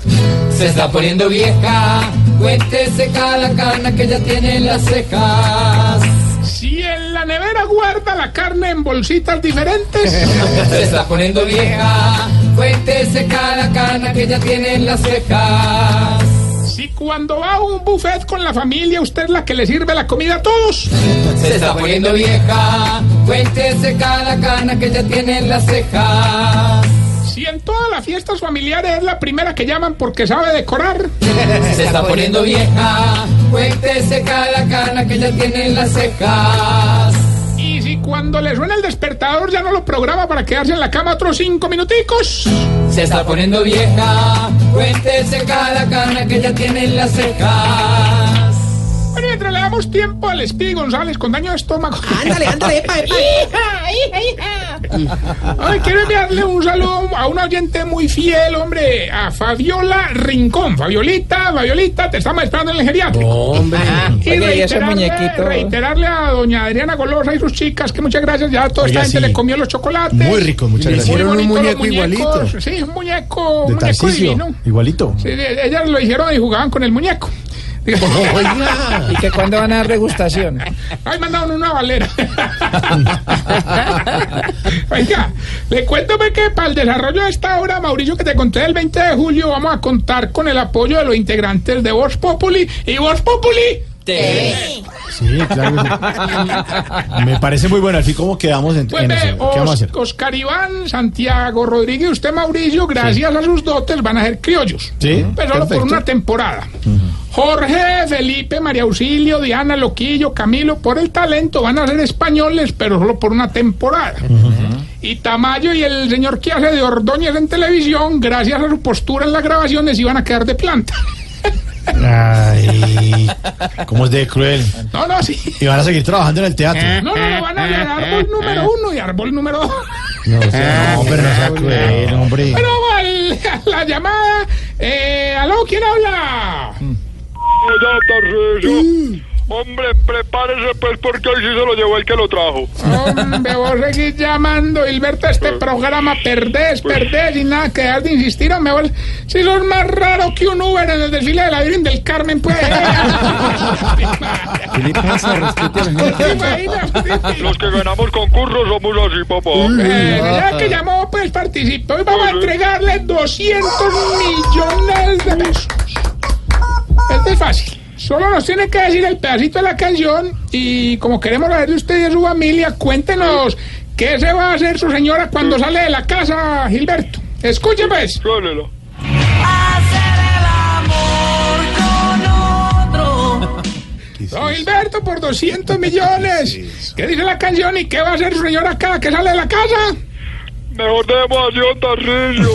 Se está poniendo vieja. Cuéntese cada cana que ya tiene en las cejas. Si en la nevera guarda la carne en bolsitas diferentes. Se está poniendo vieja. Cuéntese cada cana que ya tiene en las cejas. Si cuando va a un buffet con la familia usted es la que le sirve la comida a todos. Se está poniendo vieja. Cuéntese cada cana que ya tiene en las cejas. Si en todas las fiestas familiares es la primera que llaman porque sabe decorar. Se está poniendo vieja. Cuéntese cada cana que ya tiene en las cejas. Y si cuando le suena el despertador ya no lo programa para quedarse en la cama otros cinco minuticos. Se está poniendo vieja. Cuéntese cada cana que ya tiene en las cejas. Bueno, mientras le damos tiempo al Speedy González con daño de estómago. Ándale, ándale, epa, epa. Ay, quiero enviarle un saludo a un oyente muy fiel, hombre, a Fabiola Rincón. Fabiolita, Fabiolita, te estamos esperando en el geriátrico. Hombre. Y Oye, ¿y ese reiterarle, reiterarle a doña Adriana Golosa y sus chicas que muchas gracias. Ya toda Oiga, esta gente sí. le comió los chocolates. Muy rico, muchas gracias. Hicieron un muñeco igualito. Sí, un muñeco, un muñeco divino. Igualito. Sí, ellas lo hicieron y jugaban con el muñeco. ¿Y que cuándo van a dar degustación? Ay, mandaron una valera. Oiga, le cuento pues, que para el desarrollo de esta obra, Mauricio, que te conté el 20 de julio, vamos a contar con el apoyo de los integrantes de Voz Populi y Voz Populi. Sí, claro. sí. Me parece muy bueno. Al fin, ¿cómo quedamos en, Pues en ve, eso? ¿Qué vamos a Os- hacer? Oscar Iván, Santiago Rodríguez usted, Mauricio, gracias a sus dotes van a ser criollos. Sí, Pero solo por una temporada. Jorge, Felipe, María Auxilio, Diana, Loquillo, Camilo, por el talento van a ser españoles, pero solo por una temporada. Y Tamayo y el señor que hace de Ordóñez en televisión, gracias a su postura en las grabaciones, iban a quedar de planta. Ay, ¿cómo es de cruel? No, no, sí. Y van a seguir trabajando en el teatro. No, no, no, van a ser árbol número uno y árbol número dos. No, o sea, no, pero no sea cruel, hombre. Bueno, al- a la llamada. Eh, ¿Aló? ¿Quién habla? Ya, Tarcisio. Hombre, prepárese pues porque hoy sí se lo llevó el que lo trajo. Hombre, vos seguís llamando, Hilberto, este programa perdés, perdés y nada que dejar de insistir, hombre, vos, si sos más raro que un Uber en el desfile de la Virgen del Carmen, pues. ¿Qué le pasa? Los que ganamos concursos somos así, papá. Eh, ya que llamó, pues participó y vamos a entregarle 200 millones de pesos. Esto es fácil. Solo nos tiene que decir el pedacito de la canción y como queremos saber de usted y de su familia, cuéntenos qué se va a hacer su señora cuando sale de la casa, Gilberto. Escuche pues. Suélelo. Don Gilberto por 200 millones. ¿Qué dice la canción y qué va a hacer su señora cada que sale de la casa? Mejor de emoción, Tarcisio.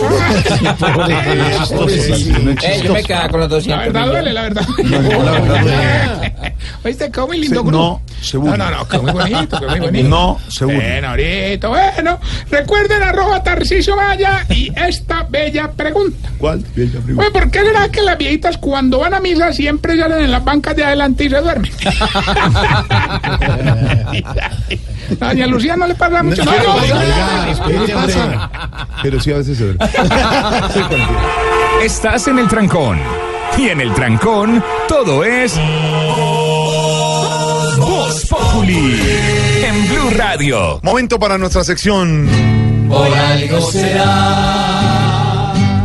Eh, yo me quedaba con los La 200 verdad duele, millones. la verdad. ¿Oíste? Quedó muy lindo, Se- no, seguro. No, no, no, quedó muy bonito, quedó muy bonito. No, seguro. Bueno, ahorita, bueno. Recuerden arroba Tarciso Maya y esta bella pregunta. ¿Cuál? Ya, primo. Bueno, ¿por qué será que las viejitas cuando van a misa siempre salen en las bancas de adelante y se duermen? A Doña Lucía no le pasa mucho. No, no, no. Pero sí, a veces se ve. Estás en el trancón. Y en el trancón, todo es. Voz Populi. En Blue Radio. Momento para nuestra sección. Por algo será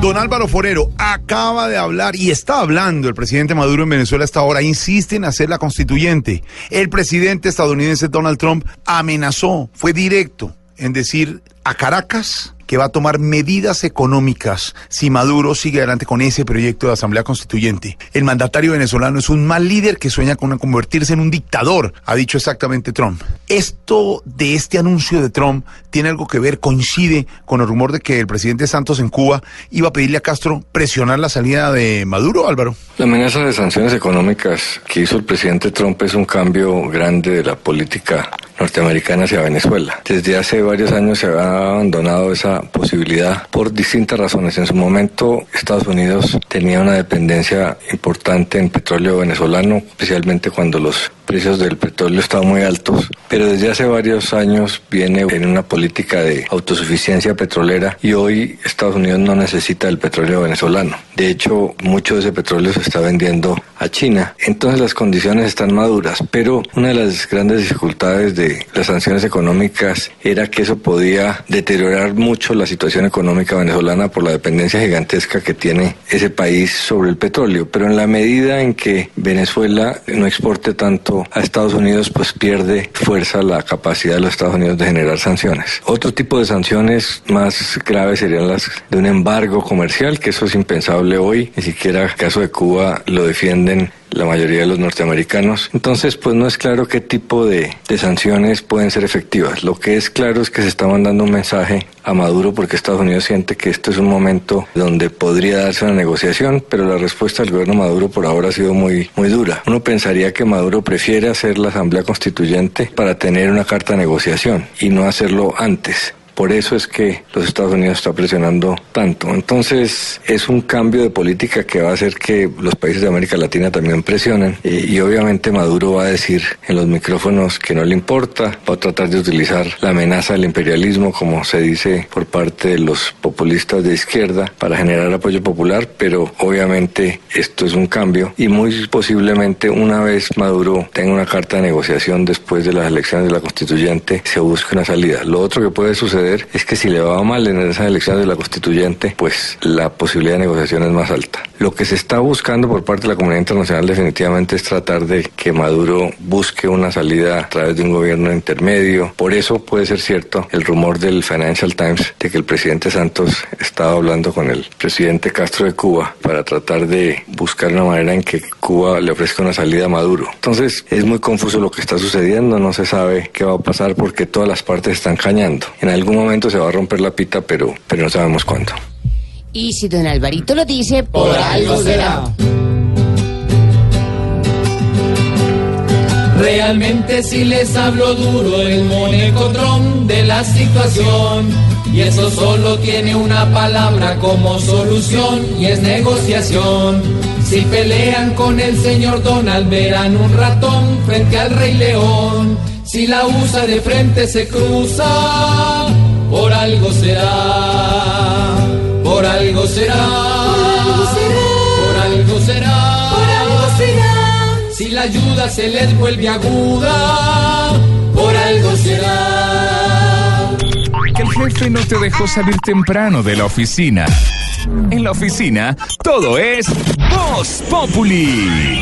Don Álvaro Forero acaba de hablar y está hablando el presidente Maduro en Venezuela hasta ahora. Insiste en hacer la constituyente. El presidente estadounidense Donald Trump amenazó, fue directo en decir a Caracas que va a tomar medidas económicas si Maduro sigue adelante con ese proyecto de Asamblea Constituyente. El mandatario venezolano es un mal líder que sueña con convertirse en un dictador, ha dicho exactamente Trump. Esto de este anuncio de Trump tiene algo que ver, coincide con el rumor de que el presidente Santos en Cuba iba a pedirle a Castro presionar la salida de Maduro, Álvaro. La amenaza de sanciones económicas que hizo el presidente Trump es un cambio grande de la política norteamericana hacia Venezuela. Desde hace varios años se ha abandonado esa posibilidad por distintas razones. En su momento Estados Unidos tenía una dependencia importante en petróleo venezolano, especialmente cuando los precios del petróleo estaban muy altos, pero desde hace varios años viene en una política de autosuficiencia petrolera y hoy Estados Unidos no necesita el petróleo venezolano. De hecho, mucho de ese petróleo se está vendiendo a China. Entonces las condiciones están maduras, pero una de las grandes dificultades de las sanciones económicas era que eso podía deteriorar mucho la situación económica venezolana por la dependencia gigantesca que tiene ese país sobre el petróleo. Pero en la medida en que Venezuela no exporte tanto a Estados Unidos, pues pierde fuerza la capacidad de los Estados Unidos de generar sanciones. Otro tipo de sanciones más graves serían las de un embargo comercial, que eso es impensable hoy, ni siquiera el caso de Cuba lo defienden la mayoría de los norteamericanos. Entonces, pues no es claro qué tipo de, de, sanciones pueden ser efectivas. Lo que es claro es que se está mandando un mensaje a Maduro porque Estados Unidos siente que esto es un momento donde podría darse una negociación, pero la respuesta del gobierno Maduro por ahora ha sido muy, muy dura. Uno pensaría que Maduro prefiere hacer la Asamblea Constituyente para tener una carta de negociación y no hacerlo antes. Por eso es que los Estados Unidos está presionando tanto. Entonces es un cambio de política que va a hacer que los países de América Latina también presionen. Y, obviamente Maduro va a decir en los micrófonos que no le importa, va a tratar de utilizar la amenaza del imperialismo, como se dice por parte de los populistas de izquierda, para generar apoyo popular, pero obviamente esto es un cambio y muy posiblemente una vez Maduro tenga una carta de negociación después de las elecciones de la constituyente, se busque una salida. Lo otro que puede suceder es que si le va mal en esas elecciones de la constituyente, pues la posibilidad de negociación es más alta. Lo que se está buscando por parte de la comunidad internacional definitivamente es tratar de que Maduro busque una salida a través de un gobierno intermedio. Por eso puede ser cierto el rumor del Financial Times de que el presidente Santos estaba hablando con el presidente Castro de Cuba para tratar de buscar una manera en que Cuba le ofrezca una salida a Maduro. Entonces es muy confuso lo que está sucediendo, no se sabe qué va a pasar porque todas las partes están cañando. En algún momento se va a romper la pita, pero, pero no sabemos cuándo. Y si don Alvarito lo dice, por, por algo será. Realmente si les hablo duro el monecotrón de la situación y eso solo tiene una palabra como solución y es negociación. Si pelean con el señor Donald verán un ratón frente al rey león. Si la usa de frente se cruza, por algo será, por algo será, por algo será, por algo será. Si la ayuda se les vuelve aguda, por algo será. Que el jefe no te dejó salir temprano de la oficina. En la oficina, todo es Voz Populi.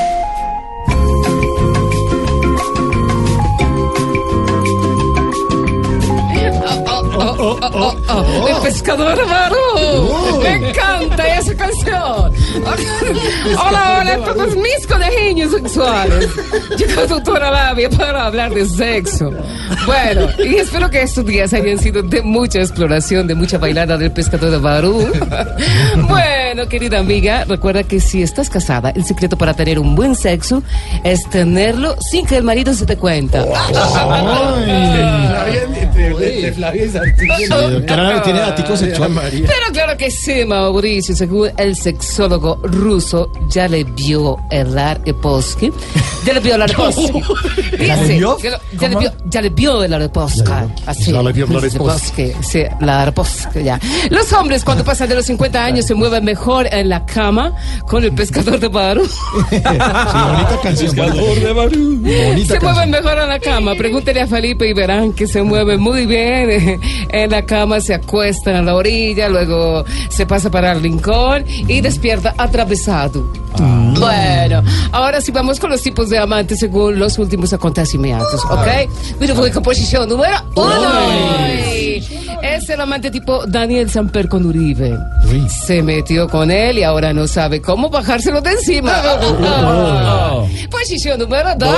Oh, oh, oh, el pescador Barú. Me encanta esa canción. Hola, hola, todos mis conejillos sexuales. Llegó doctora Labia para hablar de sexo. Bueno, y espero que estos días hayan sido de mucha exploración, de mucha bailada del pescador de Barú. Bueno. Querida amiga, recuerda que si estás casada, el secreto para tener un buen sexo es tenerlo sin que el marido se te cuenta. Doctora, ¿tiene? Pero claro que sí, Mauricio. Según el sexólogo ruso, ya le vio el Arposky. Ya le vio el Arposky. ¿Ya le Dice vio? que lo- Ya le vio, ya le vio el Arposky. Así. Ya le vio el Arposky. Arposky, Sí, la Arposky, ya. Los hombres, cuando pasan de los 50 años, se mueven mejor en la cama con el pescador de Barú. Sí, bonita canción. de Barú. Se canción. mueven mejor en la cama. Pregúntele a Felipe y verán que se mueve muy bien en la cama, se acuesta en la orilla, luego se pasa para el rincón y despierta atravesado. Bueno, ahora sí vamos con los tipos de amantes según los últimos acontecimientos, ¿ok? Mira, voy con posición número uno. Es el amante tipo Daniel Samper con Uribe. Se metió con él y ahora no sabe cómo bajárselo de encima. Posición número dos.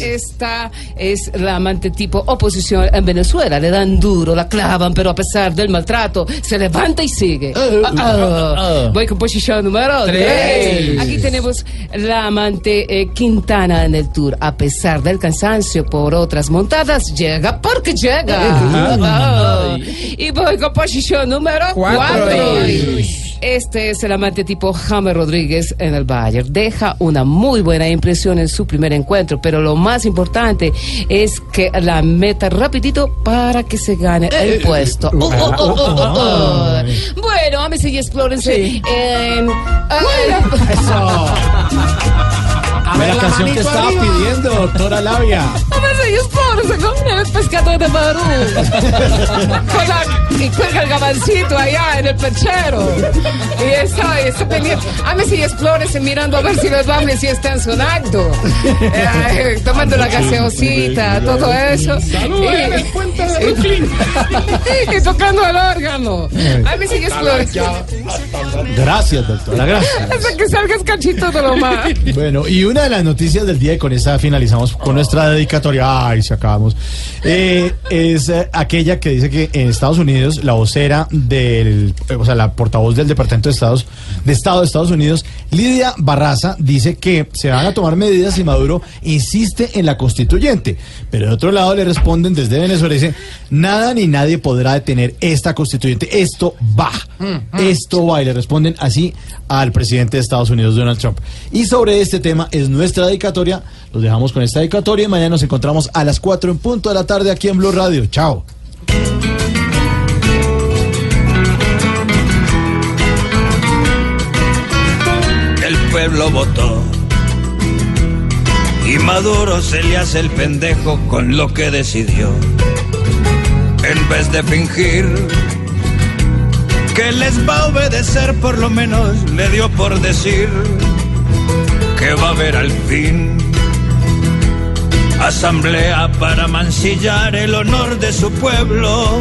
Esta es la amante tipo oposición en Venezuela. Le dan duro, la clavan, pero a pesar del maltrato, se levanta y sigue. Ah, ah. Voy con posición número 3. Aquí tenemos la amante eh, Quintana en el tour. A pesar del cansancio por otras montadas, llega porque llega. Oh. Y voy con posición número 4. Este es el amante tipo James Rodríguez en el Bayern. Deja una muy buena impresión en su primer encuentro, pero lo más importante es que la meta rapidito para que se gane el puesto. Bueno, ámese y explórense en... A ver, la canción que estaba pidiendo, doctora Labia. Ámese y explórense con el pescador de Barú. Con la- y cuelga el gabancito allá en el perchero. Y está, está pendiente. Ámese y explórense mirando a ver si los bables sí están sonando. Eh, tomando la gaseosita, todo eso. Salud, Y- en el puente de Brooklyn. y tocando el órgano. Ámese y explórense. Gracias, doctora, gracias. Hasta que salgas cachito de lo más. Bueno, y una de las noticias del día, y con esta finalizamos con nuestra dedicatoria, ay, se acabamos, eh, es eh, aquella que dice que en Estados Unidos la vocera del, eh, o sea, la portavoz del Departamento de Estados, de Estado de Estados Unidos, Lidia Barraza, dice que se van a tomar medidas si Maduro insiste en la constituyente. Pero de otro lado le responden desde Venezuela, dice, nada ni nadie podrá detener esta constituyente, esto va, esto va, y le responden así al presidente de Estados Unidos, Donald Trump. Y sobre este tema es nuestra dedicatoria, los dejamos con esta dedicatoria y mañana nos encontramos a las 4 en punto de la tarde aquí en Blue Radio. Chao. El pueblo votó. Y Maduro se le hace el pendejo con lo que decidió. En vez de fingir que les va a obedecer, por lo menos le dio por decir que va a haber al fin asamblea para mancillar el honor de su pueblo.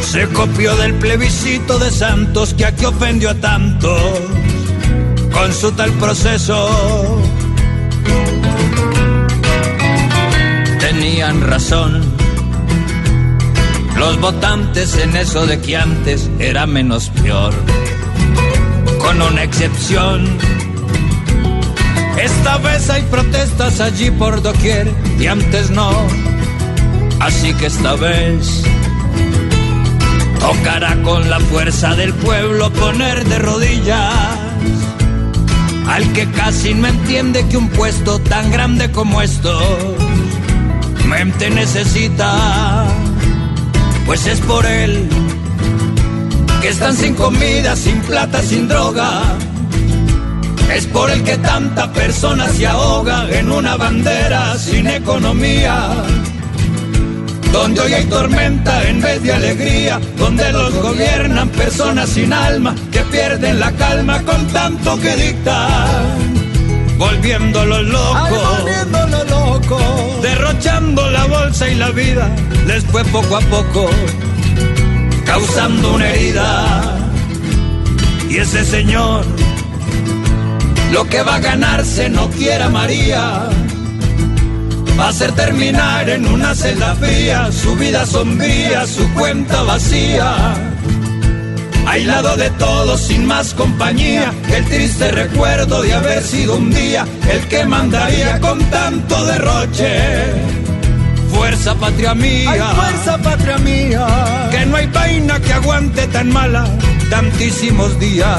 Se copió del plebiscito de Santos que aquí ofendió a tantos con su tal proceso. Tenían razón los votantes en eso de que antes era menos peor. Con una excepción, esta vez hay protestas allí por doquier y antes no. Así que esta vez tocará con la fuerza del pueblo poner de rodillas al que casi no entiende que un puesto tan grande como esto mente necesita, pues es por él que están sin comida, sin plata, sin droga. Es por el que tanta persona se ahoga en una bandera sin economía. Donde hoy hay tormenta en vez de alegría, donde los gobiernan personas sin alma que pierden la calma con tanto que dictan, volviéndolo loco, volviéndolo loco, derrochando la bolsa y la vida, les fue poco a poco, causando una herida. Y ese señor, lo que va a ganarse no quiera María va a hacer terminar en una celda fría su vida sombría, su cuenta vacía. Aislado de todos, sin más compañía, el triste recuerdo de haber sido un día el que mandaría con tanto derroche. Fuerza patria mía, Ay, fuerza patria mía, que no hay vaina que aguante tan mala, tantísimos días,